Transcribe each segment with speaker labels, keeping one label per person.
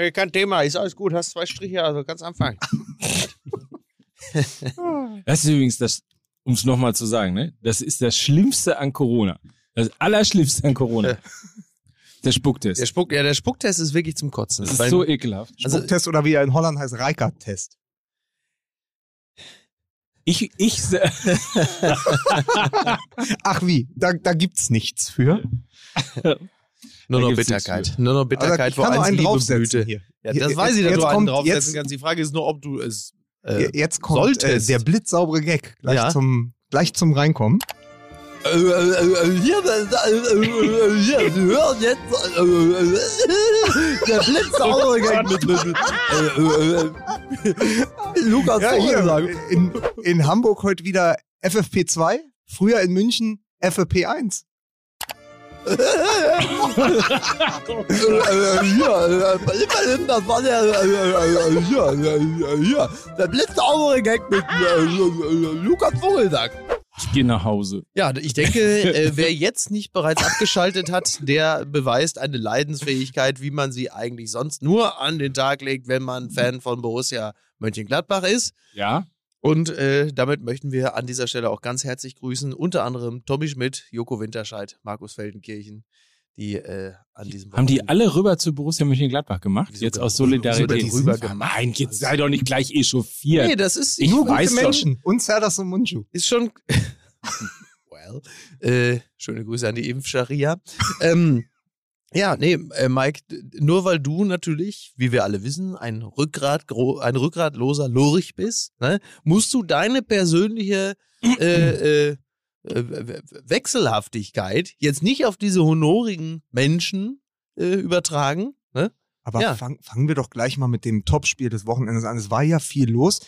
Speaker 1: Hey, kein Thema, ist alles gut, hast zwei Striche, also ganz anfangen.
Speaker 2: Das ist übrigens das, um es nochmal zu sagen, ne? Das ist das Schlimmste an Corona. Das Allerschlimmste an Corona. Der Spucktest.
Speaker 1: Der, Spuck, ja, der Spucktest ist wirklich zum Kotzen.
Speaker 2: das ist
Speaker 1: Weil-
Speaker 2: so ekelhaft.
Speaker 1: Also-
Speaker 3: Spucktest oder wie er in Holland heißt, Reikert-Test.
Speaker 2: Ich, ich,
Speaker 3: Ach wie, da, da gibt's nichts für.
Speaker 1: Nur noch Bitterkeit. Nur noch Bitterkeit vor
Speaker 3: einen
Speaker 1: Liebe
Speaker 3: draufsetzen
Speaker 1: Blüte.
Speaker 3: hier.
Speaker 1: Ja,
Speaker 3: Hier,
Speaker 1: das weiß ich, dass
Speaker 3: jetzt
Speaker 1: du einen
Speaker 3: kommt-
Speaker 1: draufsetzen
Speaker 3: jetzt-
Speaker 1: kannst. Die Frage ist nur, ob du es. Äh,
Speaker 3: Jetzt kommt äh,
Speaker 1: solltest.
Speaker 3: der blitzsaubere Gag. Gleich,
Speaker 1: Ja.
Speaker 3: zum, gleich zum Reinkommen.
Speaker 1: hier, hier, Sie hören jetzt äh, äh, der blitzsaure Gang mit, mit, mit äh, Lukas
Speaker 3: Ja, hier, in, in Hamburg heute wieder FFP2, früher in München FFP1.
Speaker 1: Hier, immerhin, das war der, hier, hier, der blitzsaubere Gag mit Lukas Vogelsang.
Speaker 2: ich gehe nach Hause.
Speaker 1: Ja, ich denke, äh, wer jetzt nicht bereits abgeschaltet hat, der beweist eine Leidensfähigkeit, wie man sie eigentlich sonst nur an den Tag legt, wenn man Fan von Borussia Mönchengladbach ist.
Speaker 2: Ja?
Speaker 1: Und äh, damit möchten wir an dieser Stelle auch ganz herzlich grüßen, unter anderem Tommy Schmidt, Joko Winterscheid, Markus Feldenkirchen, die äh, an diesem
Speaker 2: Haben die alle rüber zu Borussia Mönchengladbach gemacht? Jetzt aus Solidarität.
Speaker 1: rüber gemacht?
Speaker 2: Nein, jetzt sei doch nicht gleich echauffiert.
Speaker 1: Nee, das ist,
Speaker 2: Ich
Speaker 3: Nur
Speaker 2: weiß
Speaker 3: gute
Speaker 2: doch.
Speaker 3: Menschen. Und Serdas und Munchu.
Speaker 1: ist schon. well. Äh, schöne Grüße an die Impfscharia. ähm, ja, nee, äh, Mike, nur weil du natürlich, wie wir alle wissen, ein Rückgrat, ein rückgratloser Lurch bist, ne, musst du deine persönliche äh, äh, äh, We- Wechselhaftigkeit jetzt nicht auf diese honorigen Menschen äh, übertragen. Ne?
Speaker 3: Aber
Speaker 1: Ja.
Speaker 3: fang, fangen wir doch gleich mal mit dem Topspiel des Wochenendes an. Es war ja viel los.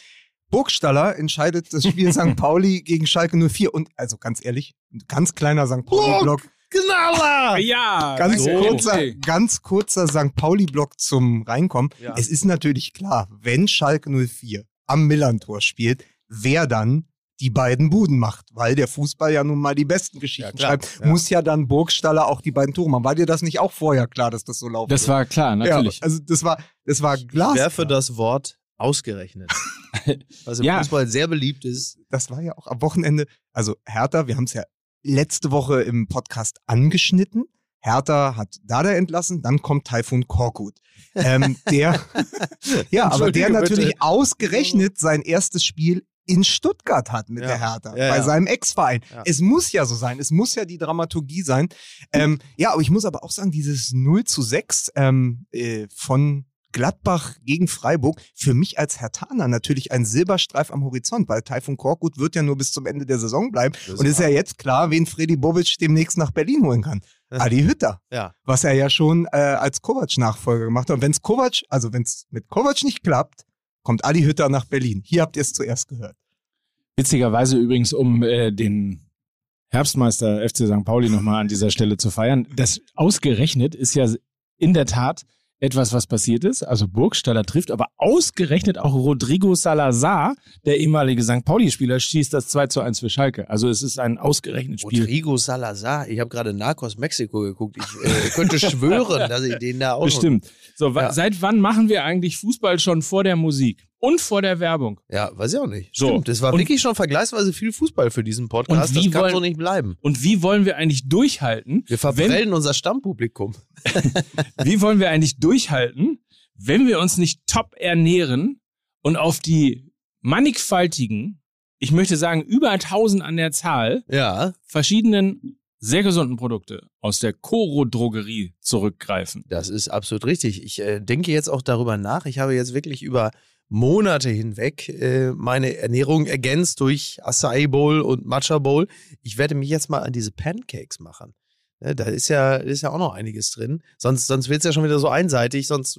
Speaker 3: Burgstaller entscheidet das Spiel St. Pauli gegen Schalke 04. Und also ganz ehrlich, ein ganz kleiner St. Pauli-Block.
Speaker 1: Knaller!
Speaker 2: ja,
Speaker 3: Ganz,
Speaker 2: so,
Speaker 3: kurzer,
Speaker 2: okay.
Speaker 3: ganz kurzer St. Pauli-Block zum Reinkommen.
Speaker 1: Ja.
Speaker 3: Es ist natürlich klar, wenn Schalke 04 am Millantor spielt, wer dann die beiden Buden macht, weil der Fußball ja nun mal die besten Geschichten
Speaker 1: klar.
Speaker 3: schreibt,
Speaker 1: Ja.
Speaker 3: muss ja dann Burgstaller auch die beiden Tore machen. War dir das nicht auch vorher klar, dass das so laufen
Speaker 2: Das
Speaker 3: wird?
Speaker 2: war klar, natürlich.
Speaker 3: Ja, also das war, das war
Speaker 1: Ich
Speaker 3: Glas.
Speaker 1: werfe das Wort ausgerechnet. Was im
Speaker 2: Ja.
Speaker 1: Fußball sehr beliebt ist.
Speaker 3: das war ja auch am Wochenende, also Hertha, wir haben es ja letzte Woche im Podcast angeschnitten. Hertha hat Dada entlassen, dann kommt Taifun Korkut. Ähm, der, ja, aber der natürlich
Speaker 1: bitte.
Speaker 3: ausgerechnet sein erstes Spiel in Stuttgart hat mit
Speaker 1: Ja.
Speaker 3: der Hertha,
Speaker 1: Ja,
Speaker 3: bei
Speaker 1: ja.
Speaker 3: seinem Ex-Verein. Es muss ja so sein, es muss ja die Dramaturgie sein. Ähm, ja, aber ich muss aber auch sagen, dieses 0 zu 6 ähm, äh, von Gladbach gegen Freiburg, für mich als Hertaner natürlich ein Silberstreif am Horizont, weil Taifun Korkut wird ja nur bis zum Ende der Saison bleiben.
Speaker 1: Das
Speaker 3: Und ist ja jetzt klar, wen Freddy Bobic demnächst nach Berlin holen kann. Adi Hütter.
Speaker 1: Ja.
Speaker 3: Was er ja schon äh, als Kovac-Nachfolger gemacht hat. Und wenn es Kovac, also wenn es mit Kovac nicht klappt, kommt Adi Hütter nach Berlin. Hier habt ihr es zuerst gehört.
Speaker 2: Witzigerweise übrigens, um äh, den Herbstmeister FC St. Pauli nochmal an dieser Stelle zu feiern. Das ausgerechnet ist ja in der Tat etwas, was passiert ist. Also Burgstaller trifft, aber ausgerechnet auch Rodrigo Salazar, der ehemalige St. Pauli-Spieler, schießt das 2 zu 1 für Schalke. Also es ist ein ausgerechnet Spiel.
Speaker 1: Rodrigo Salazar. Ich habe gerade Narcos Mexiko geguckt. Ich äh, könnte schwören, dass ich den da auch.
Speaker 2: Bestimmt. So,
Speaker 1: Ja.
Speaker 2: seit wann machen wir eigentlich Fußball schon vor der Musik und vor der Werbung?
Speaker 1: Ja, weiß ich auch nicht.
Speaker 2: So.
Speaker 1: Stimmt. Es war
Speaker 2: Und-
Speaker 1: wirklich schon vergleichsweise viel Fußball für diesen Podcast.
Speaker 2: Und wie
Speaker 1: das kann
Speaker 2: wollen-
Speaker 1: so nicht bleiben.
Speaker 2: Und wie wollen wir eigentlich durchhalten?
Speaker 1: Wir verprellen unser Stammpublikum.
Speaker 2: Wie wollen wir eigentlich durchhalten, wenn wir uns nicht top ernähren und auf die mannigfaltigen, ich möchte sagen über 1000 an der Zahl,
Speaker 1: Ja,
Speaker 2: verschiedenen sehr gesunden Produkte aus der Coro Drogerie zurückgreifen?
Speaker 1: das ist absolut richtig. Ich äh, denke jetzt auch darüber nach. Ich habe jetzt wirklich über Monate hinweg äh, meine Ernährung ergänzt durch Acai Bowl und Matcha Bowl. Ich werde mich jetzt mal an diese Pancakes machen. Ne, Da ist ja, ist ja auch noch einiges drin. Sonst, sonst wird es ja schon wieder so einseitig. Sonst,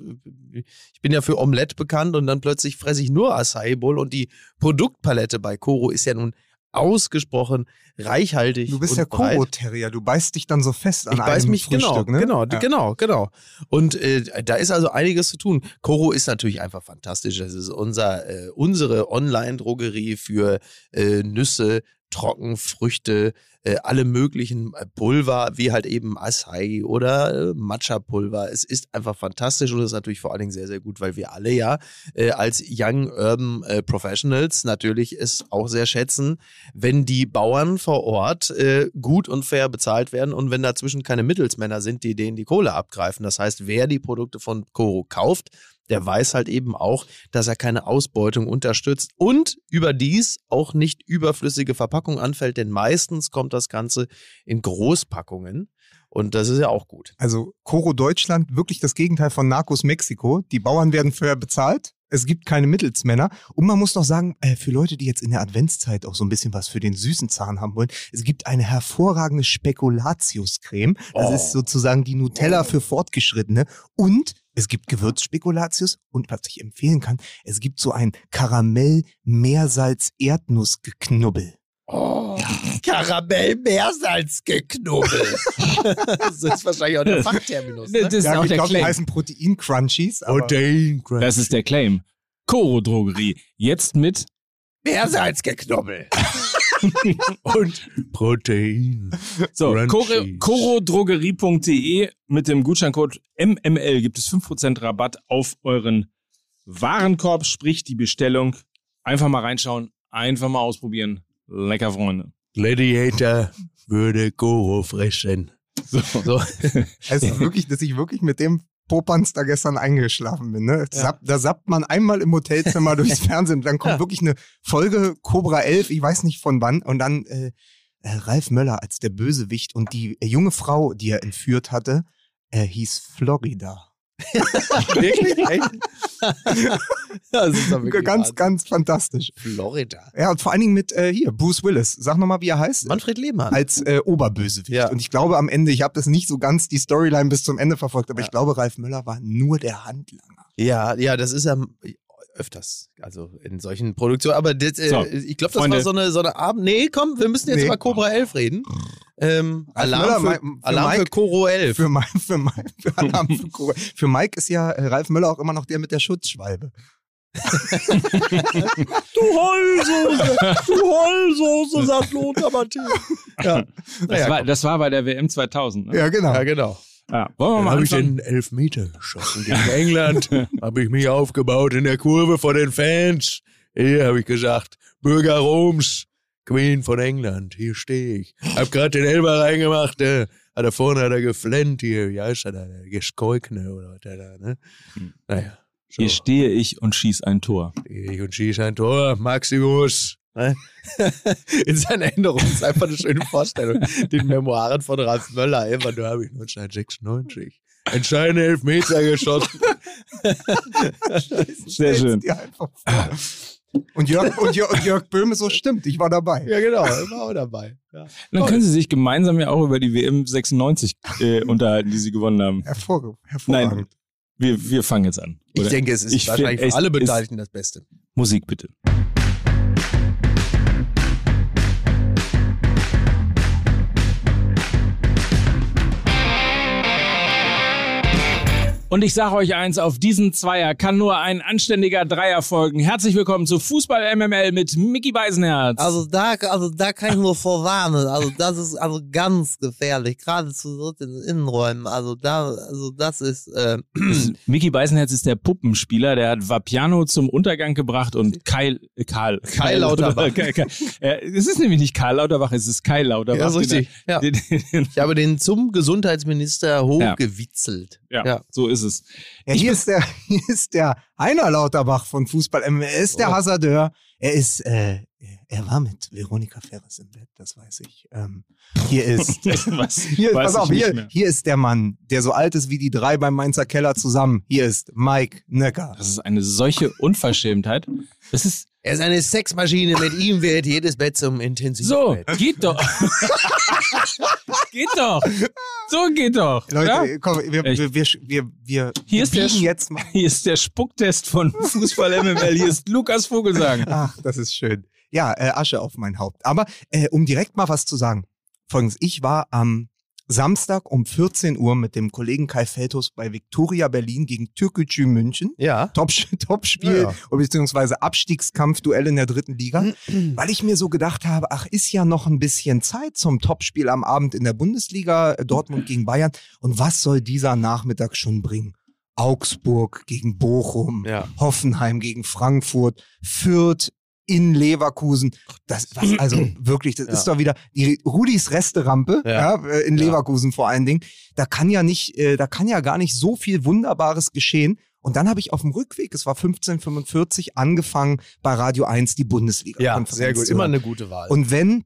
Speaker 1: ich bin ja für Omelette bekannt und dann plötzlich fresse ich nur Acai Bowl und die Produktpalette bei Coro ist ja nun ausgesprochen reichhaltig.
Speaker 3: Du bist
Speaker 1: breit.
Speaker 3: Koro-Terrier, du beißt dich dann so fest an
Speaker 1: Ich
Speaker 3: einem
Speaker 1: mich genau,
Speaker 3: Frühstück, ne?
Speaker 1: genau,
Speaker 3: Ja.
Speaker 1: genau, genau. Und äh, da ist also einiges zu tun. Coro ist natürlich einfach fantastisch. Das ist unser, äh, unsere Online-Drogerie für äh, Nüsse, Trockenfrüchte, äh, alle möglichen äh, Pulver, wie halt eben Acai oder äh, Matcha-Pulver. Es ist einfach fantastisch und es ist natürlich vor allen Dingen sehr, sehr gut, weil wir alle ja äh, als Young Urban äh, Professionals natürlich es auch sehr schätzen, wenn die Bauern vor Ort äh, gut und fair bezahlt werden und wenn dazwischen keine Mittelsmänner sind, die denen die Kohle abgreifen. Das heißt, wer die Produkte von Koro kauft, der weiß halt eben auch, dass er keine Ausbeutung unterstützt und überdies auch nicht überflüssige Verpackung anfällt, denn meistens kommt das Ganze in Großpackungen. Und das ist ja auch gut.
Speaker 3: Also Coro Deutschland, wirklich das Gegenteil von Narcos Mexiko. Die Bauern werden fair bezahlt. Es gibt keine Mittelsmänner. Und man muss doch sagen, äh, für Leute, die jetzt in der Adventszeit auch so ein bisschen was für den süßen Zahn haben wollen, es gibt eine hervorragende Spekulatius-Creme. Das
Speaker 1: Oh.
Speaker 3: ist sozusagen die Nutella für Fortgeschrittene. Und es gibt Gewürzspekulatius. Und was ich empfehlen kann, es gibt so ein Karamell-Meersalz-Erdnuss-Geknubbel.
Speaker 1: Oh, Karamell Meersalz geknubbelt. das ist wahrscheinlich auch der Fachterminus. Ne?
Speaker 2: Das ist
Speaker 3: Ja,
Speaker 2: auch
Speaker 3: ich
Speaker 2: der
Speaker 3: glaube, die heißen Protein-Crunchies. aber-
Speaker 2: Das ist der Claim. Coro Drogerie. Jetzt mit
Speaker 1: Meersalz geknubbelt. Und Protein.
Speaker 2: So,
Speaker 1: Crunchies.
Speaker 2: corodrogerie.de mit dem Gutscheincode MML gibt es 5% Rabatt auf euren Warenkorb, sprich die Bestellung. Einfach mal reinschauen, einfach mal ausprobieren. Lecker, Freunde.
Speaker 1: Gladiator würde Goro fressen.
Speaker 2: So.
Speaker 1: So.
Speaker 3: Also wirklich, dass ich wirklich mit dem Popanz da gestern eingeschlafen bin. Ne?
Speaker 1: Ja.
Speaker 3: Zapp, da sappt man einmal im Hotelzimmer durchs Fernsehen und dann kommt
Speaker 1: Ja.
Speaker 3: wirklich eine Folge Cobra 11, ich weiß nicht von wann, und dann äh, äh, Ralf Möller als der Bösewicht und die äh, junge Frau, die er entführt hatte, äh, hieß Florida.
Speaker 1: Wirklich? Echt?
Speaker 3: Ganz,
Speaker 1: Wahnsinn.
Speaker 3: ganz fantastisch.
Speaker 1: Florida.
Speaker 3: Ja, und vor allen Dingen mit äh, hier, Bruce Willis. Sag nochmal, wie er heißt.
Speaker 1: Manfred Lehmann.
Speaker 3: als äh, Oberbösewicht.
Speaker 1: Ja.
Speaker 3: Und ich glaube am Ende, ich habe das nicht so ganz die Storyline bis zum Ende verfolgt, aber
Speaker 1: Ja.
Speaker 3: ich glaube, Ralf Möller war nur der Handlanger.
Speaker 1: Ja, ja, das ist ja öfters, also in solchen Produktionen. Aber das, äh,
Speaker 2: So,
Speaker 1: ich glaube, das
Speaker 2: Freunde.
Speaker 1: war so eine, so eine Abend. Nee, komm, wir müssen jetzt
Speaker 3: Nee.
Speaker 1: über Cobra 11 reden. Ähm,
Speaker 3: Ralf
Speaker 1: Alarm,
Speaker 3: Möller,
Speaker 1: für,
Speaker 3: mein- für
Speaker 1: Alarm für
Speaker 3: Mike-
Speaker 1: Koro 11.
Speaker 3: Für, Mike, für, Mike, für, Alarm für, Cobra. für Mike ist ja äh, Ralf Möller auch immer noch der mit der Schutzschwalbe.
Speaker 1: Du Heulsoße, du Heulsoße, sagt Lothar Matthäus. Ja,
Speaker 2: Das,
Speaker 1: naja,
Speaker 2: war,
Speaker 1: komm.
Speaker 2: das war bei der WM 2000. Ne?
Speaker 3: Ja, genau.
Speaker 1: ja, genau.
Speaker 2: Ja. Wollen wir mal
Speaker 1: habe ich den Elfmeter geschossen gegen England. habe ich mich aufgebaut in der Kurve vor den Fans. Hier habe ich gesagt, Bürger Roms, Queen von England, hier stehe ich. Hab gerade den Elber reingemacht, äh, hat er vorne hat er geflennt hier, wie heißt er da, der Geskolkne oder was der da, ne?
Speaker 2: Hm.
Speaker 1: Naja. So.
Speaker 2: Hier stehe ich und schieß ein Tor.
Speaker 1: Ich und schieß ein Tor, Maximus. Ne? In seiner Erinnerung ist einfach eine schöne Vorstellung. Den Memoiren von Ralf Möller, immer nur habe ich 1996 entscheidende Elfmeter geschossen.
Speaker 2: Sehr schön.
Speaker 3: Und Jörg, und, Jörg, und Jörg Böhme, so stimmt, ich war dabei.
Speaker 1: Ja, genau, ich war auch dabei. Ja.
Speaker 2: Dann können Sie sich gemeinsam ja auch über die WM 96 äh, unterhalten, die Sie gewonnen haben.
Speaker 3: Hervor, hervorragend.
Speaker 2: Wir, wir fangen jetzt an.
Speaker 1: Ich
Speaker 2: oder?
Speaker 1: denke, es ist
Speaker 2: Ich
Speaker 1: wahrscheinlich
Speaker 2: find,
Speaker 1: für alle Beteiligten das Beste.
Speaker 2: Musik bitte. Und ich sage euch eins, auf diesen Zweier kann nur ein anständiger Dreier folgen. Herzlich willkommen zu Fußball MML mit Mickey Beisenherz.
Speaker 4: Also da, also da kann ich nur vorwarnen. Also das ist also ganz gefährlich, gerade zu dritt in den Innenräumen. Also da, also das ist äh,
Speaker 2: Mickey Beisenherz ist der Puppenspieler, der hat Vapiano zum Untergang gebracht und Kai, äh, Karl,
Speaker 1: Kai Lauterbach.
Speaker 2: Kai- äh, es ist nämlich nicht Karl Lauterbach, es ist Kai Lauterbach.
Speaker 1: Ja, ist richtig. Ja.
Speaker 2: Den, den,
Speaker 1: Ich habe den zum Gesundheitsminister hochgewitzelt.
Speaker 2: ja,
Speaker 1: Ja.
Speaker 2: so ist es.
Speaker 3: Ja, hier, ist der, hier ist der Heiner Lauterbach von Fußball. MM. Er ist der
Speaker 1: Oh.
Speaker 3: Hasardeur. Er ist, äh, er war mit Veronika Ferres im Bett, das weiß ich. Ähm, hier ist,
Speaker 2: Was?
Speaker 3: hier,
Speaker 2: Weiß
Speaker 3: pass auf, hier, hier ist der Mann, der so alt ist wie die drei beim Mainzer Keller zusammen. Hier ist Mike Nöcker.
Speaker 2: Das ist eine solche Unverschämtheit. Das ist
Speaker 1: Er ist eine Sexmaschine, mit ihm wird jedes Bett zum Intensivbett.
Speaker 2: so, geht doch. geht doch. So geht doch.
Speaker 3: Leute,
Speaker 2: ja?
Speaker 3: komm, wir, wir, wir, wir, wir,
Speaker 2: Hier
Speaker 3: wir
Speaker 2: ist der
Speaker 3: jetzt mal.
Speaker 2: Hier ist der Spucktest von Fußball MML. Hier ist Lukas Vogelsang.
Speaker 3: Ach, das ist schön. Ja, äh, Asche auf mein Haupt. Aber äh, um direkt mal was zu sagen. Folgendes, ich war am Samstag um 14 Uhr mit dem Kollegen Kai Feldhus bei Viktoria Berlin gegen Türkgücü München.
Speaker 1: Ja.
Speaker 3: Top, Topspiel,
Speaker 1: Ja,
Speaker 3: beziehungsweise Abstiegskampfduell in der dritten Liga, weil ich mir so gedacht habe, ach, ist ja noch ein bisschen Zeit zum Topspiel am Abend in der Bundesliga, äh, Dortmund gegen Bayern. Und was soll dieser Nachmittag schon bringen? Augsburg gegen Bochum,
Speaker 1: Ja.
Speaker 3: Hoffenheim gegen Frankfurt, Fürth in Leverkusen. Das, was, also wirklich, das
Speaker 1: Ja.
Speaker 3: ist doch wieder die Rudis Resterampe,
Speaker 1: Ja.
Speaker 3: ja. äh, in
Speaker 1: Ja.
Speaker 3: Leverkusen vor allen Dingen. Da kann ja nicht, äh, da kann ja gar nicht so viel Wunderbares geschehen. Und dann habe ich auf dem Rückweg, es war 1545, angefangen bei Radio 1 die Bundesliga.
Speaker 1: Ja, sehr gut. Immer eine gute Wahl.
Speaker 3: Und wenn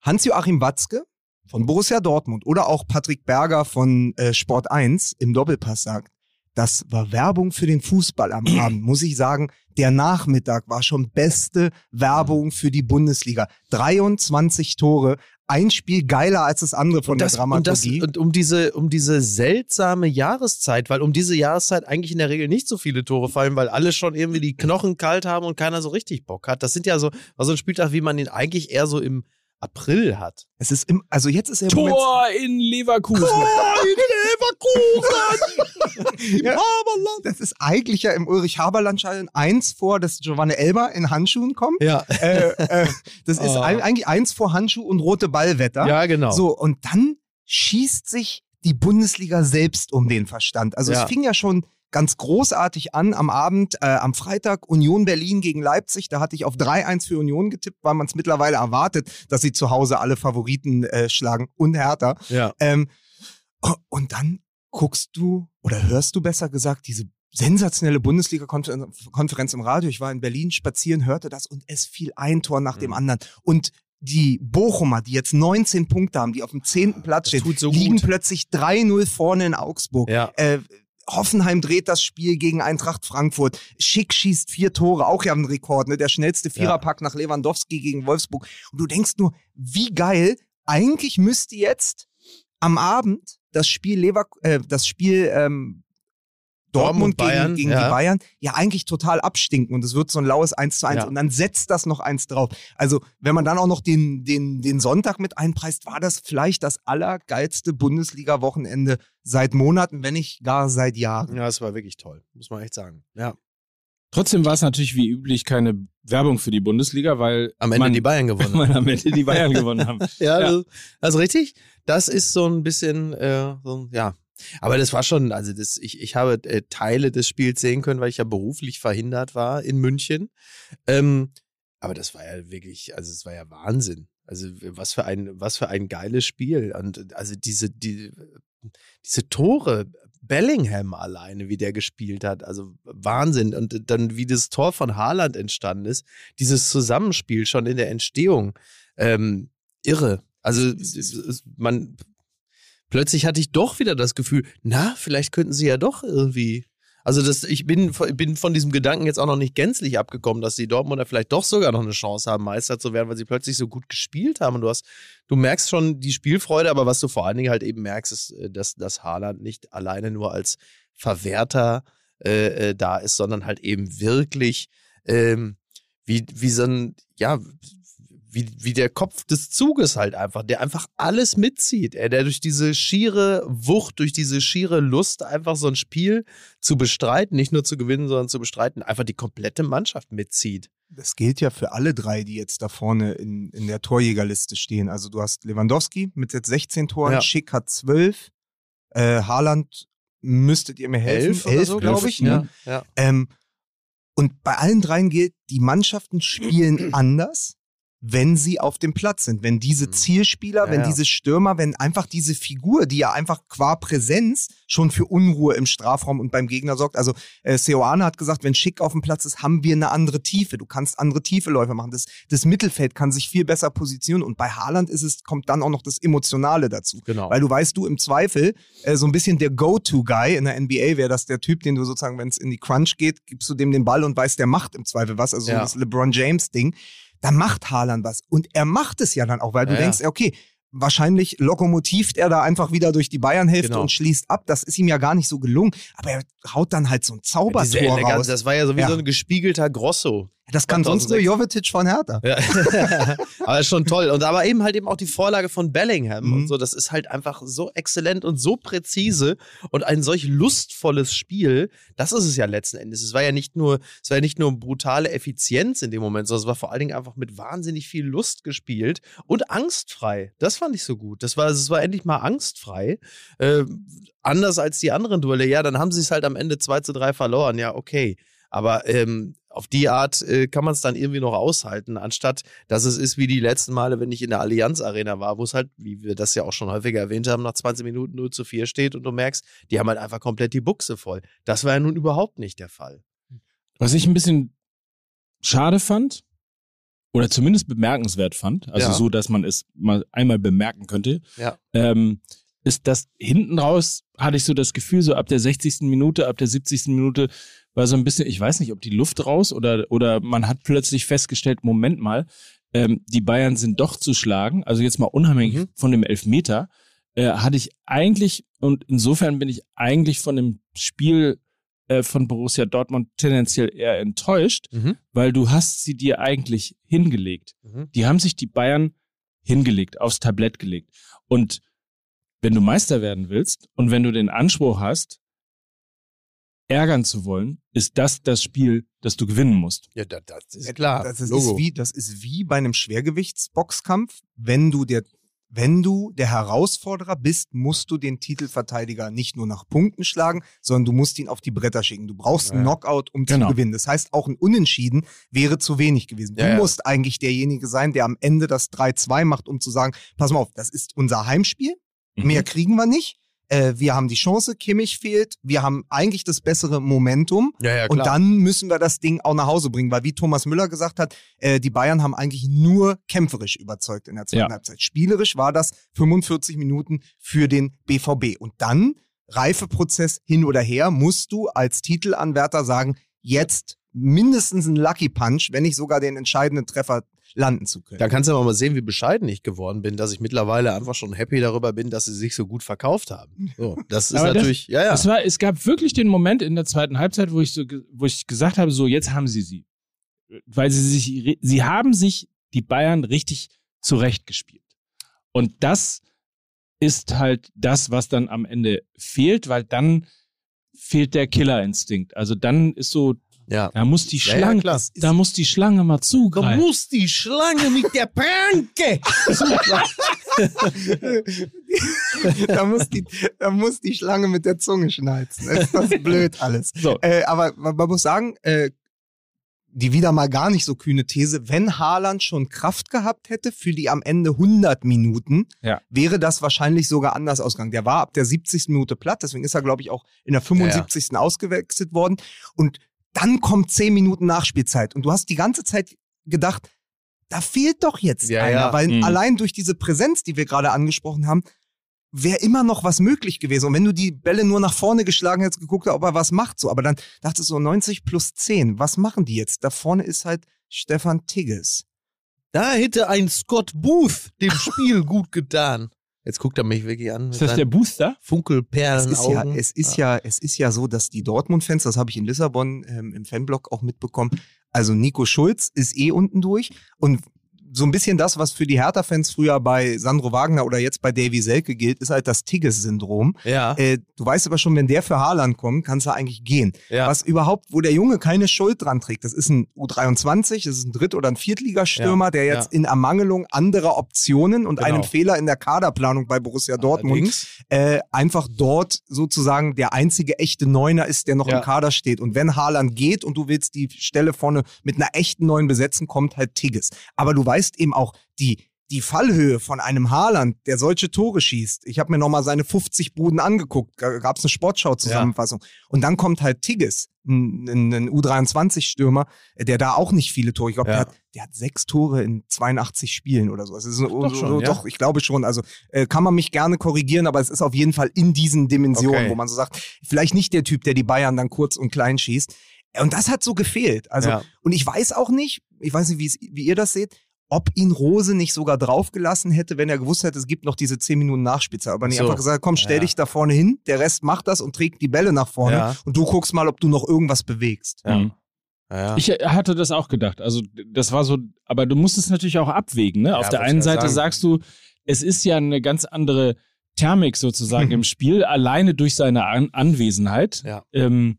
Speaker 3: Hans-Joachim Watzke von Borussia Dortmund oder auch Patrick Berger von äh, Sport 1 im Doppelpass sagt, das war Werbung für den Fußball am Abend, muss ich sagen, der Nachmittag war schon beste Werbung für die Bundesliga. 23 Tore, ein Spiel geiler als das andere von
Speaker 1: das,
Speaker 3: der
Speaker 1: und das
Speaker 3: Dramaturgie.
Speaker 1: und um diese um diese seltsame Jahreszeit, weil um diese Jahreszeit eigentlich in der Regel nicht so viele Tore fallen, weil alle schon irgendwie die Knochen kalt haben und keiner so richtig Bock hat. Das sind ja so also ein Spieltag, wie man ihn eigentlich eher so im April hat.
Speaker 3: es ist im, also jetzt ist er im Moment
Speaker 2: Tor in Leverkusen.
Speaker 3: Ja. Das ist eigentlich ja im Ulrich-Haberland-Stadion eins vor, dass Giovanni Elber in Handschuhen kommt.
Speaker 1: Ja.
Speaker 3: äh, äh, das ist
Speaker 1: Oh.
Speaker 3: eigentlich eins vor Handschuh und rote Ballwetter.
Speaker 1: Ja, genau.
Speaker 3: So, und dann schießt sich die Bundesliga selbst um den Verstand. Also
Speaker 1: Ja.
Speaker 3: es fing ja schon ganz großartig an am Abend, äh, am Freitag Union Berlin gegen Leipzig. Da hatte ich auf 3-1 für Union getippt, weil man es mittlerweile erwartet, dass sie zu Hause alle Favoriten äh, schlagen und härter.
Speaker 1: Ja.
Speaker 3: Ähm, und dann guckst du oder hörst du besser gesagt diese sensationelle Bundesliga-Konferenz im Radio. Ich war in Berlin spazieren, hörte das und es fiel ein Tor nach dem
Speaker 1: Mhm.
Speaker 3: anderen. Und die Bochumer, die jetzt 19 Punkte haben, die auf dem 10. Platz
Speaker 1: Das
Speaker 3: stehen,
Speaker 1: so
Speaker 3: liegen
Speaker 1: gut.
Speaker 3: plötzlich 3-0 vorne in Augsburg.
Speaker 1: Ja.
Speaker 3: Äh, Hoffenheim dreht das Spiel gegen Eintracht Frankfurt. Schick schießt vier Tore, auch ja ein Rekord, ne? Der schnellste Viererpack nach Lewandowski gegen Wolfsburg. Und du denkst nur, wie geil, eigentlich müsste jetzt am Abend das Spiel Lever äh, das Spiel ähm, Dortmund,
Speaker 1: Dortmund, Bayern,
Speaker 3: gegen, gegen
Speaker 1: ja.
Speaker 3: die Bayern ja eigentlich total abstinken und es wird so ein laues 1 zu 1
Speaker 1: Ja.
Speaker 3: und dann setzt das noch eins drauf. Also wenn man dann auch noch den, den, den Sonntag mit einpreist, war das vielleicht das allergeilste Bundesliga-Wochenende seit Monaten, wenn nicht gar seit Jahren.
Speaker 1: Ja, es war wirklich toll, muss man echt sagen. Ja.
Speaker 2: Trotzdem war es natürlich wie üblich keine Werbung für die Bundesliga, weil
Speaker 1: Am Ende
Speaker 2: man,
Speaker 1: die Bayern gewonnen.
Speaker 2: weil am Ende die Bayern gewonnen haben.
Speaker 1: Ja,
Speaker 2: Ja.
Speaker 1: Das, also richtig. Das ist so ein bisschen, äh, so, ja. Aber das war schon, also das, ich, ich habe äh, Teile des Spiels sehen können, weil ich ja beruflich verhindert war in München. Ähm, aber das war ja wirklich, also es war ja Wahnsinn. Also was für ein, was für ein geiles Spiel. Und also diese, die, diese Tore, Bellingham alleine, wie der gespielt hat, also Wahnsinn. Und dann, wie das Tor von Haaland entstanden ist, dieses Zusammenspiel schon in der Entstehung, ähm, irre. Also man plötzlich hatte ich doch wieder das Gefühl, na, vielleicht könnten sie ja doch irgendwie. Also das, ich bin, bin von diesem Gedanken jetzt auch noch nicht gänzlich abgekommen, dass die Dortmunder vielleicht doch sogar noch eine Chance haben, Meister zu werden, weil sie plötzlich so gut gespielt haben. Und du hast, du merkst schon die Spielfreude, aber was du vor allen Dingen halt eben merkst, ist, äh, dass, dass Haaland nicht alleine nur als Verwerter äh, äh, da ist, sondern halt eben wirklich ähm, wie, wie so ein, ja, wie, wie der Kopf des Zuges halt einfach, der einfach alles mitzieht. Er, der durch diese schiere Wucht, durch diese schiere Lust, einfach so ein Spiel zu bestreiten, nicht nur zu gewinnen, sondern zu bestreiten, einfach die komplette Mannschaft mitzieht.
Speaker 3: Das gilt ja für alle drei, die jetzt da vorne in, in der Torjägerliste stehen. Also du hast Lewandowski mit jetzt 16 Toren,
Speaker 1: Ja.
Speaker 3: Schick hat 12, äh, Haaland müsstet ihr mir helfen.
Speaker 1: oder so,
Speaker 3: glaube
Speaker 2: glaub
Speaker 3: ich.
Speaker 2: ich,
Speaker 3: Ne?
Speaker 1: Ja, ja.
Speaker 3: Ähm, und bei allen dreien gilt, die Mannschaften spielen anders, wenn sie auf dem Platz sind. Wenn diese
Speaker 1: Mhm.
Speaker 3: Zielspieler,
Speaker 1: Ja,
Speaker 3: wenn
Speaker 1: ja.
Speaker 3: diese Stürmer, wenn einfach diese Figur, die ja einfach qua Präsenz schon für Unruhe im Strafraum und beim Gegner sorgt. Also äh, Seoane hat gesagt, wenn Schick auf dem Platz ist, haben wir eine andere Tiefe. Du kannst andere Tiefeläufe machen. Das, das Mittelfeld kann sich viel besser positionieren. Und bei Haaland ist es, kommt dann auch noch das Emotionale dazu.
Speaker 1: Genau.
Speaker 3: Weil du weißt, du im Zweifel, äh, so ein bisschen der Go-To-Guy in der NBA wäre das der Typ, den du sozusagen, wenn es in die Crunch geht, gibst du dem den Ball und weißt, der macht im Zweifel was. Also so
Speaker 1: Ja.
Speaker 3: das LeBron James-Ding. Da macht Haaland was. Und er macht es ja dann auch, weil du
Speaker 1: Ja, ja.
Speaker 3: denkst, okay, wahrscheinlich lokomotivt er da einfach wieder durch die Bayern-Hälfte
Speaker 1: Genau.
Speaker 3: und schließt ab. Das ist ihm ja gar nicht so gelungen. Aber er haut dann halt so ein Zaubertor
Speaker 1: Eleganz,
Speaker 3: raus.
Speaker 1: das war ja so wie
Speaker 3: Ja.
Speaker 1: so ein gespiegelter Grosso.
Speaker 3: Das kann sonst nur
Speaker 1: 2006.
Speaker 3: Jovetic von Hertha.
Speaker 1: Ja. aber ist schon toll. Und aber eben halt eben auch die Vorlage von Bellingham
Speaker 3: Mhm.
Speaker 1: und so. Das ist halt einfach so exzellent und so präzise und ein solch lustvolles Spiel. Das ist es ja letzten Endes. Es war ja nicht nur, es war ja nicht nur brutale Effizienz in dem Moment, sondern es war vor allen Dingen einfach mit wahnsinnig viel Lust gespielt und angstfrei. Das fand ich so gut. Das war, es war endlich mal angstfrei. Äh, anders als die anderen Duelle. Ja, dann haben sie es halt am Ende 2 zu 3 verloren. Ja, okay. Aber ähm, auf die Art äh, kann man es dann irgendwie noch aushalten, anstatt dass es ist wie die letzten Male, wenn ich in der Allianz Arena war, wo es halt, wie wir das ja auch schon häufiger erwähnt haben, nach 20 Minuten 0 zu 4 steht und du merkst, die haben halt einfach komplett die Buchse voll. Das war ja nun überhaupt nicht der Fall.
Speaker 2: Was ich ein bisschen schade fand, oder zumindest bemerkenswert fand, also
Speaker 1: Ja.
Speaker 2: so, dass man es mal einmal bemerken könnte,
Speaker 1: Ja.
Speaker 2: ähm, ist, dass hinten raus hatte ich so das Gefühl, so ab der 60. Minute, ab der 70. Minute war so ein bisschen, ich weiß nicht, ob die Luft raus oder, oder man hat plötzlich festgestellt, Moment mal, ähm, die Bayern sind doch zu schlagen, also jetzt mal unabhängig
Speaker 1: Mhm.
Speaker 2: von dem Elfmeter, äh, hatte ich eigentlich, und insofern bin ich eigentlich von dem Spiel äh, von Borussia Dortmund tendenziell eher enttäuscht,
Speaker 1: Mhm.
Speaker 2: weil du hast sie dir eigentlich hingelegt.
Speaker 1: Mhm.
Speaker 2: Die haben sich die Bayern hingelegt, aufs Tablett gelegt. Und wenn du Meister werden willst und wenn du den Anspruch hast, ärgern zu wollen, ist das das Spiel, das du gewinnen musst.
Speaker 1: Ja, das, das ist klar.
Speaker 3: Das ist,
Speaker 1: Logo.
Speaker 3: ist wie, das ist wie bei einem Schwergewichtsboxkampf. Wenn du der, wenn du der Herausforderer bist, musst du den Titelverteidiger nicht nur nach Punkten schlagen, sondern du musst ihn auf die Bretter schicken. Du brauchst einen
Speaker 1: Ja.
Speaker 3: Knockout, um
Speaker 2: Genau.
Speaker 3: zu gewinnen. Das heißt, auch ein Unentschieden wäre zu wenig gewesen.
Speaker 1: Ja,
Speaker 3: du
Speaker 1: ja.
Speaker 3: musst eigentlich derjenige sein, der am Ende das 3-2 macht, um zu sagen, pass mal auf, das ist unser Heimspiel.
Speaker 2: Mhm.
Speaker 3: Mehr kriegen wir nicht. Äh, wir haben die Chance, Kimmich fehlt. Wir haben eigentlich das bessere Momentum.
Speaker 1: ja, ja.
Speaker 3: Und dann müssen wir das Ding auch nach Hause bringen, weil wie Thomas Müller gesagt hat, äh, die Bayern haben eigentlich nur kämpferisch überzeugt in der zweiten
Speaker 2: Ja.
Speaker 3: Halbzeit. Spielerisch war das 45 Minuten für den BVB. Und dann, Reifeprozess hin oder her, musst du als Titelanwärter sagen, jetzt mindestens ein Lucky Punch, wenn nicht sogar den entscheidenden Treffer landen zu können.
Speaker 1: Da kannst du aber mal sehen, wie bescheiden ich geworden bin, dass ich mittlerweile einfach schon happy darüber bin, dass sie sich so gut verkauft haben. So, das ist
Speaker 2: Aber das-
Speaker 1: natürlich, ja, ja.
Speaker 2: Es, war, es gab wirklich den Moment in der zweiten Halbzeit, wo ich, so, wo ich gesagt habe, so jetzt haben sie sie. Weil sie sich, sie haben sich die Bayern richtig zurechtgespielt. Und das ist halt das, was dann am Ende fehlt, weil dann fehlt der Killerinstinkt. Also dann ist so,
Speaker 1: ja.
Speaker 2: da muss die
Speaker 1: Ja, ja,
Speaker 2: Schlange,
Speaker 1: klar.
Speaker 2: da muss die Schlange mal zugreifen.
Speaker 1: muss die Schlange mit der Pranke.
Speaker 3: da, muss die, da muss die Schlange mit der Zunge schnalzen. Das ist das blöd alles.
Speaker 2: So.
Speaker 3: Äh, aber man, man muss sagen, äh, die wieder mal gar nicht so kühne These, wenn Haaland schon Kraft gehabt hätte für die am Ende 100 Minuten,
Speaker 2: Ja.
Speaker 3: wäre das wahrscheinlich sogar anders ausgegangen. Der war ab der 70. Minute platt, deswegen ist er, glaube ich, auch in der 75. ausgewechselt worden. Und dann kommt 10 Minuten Nachspielzeit. Und du hast die ganze Zeit gedacht, da fehlt doch jetzt
Speaker 1: Ja,
Speaker 3: einer,
Speaker 1: ja.
Speaker 3: weil
Speaker 2: Mhm.
Speaker 3: allein durch diese Präsenz, die wir gerade angesprochen haben, wäre immer noch was möglich gewesen. Und wenn du die Bälle nur nach vorne geschlagen hättest, geguckt, ob er was macht, so. Aber dann dachtest du so 90 plus 10. Was machen die jetzt? Da vorne ist halt Stefan Tigges.
Speaker 1: Da hätte ein Scott Booth dem Spiel gut getan. Jetzt guckt er mich wirklich an.
Speaker 2: Ist das der Booster?
Speaker 3: Es
Speaker 1: Funkelperlen
Speaker 3: ist, ja, es, ist ja, es ist ja so, dass die Dortmund-Fans, das habe ich in Lissabon ähm, im Fanblock auch mitbekommen, also Nico Schulz ist eh unten durch und so ein bisschen das, was für die Hertha-Fans früher bei Sandro Wagner oder jetzt bei Davy Selke gilt, ist halt das Tigges-Syndrom.
Speaker 1: Ja,
Speaker 3: Äh, du weißt aber schon, wenn der für Haaland kommt, kannst du eigentlich gehen.
Speaker 1: ja.
Speaker 3: Was überhaupt, wo der Junge keine Schuld dran trägt. Das ist ein U23, das ist ein Dritt- oder ein Viertligastürmer,
Speaker 1: Ja,
Speaker 3: der jetzt
Speaker 1: ja.
Speaker 3: in Ermangelung anderer Optionen und
Speaker 1: Genau.
Speaker 3: einem Fehler in der Kaderplanung bei Borussia Dortmund äh, einfach dort sozusagen der einzige echte Neuner ist, der noch im Kader steht. Und wenn Haaland geht und du willst die Stelle vorne mit einer echten Neuen besetzen, kommt halt Tigges. Aber du weißt eben auch, die, die Fallhöhe von einem Haaland, der solche Tore schießt. Ich habe mir nochmal seine 50 Buden angeguckt, gab es eine Sportschau-Zusammenfassung. Und dann kommt halt Tigges, ein, ein, ein U23-Stürmer, der da auch nicht viele Tore, ich glaube,
Speaker 1: Ja.
Speaker 3: der, hat, der hat sechs Tore in 82 Spielen oder so. Es ist so,
Speaker 1: Doch schon,
Speaker 3: so,
Speaker 1: ja?
Speaker 3: doch, ich glaube schon. Also äh, kann man mich gerne korrigieren, aber es ist auf jeden Fall in diesen Dimensionen,
Speaker 1: Okay.
Speaker 3: wo man so sagt, vielleicht nicht der Typ, der die Bayern dann kurz und klein schießt. Und das hat so gefehlt. Also,
Speaker 1: Ja.
Speaker 3: und ich weiß auch nicht, ich weiß nicht, wie ihr das seht, ob ihn Rose nicht sogar draufgelassen hätte, wenn er gewusst hätte, es gibt noch diese 10 Minuten Nachspielzeit. Aber nicht
Speaker 1: So.
Speaker 3: einfach gesagt, komm, stell
Speaker 1: Ja.
Speaker 3: dich da vorne hin, der Rest macht das und trägt die Bälle nach vorne
Speaker 1: Ja.
Speaker 3: und du guckst mal, ob du noch irgendwas bewegst.
Speaker 1: Ja.
Speaker 2: Mhm.
Speaker 1: Ja.
Speaker 2: Ich hatte das auch gedacht. Also das war so, aber du musst es natürlich auch abwägen. Ne? Auf der einen Seite
Speaker 1: sagen.
Speaker 2: sagst du, es ist ja eine ganz andere Thermik sozusagen im Spiel, alleine durch seine An Anwesenheit.
Speaker 1: Ja.
Speaker 2: Ähm,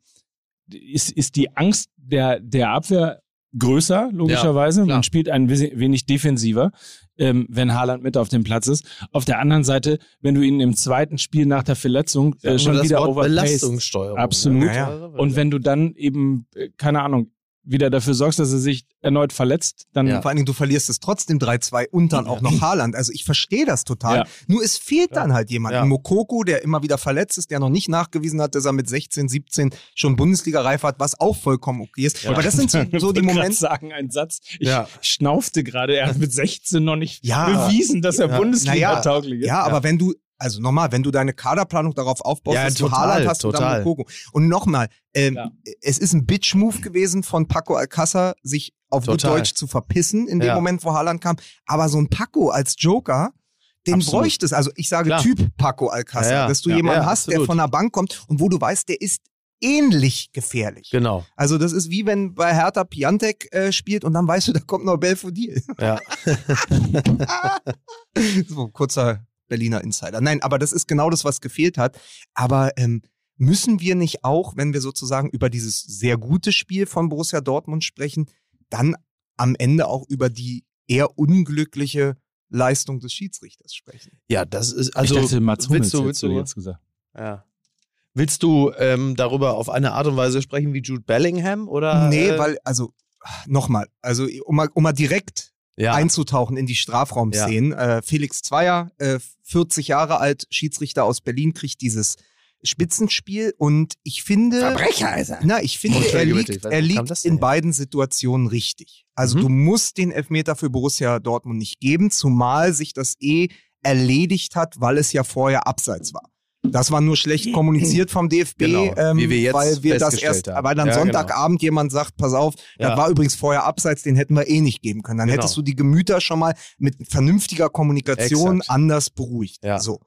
Speaker 2: ist, ist die Angst der, der Abwehr größer, logischerweise.
Speaker 1: klar.
Speaker 2: Man spielt ein wenig defensiver, ähm, wenn Haaland mit auf dem Platz ist. Auf der anderen Seite, wenn du ihn im zweiten Spiel nach der Verletzung äh, schon
Speaker 1: das
Speaker 2: wieder
Speaker 1: Wort
Speaker 2: overpaced,
Speaker 1: Belastungssteuerung.
Speaker 2: Absolut.
Speaker 1: ne?
Speaker 3: Ja,
Speaker 2: und wenn du dann eben, äh, keine Ahnung, wieder dafür sorgst, dass er sich erneut verletzt, dann
Speaker 1: Ja.
Speaker 3: Vor allen Dingen, du verlierst es trotzdem 3-2 und dann auch noch Haaland. Also ich verstehe das total.
Speaker 2: Ja.
Speaker 3: Nur es fehlt dann halt jemand.
Speaker 1: Ja.
Speaker 3: Ein Mokoko, der immer wieder verletzt ist, der noch nicht nachgewiesen hat, dass er mit 16, 17 schon Bundesliga-reif hat, was auch vollkommen okay ist. Aber das sind so, so die
Speaker 2: Ich wollte grad
Speaker 3: Momente.
Speaker 2: sagen, ein Satz. Ich
Speaker 1: Ja.
Speaker 2: schnaufte gerade, er hat mit 16 noch nicht
Speaker 3: Ja.
Speaker 2: bewiesen, dass er
Speaker 1: Ja.
Speaker 2: Bundesliga-tauglich ist.
Speaker 3: Ja, aber wenn du, also nochmal, wenn du deine Kaderplanung darauf aufbaust,
Speaker 1: Ja,
Speaker 3: dass du
Speaker 1: total,
Speaker 3: Haaland hast
Speaker 1: total.
Speaker 3: und dann Mokoko. Und nochmal, ähm,
Speaker 2: Ja.
Speaker 3: es ist ein Bitch-Move gewesen von Paco Alcázar, sich auf gut
Speaker 1: Total.
Speaker 3: Deutsch zu verpissen in dem
Speaker 1: Ja.
Speaker 3: Moment, wo Haaland kam. Aber so ein Paco als Joker, den
Speaker 2: Absolut.
Speaker 3: bräuchte es. Also ich sage
Speaker 1: Klar.
Speaker 3: Typ Paco Alcázar,
Speaker 1: Ja, ja.
Speaker 3: dass du
Speaker 1: Ja,
Speaker 3: jemanden
Speaker 1: ja,
Speaker 3: hast, der
Speaker 1: absolut.
Speaker 3: von der Bank kommt und wo du weißt, der ist ähnlich gefährlich.
Speaker 1: Genau.
Speaker 3: Also das ist wie wenn bei Hertha Piantek äh, spielt und dann weißt du, da kommt noch Belfodil.
Speaker 1: Ja.
Speaker 3: so kurzer Berliner Insider. Nein, aber das ist genau das, was gefehlt hat. Aber ähm, müssen wir nicht auch, wenn wir sozusagen über dieses sehr gute Spiel von Borussia Dortmund sprechen, dann am Ende auch über die eher unglückliche Leistung des Schiedsrichters sprechen?
Speaker 1: ja, das ist also.
Speaker 2: ich dachte, Mats Hummels
Speaker 1: willst du, willst
Speaker 2: du
Speaker 1: du,
Speaker 2: jetzt gesagt.
Speaker 1: ja. Willst du ähm, darüber auf eine Art und Weise sprechen wie Jude Bellingham oder?
Speaker 3: nee,
Speaker 1: äh,
Speaker 3: weil, also, nochmal, also um mal, um mal direkt
Speaker 1: ja.
Speaker 3: einzutauchen in die Strafraumszenen. Äh, Felix Zweier, äh, 40 Jahre alt, Schiedsrichter aus Berlin, kriegt dieses Spitzenspiel und ich finde,
Speaker 1: Verbrecher ist er.
Speaker 3: na, ich finde,
Speaker 1: Oh,
Speaker 3: er
Speaker 1: bitte,
Speaker 3: liegt, er liegt in beiden Situationen richtig. Also
Speaker 1: Mhm.
Speaker 3: du musst den Elfmeter für Borussia Dortmund nicht geben, zumal sich das eh erledigt hat, weil es ja vorher abseits war. Das war nur schlecht kommuniziert vom DFB,
Speaker 1: Genau,
Speaker 3: ähm,
Speaker 1: wir
Speaker 3: weil wir das erst,
Speaker 1: haben.
Speaker 3: weil dann
Speaker 1: Ja, genau.
Speaker 3: Sonntagabend jemand sagt, pass auf,
Speaker 1: Ja.
Speaker 3: das war übrigens vorher abseits, den hätten wir eh nicht geben können. Dann
Speaker 1: Genau.
Speaker 3: hättest du die Gemüter schon mal mit vernünftiger Kommunikation
Speaker 1: Exakt.
Speaker 3: anders beruhigt.
Speaker 1: Ja.
Speaker 3: So.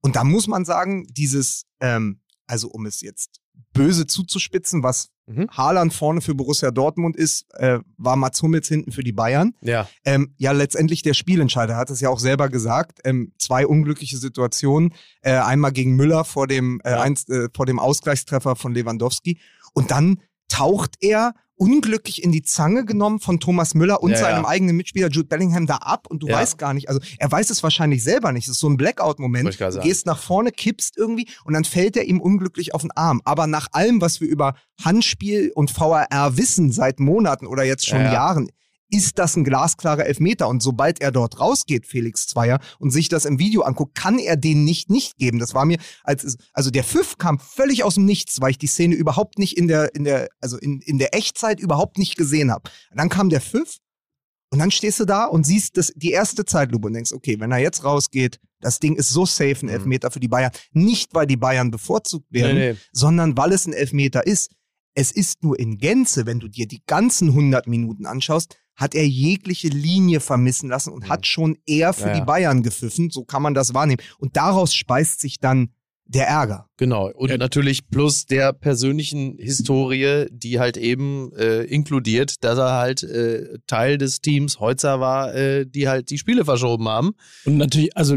Speaker 3: Und da muss man sagen, dieses, ähm, also um es jetzt böse zuzuspitzen, was
Speaker 1: Mhm.
Speaker 3: Haaland vorne für Borussia Dortmund ist, äh, war Mats Hummels hinten für die Bayern.
Speaker 1: Ja.
Speaker 3: Ähm, ja, letztendlich der Spielentscheider hat es ja auch selber gesagt. Ähm, zwei unglückliche Situationen. Äh, einmal gegen Müller vor dem, äh,
Speaker 1: Ja.
Speaker 3: eins, äh, vor dem Ausgleichstreffer von Lewandowski. Und dann taucht er unglücklich in die Zange genommen von Thomas Müller und
Speaker 1: Ja,
Speaker 3: seinem
Speaker 1: ja.
Speaker 3: eigenen Mitspieler Jude Bellingham da ab und du
Speaker 1: Ja.
Speaker 3: weißt gar nicht, also er weiß es wahrscheinlich selber nicht. Es ist so ein Blackout-Moment. Du gehst nach vorne, kippst irgendwie und dann fällt er ihm unglücklich auf den Arm. Aber nach allem, was wir über Handspiel und VAR wissen seit Monaten oder jetzt schon
Speaker 1: Ja, ja.
Speaker 3: Jahren, ist das ein glasklarer Elfmeter. Und sobald er dort rausgeht, Felix Zweier, und sich das im Video anguckt, kann er den nicht nicht geben. Das war mir, als also der Pfiff kam völlig aus dem Nichts, weil ich die Szene überhaupt nicht in der, in der, also in, in der Echtzeit überhaupt nicht gesehen habe. Dann kam der Pfiff und dann stehst du da und siehst das, die erste Zeitlupe und denkst, okay, wenn er jetzt rausgeht, das Ding ist so safe, ein
Speaker 1: Mhm.
Speaker 3: Elfmeter für die Bayern. Nicht, weil die Bayern bevorzugt werden,
Speaker 1: Nee, nee.
Speaker 3: sondern weil es ein Elfmeter ist. Es ist nur in Gänze, wenn du dir die ganzen 100 Minuten anschaust, hat er jegliche Linie vermissen lassen und
Speaker 1: Mhm.
Speaker 3: hat schon eher für
Speaker 1: Ja,
Speaker 3: die
Speaker 1: ja.
Speaker 3: Bayern gepfiffen. So kann man das wahrnehmen. Und daraus speist sich dann der Ärger.
Speaker 1: Genau. Und
Speaker 2: Ja.
Speaker 1: natürlich plus der persönlichen Historie, die halt eben äh, inkludiert, dass er halt äh, Teil des Teams Heutzer war, äh, die halt die Spiele verschoben haben.
Speaker 2: Und natürlich, also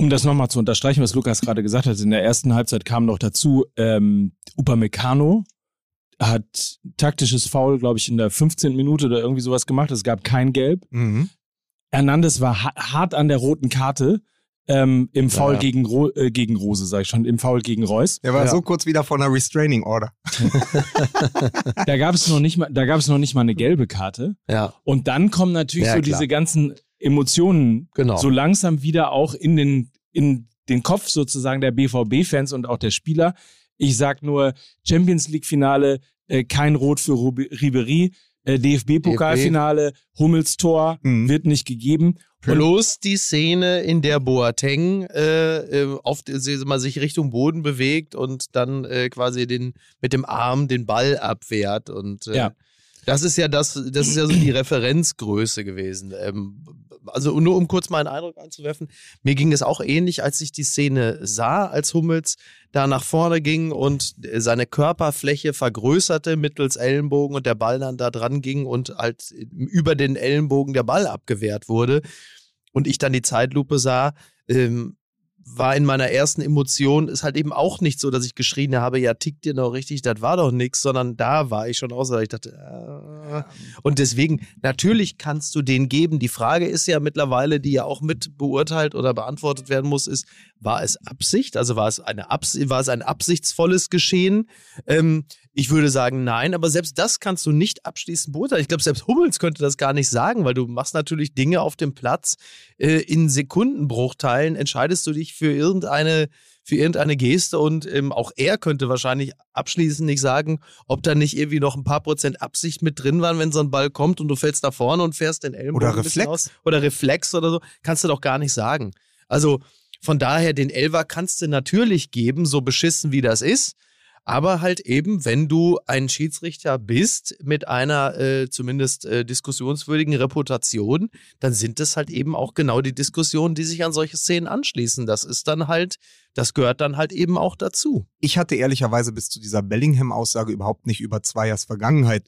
Speaker 2: um das nochmal zu unterstreichen, was Lukas gerade gesagt hat, in der ersten Halbzeit kam noch dazu, ähm, Upamecano hat taktisches Foul, glaube ich, in der 15. Minute oder irgendwie sowas gemacht. Es gab kein Gelb. Hernandez war ha hart an der roten Karte ähm, im Foul
Speaker 1: Ja.
Speaker 2: gegen, Ro äh, gegen Rose, sag ich schon, im Foul gegen Reus.
Speaker 3: Der war
Speaker 1: Ja.
Speaker 3: so kurz wieder von einer Restraining Order.
Speaker 2: Da gab es noch nicht mal, da gab es noch nicht mal eine gelbe Karte.
Speaker 1: Ja.
Speaker 2: Und dann kommen natürlich
Speaker 1: Ja,
Speaker 2: so
Speaker 1: klar.
Speaker 2: diese ganzen Emotionen
Speaker 1: Genau.
Speaker 2: so langsam wieder auch in den, in den Kopf sozusagen der BVB-Fans und auch der Spieler. Ich sag nur Champions League-Finale, äh, kein Rot für Ribery, äh, DFB-Pokalfinale, Hummels Tor
Speaker 3: Mhm.
Speaker 2: wird nicht gegeben.
Speaker 1: Plus die Szene, in der Boateng äh, äh, auf, äh, mal sich Richtung Boden bewegt und dann äh, quasi den mit dem Arm den Ball abwehrt und äh,
Speaker 2: Ja.
Speaker 1: Das ist ja das, das ist ja so die Referenzgröße gewesen. Ähm, also nur um kurz mal einen Eindruck anzuwerfen, mir ging es auch ähnlich, als ich die Szene sah, als Hummels da nach vorne ging und seine Körperfläche vergrößerte mittels Ellenbogen und der Ball dann da dran ging und halt über den Ellenbogen der Ball abgewehrt wurde. Und ich dann die Zeitlupe sah, ähm, war in meiner ersten Emotion, ist halt eben auch nicht so, dass ich geschrien habe, ja, tickt dir noch richtig, das war doch nichts, sondern da war ich schon außer, ich dachte, äh. und deswegen, natürlich kannst du den geben. Die Frage ist ja mittlerweile, die ja auch mit beurteilt oder beantwortet werden muss, ist, war es Absicht? Also war es, eine Abs war es ein absichtsvolles Geschehen? Ähm, ich würde sagen, nein, aber selbst das kannst du nicht abschließend beurteilen. Ich glaube, selbst Hummels könnte das gar nicht sagen, weil du machst natürlich Dinge auf dem Platz. Äh, in Sekundenbruchteilen entscheidest du dich für irgendeine, für irgendeine Geste und ähm, auch er könnte wahrscheinlich abschließend nicht sagen, ob da nicht irgendwie noch ein paar Prozent Absicht mit drin waren, wenn so ein Ball kommt und du fällst da vorne und fährst den Ellenbogen
Speaker 3: Oder Reflex.
Speaker 1: Aus. Oder Reflex oder so. Kannst du doch gar nicht sagen. Also von daher, den Elver kannst du natürlich geben, so beschissen wie das ist. Aber halt eben, wenn du ein Schiedsrichter bist mit einer äh, zumindest äh, diskussionswürdigen Reputation, dann sind es halt eben auch genau die Diskussionen, die sich an solche Szenen anschließen. Das ist dann halt, das gehört dann halt eben auch dazu.
Speaker 3: Ich hatte ehrlicherweise bis zu dieser Bellingham-Aussage überhaupt nicht über Zweiers Vergangenheit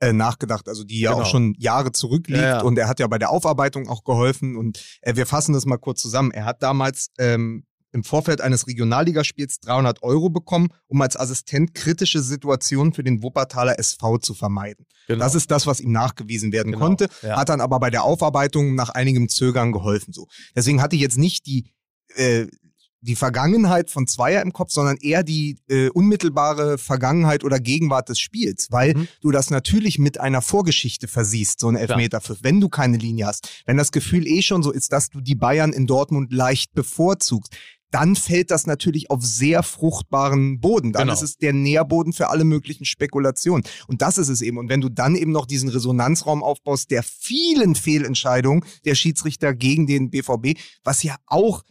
Speaker 3: äh, nachgedacht, also die ja
Speaker 1: Genau.
Speaker 3: auch schon Jahre zurückliegt
Speaker 1: Ja, ja.
Speaker 3: und er hat ja bei der Aufarbeitung auch geholfen und äh, wir fassen das mal kurz zusammen. Er hat damals ähm, im Vorfeld eines Regionalligaspiels 300 Euro bekommen, um als Assistent kritische Situationen für den Wuppertaler SV zu vermeiden.
Speaker 1: Genau.
Speaker 3: Das ist das, was ihm nachgewiesen werden
Speaker 1: Genau,
Speaker 3: konnte,
Speaker 1: ja.
Speaker 3: hat dann aber bei der Aufarbeitung nach einigem Zögern geholfen. So. Deswegen hatte ich jetzt nicht die, äh, die Vergangenheit von Zweier im Kopf, sondern eher die äh, unmittelbare Vergangenheit oder Gegenwart des Spiels, weil
Speaker 1: Mhm.
Speaker 3: du das natürlich mit einer Vorgeschichte versiehst, so ein Elfmeterpfiff, wenn du keine Linie hast. Wenn das Gefühl eh schon so ist, dass du die Bayern in Dortmund leicht bevorzugst, dann fällt das natürlich auf sehr fruchtbaren Boden. Dann
Speaker 1: Genau.
Speaker 3: ist es der Nährboden für alle möglichen Spekulationen. Und das ist es eben. Und wenn du dann eben noch diesen Resonanzraum aufbaust der vielen Fehlentscheidungen der Schiedsrichter gegen den BVB, was ja auch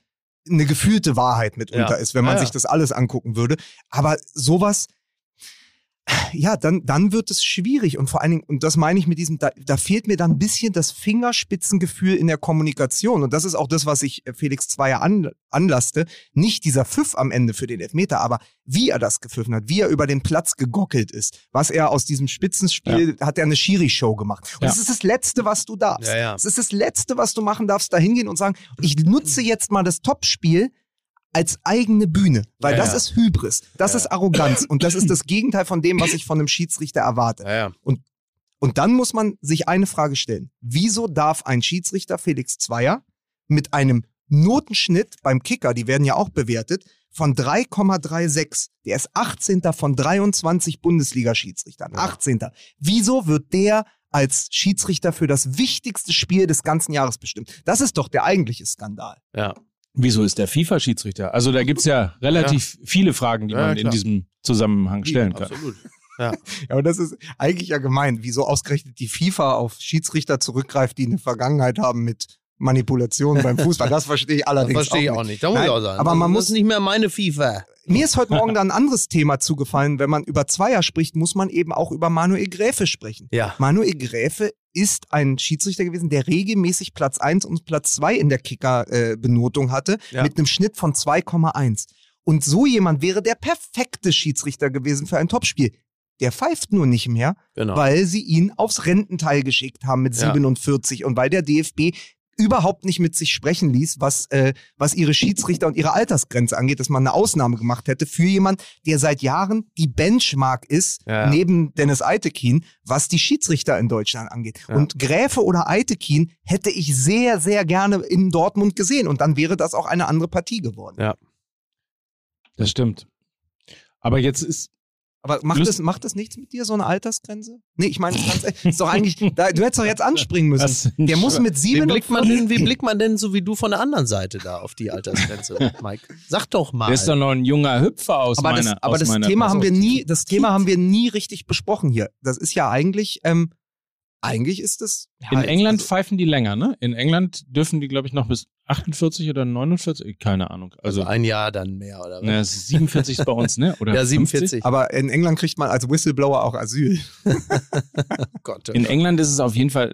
Speaker 3: eine gefühlte Wahrheit mitunter
Speaker 1: Ja.
Speaker 3: ist, wenn man
Speaker 1: Ja, ja.
Speaker 3: sich das alles angucken würde. Aber sowas, ja, dann, dann wird es schwierig. Und vor allen Dingen, und das meine ich mit diesem, da, da fehlt mir dann ein bisschen das Fingerspitzengefühl in der Kommunikation. Und das ist auch das, was ich äh, Felix Zweier an, anlasste. Nicht dieser Pfiff am Ende für den Elfmeter, aber wie er das gepfiffen hat, wie er über den Platz gegockelt ist. Was er aus diesem Spitzenspiel, hat er eine Schiri-Show gemacht. Und
Speaker 2: Ja.
Speaker 3: das ist das Letzte, was du darfst.
Speaker 1: Ja, ja.
Speaker 3: Es ist das Letzte, was du machen darfst, da hingehen und sagen, ich nutze jetzt mal das Topspiel als eigene Bühne, weil
Speaker 1: Ja,
Speaker 3: das
Speaker 1: ja.
Speaker 3: ist Hybris, das
Speaker 1: Ja.
Speaker 3: ist Arroganz und das ist das Gegenteil von dem, was ich von einem Schiedsrichter erwarte.
Speaker 1: Ja.
Speaker 3: Und dann muss man sich eine Frage stellen. Wieso darf ein Schiedsrichter Felix Zweier mit einem Notenschnitt beim Kicker, die werden ja auch bewertet, von 3,36, der ist 18. von 23 Bundesliga-Schiedsrichtern,
Speaker 1: Ja.
Speaker 3: 18. Wieso wird der als Schiedsrichter für das wichtigste Spiel des ganzen Jahres bestimmt? Das ist doch der eigentliche Skandal.
Speaker 1: ja.
Speaker 2: Wieso ist der FIFA-Schiedsrichter? Also da gibt's ja relativ viele Fragen, die
Speaker 1: Ja,
Speaker 2: man in
Speaker 1: klar.
Speaker 2: diesem Zusammenhang stellen kann.
Speaker 1: Absolut.
Speaker 3: Ja, aber das ist eigentlich ja gemein, wieso ausgerechnet die FIFA auf Schiedsrichter zurückgreift, die eine Vergangenheit haben mit Manipulationen beim Fußball. Das verstehe ich
Speaker 1: Das
Speaker 3: allerdings
Speaker 1: verstehe ich
Speaker 3: auch
Speaker 1: auch
Speaker 3: nicht.
Speaker 1: nicht. Da muss
Speaker 3: Nein,
Speaker 1: ich auch sagen.
Speaker 3: aber man
Speaker 1: das
Speaker 3: muss-
Speaker 1: nicht mehr meine FIFA.
Speaker 3: Mir ist heute Morgen da ein anderes Thema zugefallen. Wenn man über Zweier spricht, muss man eben auch über Manuel Gräfe sprechen.
Speaker 1: Ja.
Speaker 3: Manuel Gräfe ist ein Schiedsrichter gewesen, der regelmäßig Platz 1 und Platz 2 in der Kicker-Benotung hatte,
Speaker 1: Ja.
Speaker 3: mit einem Schnitt von 2,1. Und so jemand wäre der perfekte Schiedsrichter gewesen für ein Topspiel. Der pfeift nur nicht mehr,
Speaker 1: Genau.
Speaker 3: weil sie ihn aufs Rententeil geschickt haben mit
Speaker 1: Ja.
Speaker 3: 47 und weil der DFB überhaupt nicht mit sich sprechen ließ, was, äh, was ihre Schiedsrichter und ihre Altersgrenze angeht, dass man eine Ausnahme gemacht hätte für jemand, der seit Jahren die Benchmark ist,
Speaker 1: Ja, ja.
Speaker 3: neben Dennis Eitekin, was die Schiedsrichter in Deutschland angeht.
Speaker 1: Ja.
Speaker 3: Und Gräfe oder Eitekin hätte ich sehr, sehr gerne in Dortmund gesehen und dann wäre das auch eine andere Partie geworden.
Speaker 1: Ja.
Speaker 2: Das stimmt. Aber jetzt ist,
Speaker 3: Aber macht
Speaker 2: Lust-
Speaker 3: das, macht das nichts mit dir, so eine Altersgrenze? Nee, ich meine, ganz ehrlich, ist doch eigentlich, da, du hättest doch jetzt anspringen müssen.
Speaker 2: Das
Speaker 3: Der muss mit
Speaker 1: Wie
Speaker 3: sieben
Speaker 1: blickt, man denn, wie blickt man denn so wie du von der anderen Seite da auf die Altersgrenze, Mike? Sag doch mal.
Speaker 2: der ist doch noch ein junger Hüpfer aus
Speaker 3: aber das,
Speaker 2: meiner
Speaker 3: aber
Speaker 2: aus
Speaker 3: das
Speaker 2: meiner
Speaker 3: Thema haben wir nie, das Thema haben wir nie richtig besprochen hier. Das ist ja eigentlich, ähm, eigentlich ist es.
Speaker 2: In
Speaker 3: ja,
Speaker 2: England
Speaker 3: also,
Speaker 2: pfeifen die länger, ne? In England dürfen die, glaube ich, noch bis 48 oder 49, keine Ahnung.
Speaker 1: Also,
Speaker 2: Also,
Speaker 1: ein Jahr dann mehr, oder was?
Speaker 2: ist 47 ist bei uns, ne? Oder
Speaker 1: ja,
Speaker 2: 50?
Speaker 1: 47.
Speaker 3: aber in England kriegt man als Whistleblower auch Asyl.
Speaker 1: Oh Gott.
Speaker 2: In England ist es auf jeden Fall,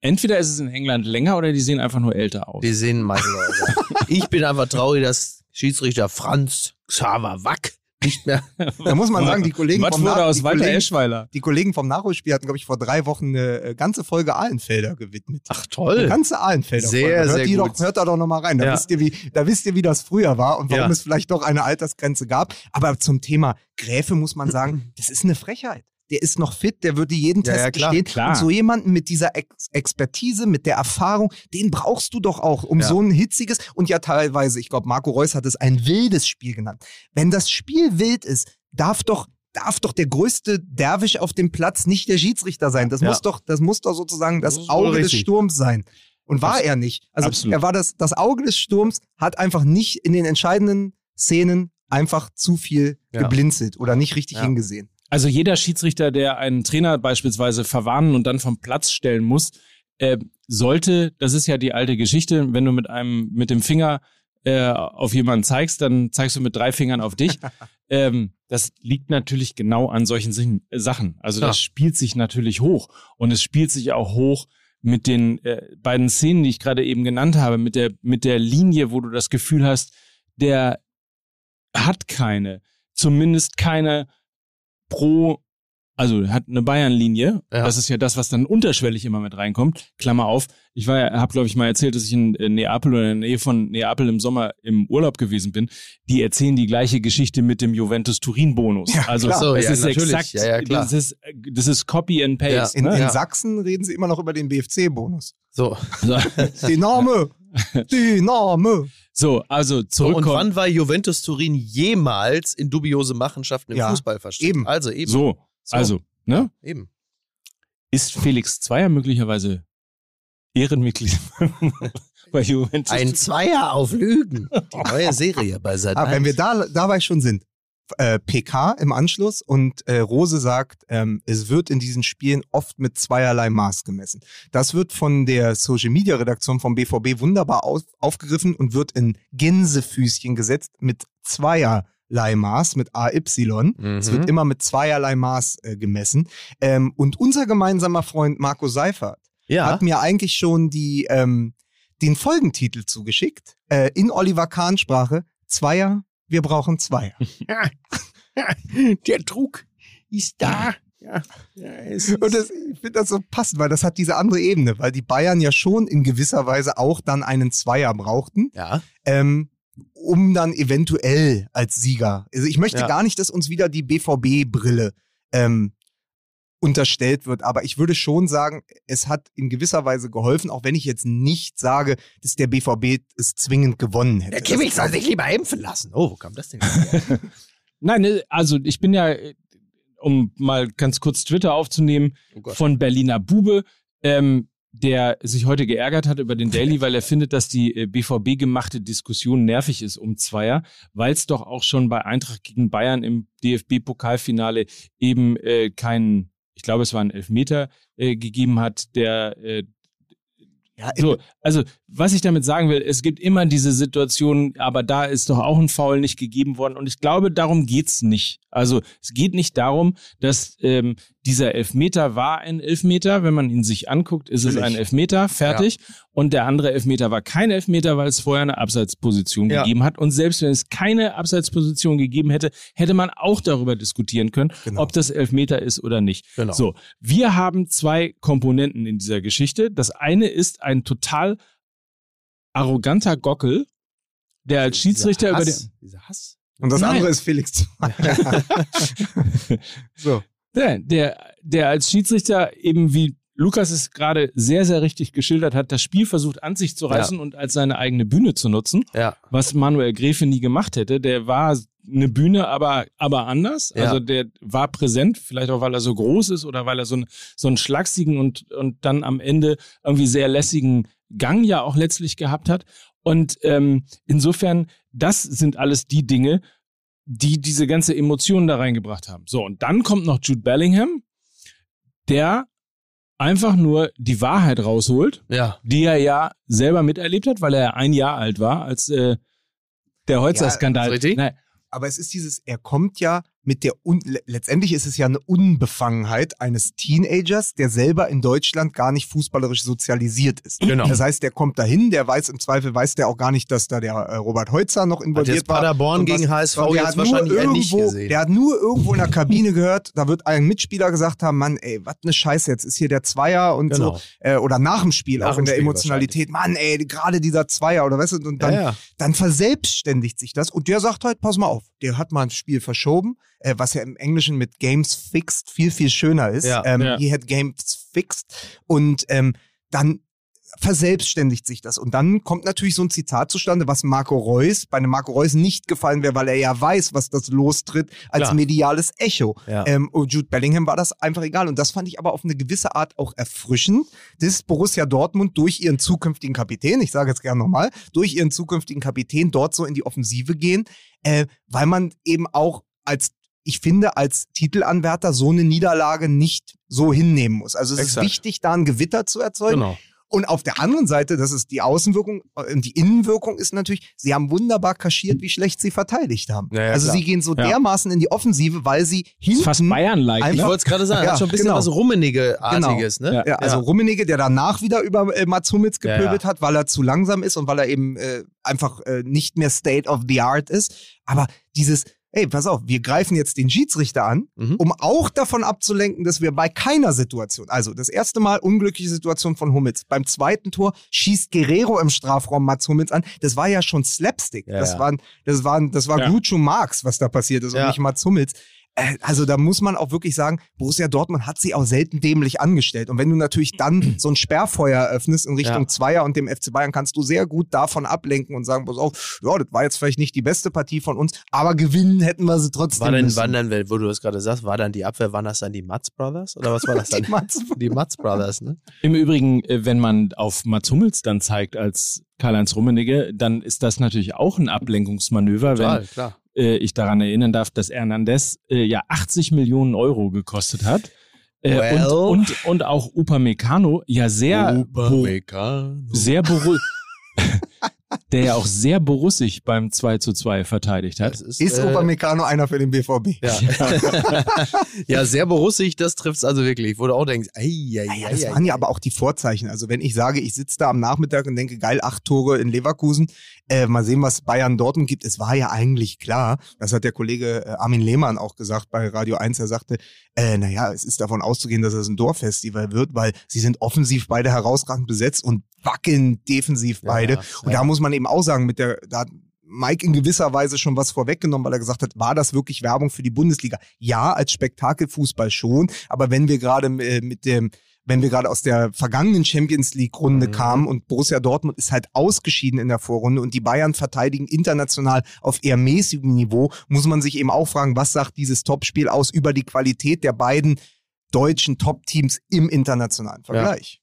Speaker 2: entweder ist es in England länger oder die sehen einfach nur älter aus.
Speaker 1: Die sehen meistens aus. Ich bin einfach traurig, dass Schiedsrichter Franz Xaver Wack nicht mehr.
Speaker 3: Da muss man sagen, die Kollegen
Speaker 2: Was
Speaker 3: vom,
Speaker 2: wurde
Speaker 3: Nach
Speaker 2: aus
Speaker 3: die
Speaker 2: Walter
Speaker 3: Kollegen, die Kollegen vom Nachholspiel hatten, glaube ich, vor drei Wochen eine äh, ganze Folge Ahlenfelder gewidmet.
Speaker 1: Ach
Speaker 3: Eine
Speaker 1: toll.
Speaker 3: ganze Ahlenfelder
Speaker 1: Sehr,
Speaker 3: Folge. Hört,
Speaker 1: sehr
Speaker 3: die
Speaker 1: gut.
Speaker 3: Doch, hört da doch nochmal rein. Da,
Speaker 1: Ja.
Speaker 3: wisst ihr, wie, da wisst ihr, wie das früher war und warum
Speaker 1: Ja.
Speaker 3: es vielleicht doch eine Altersgrenze gab. Aber zum Thema Gräfe muss man sagen, das ist eine Frechheit. Der ist noch fit, der würde jeden
Speaker 1: Ja,
Speaker 3: Test
Speaker 1: ja, klar,
Speaker 3: bestehen.
Speaker 2: klar.
Speaker 3: Und so jemanden mit dieser Ex Expertise, mit der Erfahrung, den brauchst du doch auch, um
Speaker 1: Ja.
Speaker 3: so ein hitziges und ja teilweise, ich glaube, Marco Reus hat es ein wildes Spiel genannt. Wenn das Spiel wild ist, darf doch darf doch der größte Derwisch auf dem Platz nicht der Schiedsrichter sein. Das
Speaker 1: Ja.
Speaker 3: muss doch, das muss doch sozusagen das,
Speaker 1: Das
Speaker 3: Auge des
Speaker 1: richtig.
Speaker 3: Sturms sein. Und war
Speaker 2: Abs-
Speaker 3: er nicht. Also
Speaker 2: absolut.
Speaker 3: er war das, das Auge des Sturms, hat einfach nicht in den entscheidenden Szenen einfach zu viel
Speaker 1: Ja.
Speaker 3: geblinzelt oder nicht richtig
Speaker 1: Ja.
Speaker 3: hingesehen.
Speaker 2: Also jeder Schiedsrichter, der einen Trainer beispielsweise verwarnen und dann vom Platz stellen muss, äh, sollte, das ist ja die alte Geschichte, wenn du mit einem, mit dem Finger äh, auf jemanden zeigst, dann zeigst du mit drei Fingern auf dich. ähm, das liegt natürlich genau an solchen Sin- äh, Sachen. Also das
Speaker 1: Ja.
Speaker 2: spielt sich natürlich hoch. Und es spielt sich auch hoch mit den äh, beiden Szenen, die ich gerade eben genannt habe, mit der, mit der Linie, wo du das Gefühl hast, der hat keine, zumindest keine pro, also hat eine Bayern-Linie.
Speaker 1: Ja.
Speaker 2: Das ist ja das, was dann unterschwellig immer mit reinkommt. Klammer auf. Ich war, ja- habe glaube ich mal erzählt, dass ich in, in Neapel oder in der Nähe von Neapel im Sommer im Urlaub gewesen bin. Die erzählen die gleiche Geschichte mit dem Juventus Turin-Bonus.
Speaker 3: Ja,
Speaker 2: also
Speaker 3: klar.
Speaker 1: So,
Speaker 2: es
Speaker 1: ja,
Speaker 2: ist
Speaker 1: natürlich.
Speaker 2: exakt,
Speaker 1: Ja, ja, klar.
Speaker 2: das ist, das ist Copy and Paste.
Speaker 3: In,
Speaker 2: ne?
Speaker 3: in
Speaker 1: Ja.
Speaker 3: Sachsen reden sie immer noch über den BFC-Bonus.
Speaker 1: So.
Speaker 2: So,
Speaker 3: Die Name!
Speaker 2: so, also
Speaker 1: so. Und wann war Juventus Turin jemals in dubiose Machenschaften im
Speaker 3: Ja,
Speaker 1: Fußball verstrickt?
Speaker 3: eben.
Speaker 1: Also eben.
Speaker 2: So,
Speaker 1: So.
Speaker 2: also, ne?
Speaker 1: Eben.
Speaker 2: Ist Felix Zweier möglicherweise Ehrenmitglied bei Juventus?
Speaker 1: Ein Zweier auf Lügen. Die neue Serie bei Sat.
Speaker 3: Ah, wenn wir da dabei schon sind. Äh, PK im Anschluss und äh, Rose sagt, ähm, es wird in diesen Spielen oft mit zweierlei Maß gemessen. Das wird von der Social Media Redaktion vom BVB wunderbar auf, aufgegriffen und wird in Gänsefüßchen gesetzt mit zweierlei Maß, mit AY.
Speaker 1: Mhm.
Speaker 3: Es wird immer mit zweierlei Maß äh, gemessen. Ähm, und unser gemeinsamer Freund Marco Seifert
Speaker 1: ja.
Speaker 3: hat mir eigentlich schon die, ähm, den Folgentitel zugeschickt. Äh, in Oliver Kahn Sprache. Zweier, wir brauchen Zweier.
Speaker 1: Der Druck ist da. Ja. ja es
Speaker 3: Und das, ich finde das so passend, weil das hat diese andere Ebene, weil die Bayern ja schon in gewisser Weise auch dann einen Zweier brauchten,
Speaker 1: ja.
Speaker 3: ähm, um dann eventuell als Sieger. Also ich möchte
Speaker 1: Ja.
Speaker 3: gar nicht, dass uns wieder die BVB-Brille ähm, unterstellt wird, aber ich würde schon sagen, es hat in gewisser Weise geholfen, auch wenn ich jetzt nicht sage, dass der BVB es zwingend gewonnen hätte.
Speaker 1: Der Kimmich
Speaker 3: Das-
Speaker 1: soll sich lieber impfen lassen. Oh, wo kam das denn her?
Speaker 2: Nein, ne, also ich bin ja, äh, um mal ganz kurz Twitter aufzunehmen,
Speaker 1: Oh
Speaker 2: von Berliner Bube, ähm, der sich heute geärgert hat über den Daily, weil er findet, dass die äh, BVB gemachte Diskussion nervig ist um Zweier, weil es doch auch schon bei Eintracht gegen Bayern im DFB-Pokalfinale eben äh, keinen, ich glaube, es war ein Elfmeter äh, gegeben hat, der äh,
Speaker 3: Ja,
Speaker 2: so, also was ich damit sagen will, es gibt immer diese Situation, aber da ist doch auch ein Foul nicht gegeben worden und ich glaube, darum geht's nicht. Also es geht nicht darum, dass ähm, dieser Elfmeter war ein Elfmeter. Wenn man ihn sich anguckt, ist es
Speaker 3: Natürlich.
Speaker 2: ein Elfmeter, fertig. Und der andere Elfmeter war kein Elfmeter, weil es vorher eine Abseitsposition
Speaker 1: Ja.
Speaker 2: gegeben hat. Und selbst wenn es keine Abseitsposition gegeben hätte, hätte man auch darüber diskutieren können,
Speaker 3: Genau.
Speaker 2: ob das Elfmeter ist oder nicht.
Speaker 1: Genau.
Speaker 2: So, wir haben zwei Komponenten in dieser Geschichte. Das eine ist ein total arroganter Gockel, der als Schiedsrichter über den.
Speaker 1: Hass, Dieser Hass.
Speaker 3: Und das
Speaker 2: Nein.
Speaker 3: andere ist Felix so.
Speaker 2: Der, der, der als Schiedsrichter eben wie Lukas es gerade sehr, sehr richtig geschildert hat, das Spiel versucht an sich zu reißen und als seine eigene Bühne zu nutzen,
Speaker 1: Ja.
Speaker 2: was Manuel Gräfe nie gemacht hätte. Der war eine Bühne, aber, aber anders.
Speaker 1: Ja.
Speaker 2: Also der war präsent, vielleicht auch, weil er so groß ist oder weil er so, einen so einen schlagsigen und, und dann am Ende irgendwie sehr lässigen Gang ja auch letztlich gehabt hat. Und ähm, insofern, das sind alles die Dinge, die diese ganze Emotion da reingebracht haben. So, und dann kommt noch Jude Bellingham, der einfach nur die Wahrheit rausholt,
Speaker 1: Ja.
Speaker 2: die er ja selber miterlebt hat, weil er ein Jahr alt war, als äh, der Holzer-Skandal.
Speaker 1: Ja,
Speaker 3: Aber es ist dieses, er kommt ja mit der, un le- letztendlich ist es ja eine Unbefangenheit eines Teenagers, der selber in Deutschland gar nicht fußballerisch sozialisiert ist.
Speaker 1: Genau.
Speaker 3: Das heißt, der kommt dahin, der weiß im Zweifel, weiß der auch gar nicht, dass da der äh, Robert Heutzer noch
Speaker 1: Hat
Speaker 3: involviert
Speaker 1: jetzt
Speaker 3: war.
Speaker 1: Paderborn
Speaker 3: was-
Speaker 1: gegen HSV
Speaker 3: der
Speaker 1: jetzt
Speaker 3: hat nur
Speaker 1: wahrscheinlich eher nicht
Speaker 3: irgendwo,
Speaker 1: gesehen.
Speaker 3: Der hat nur irgendwo in der Kabine gehört, da wird ein Mitspieler gesagt haben, Mann, ey, was ne Scheiße, jetzt ist hier der Zweier und
Speaker 1: Genau.
Speaker 3: so. Äh, oder nach dem Spiel,
Speaker 1: Nach
Speaker 3: auch in der
Speaker 1: Spiel
Speaker 3: Emotionalität. Mann, ey, gerade dieser Zweier oder weißt du, und dann,
Speaker 1: ja, ja.
Speaker 3: dann verselbstständigt sich das und der sagt halt, pass mal auf, der hat mal ein Spiel verschoben, äh, was ja im Englischen mit Games Fixed viel, viel schöner ist.
Speaker 1: Ja.
Speaker 3: ähm,
Speaker 2: Ja.
Speaker 3: He had Games Fixed und ähm, dann verselbstständigt sich das. Und dann kommt natürlich so ein Zitat zustande, was Marco Reus, bei einem Marco Reus nicht gefallen wäre, weil er ja weiß, was das lostritt als
Speaker 1: Klar.
Speaker 3: mediales Echo.
Speaker 1: Ja.
Speaker 3: Ähm, und Jude Bellingham war das einfach egal. Und das fand ich aber auf eine gewisse Art auch erfrischend, dass Borussia Dortmund durch ihren zukünftigen Kapitän, ich sage jetzt gerne nochmal, durch ihren zukünftigen Kapitän dort so in die Offensive gehen, äh, weil man eben auch als ich finde, als Titelanwärter so eine Niederlage nicht so hinnehmen muss. Also es
Speaker 1: Exakt.
Speaker 3: ist wichtig, da ein Gewitter zu erzeugen.
Speaker 1: Genau.
Speaker 3: Und auf der anderen Seite, das ist die Außenwirkung äh, und die Innenwirkung ist natürlich, sie haben wunderbar kaschiert, wie schlecht sie verteidigt haben.
Speaker 1: Ja, ja,
Speaker 3: also
Speaker 1: klar.
Speaker 3: sie gehen so
Speaker 2: Ja.
Speaker 3: dermaßen in die Offensive, weil sie
Speaker 2: ist fast
Speaker 3: hinten
Speaker 2: Bayern-like.
Speaker 1: Ich
Speaker 2: Ne?
Speaker 1: wollte es gerade sagen,
Speaker 3: Ja,
Speaker 1: hat schon ein bisschen
Speaker 3: genau.
Speaker 1: was Rummenige-artiges, ne?
Speaker 2: Ja.
Speaker 3: Ja, also Rummenigge, der danach wieder über äh, Mats Hummels
Speaker 1: Ja,
Speaker 3: gepöbelt hat, weil er zu langsam ist und weil er eben äh, einfach äh, nicht mehr State of the Art ist. Aber dieses, ey, pass auf, wir greifen jetzt den Schiedsrichter an,
Speaker 1: Mhm.
Speaker 3: um auch davon abzulenken, dass wir bei keiner Situation, also das erste Mal unglückliche Situation von Hummels, beim zweiten Tor schießt Guerrero im Strafraum Mats Hummels an. Das war ja schon Slapstick.
Speaker 1: Ja,
Speaker 3: das,
Speaker 1: ja.
Speaker 3: Waren, das, waren, das war
Speaker 2: Ja.
Speaker 3: Groucho Marx, was da passiert ist
Speaker 1: Ja.
Speaker 3: und nicht Mats Hummels. Äh, Also da muss man auch wirklich sagen, Borussia Dortmund hat sie auch selten dämlich angestellt. Und wenn du natürlich dann so ein Sperrfeuer eröffnest in Richtung
Speaker 1: Ja.
Speaker 3: Zweier und dem FC Bayern, kannst du sehr gut davon ablenken und sagen, pass auf, ja, das war jetzt vielleicht nicht die beste Partie von uns, aber gewinnen hätten wir sie trotzdem
Speaker 1: War denn, wann dann, wo du das gerade sagst, war dann die Abwehr, waren das dann die Mats Brothers? Oder was war das dann?
Speaker 3: Die Mats-
Speaker 1: die Mats Brothers, ne?
Speaker 2: Im Übrigen, äh, wenn man auf Mats Hummels dann zeigt als Karl-Heinz Rummenigge, dann ist das natürlich auch ein Ablenkungsmanöver, wenn
Speaker 1: klar.
Speaker 2: Äh, ich daran erinnern darf, dass Hernandez äh, ja 80 Millionen Euro gekostet hat. Äh,
Speaker 1: Well.
Speaker 2: und, und, und auch Upamecano ja sehr, bo
Speaker 1: Upamecano.
Speaker 2: sehr beru der ja auch sehr borussig beim 2 zu 2 verteidigt hat.
Speaker 1: Das ist,
Speaker 3: Ist
Speaker 1: äh,
Speaker 3: Upamecano einer für den BVB?
Speaker 1: Ja. ja, sehr borussig, das trifft's also wirklich. Wo du auch denkst, ei, ei, ei,
Speaker 3: das
Speaker 1: ei,
Speaker 3: waren ja aber auch die Vorzeichen. Also wenn ich sage, ich sitze da am Nachmittag und denke, geil, acht Tore in Leverkusen, äh, mal sehen, was Bayern Dortmund gibt. Es war ja eigentlich klar, das hat der Kollege äh, Armin Lehmann auch gesagt bei Radio 1, er sagte, äh, naja, es ist davon auszugehen, dass es ein Dorffestival wird, weil sie sind offensiv beide herausragend besetzt und wackeln defensiv beide.
Speaker 1: ja,
Speaker 3: und
Speaker 1: ja.
Speaker 3: da muss man eben auch sagen, mit der, da hat Mike in gewisser Weise schon was vorweggenommen, weil er gesagt hat, war das wirklich Werbung für die Bundesliga? Ja, als Spektakelfußball schon, aber wenn wir gerade äh, mit dem wenn wir gerade aus der vergangenen Champions League Runde
Speaker 1: Mhm.
Speaker 3: kamen und Borussia Dortmund ist halt ausgeschieden in der Vorrunde und die Bayern verteidigen international auf eher mäßigem Niveau, muss man sich eben auch fragen, was sagt dieses Topspiel aus über die Qualität der beiden deutschen Top-Teams im internationalen Vergleich?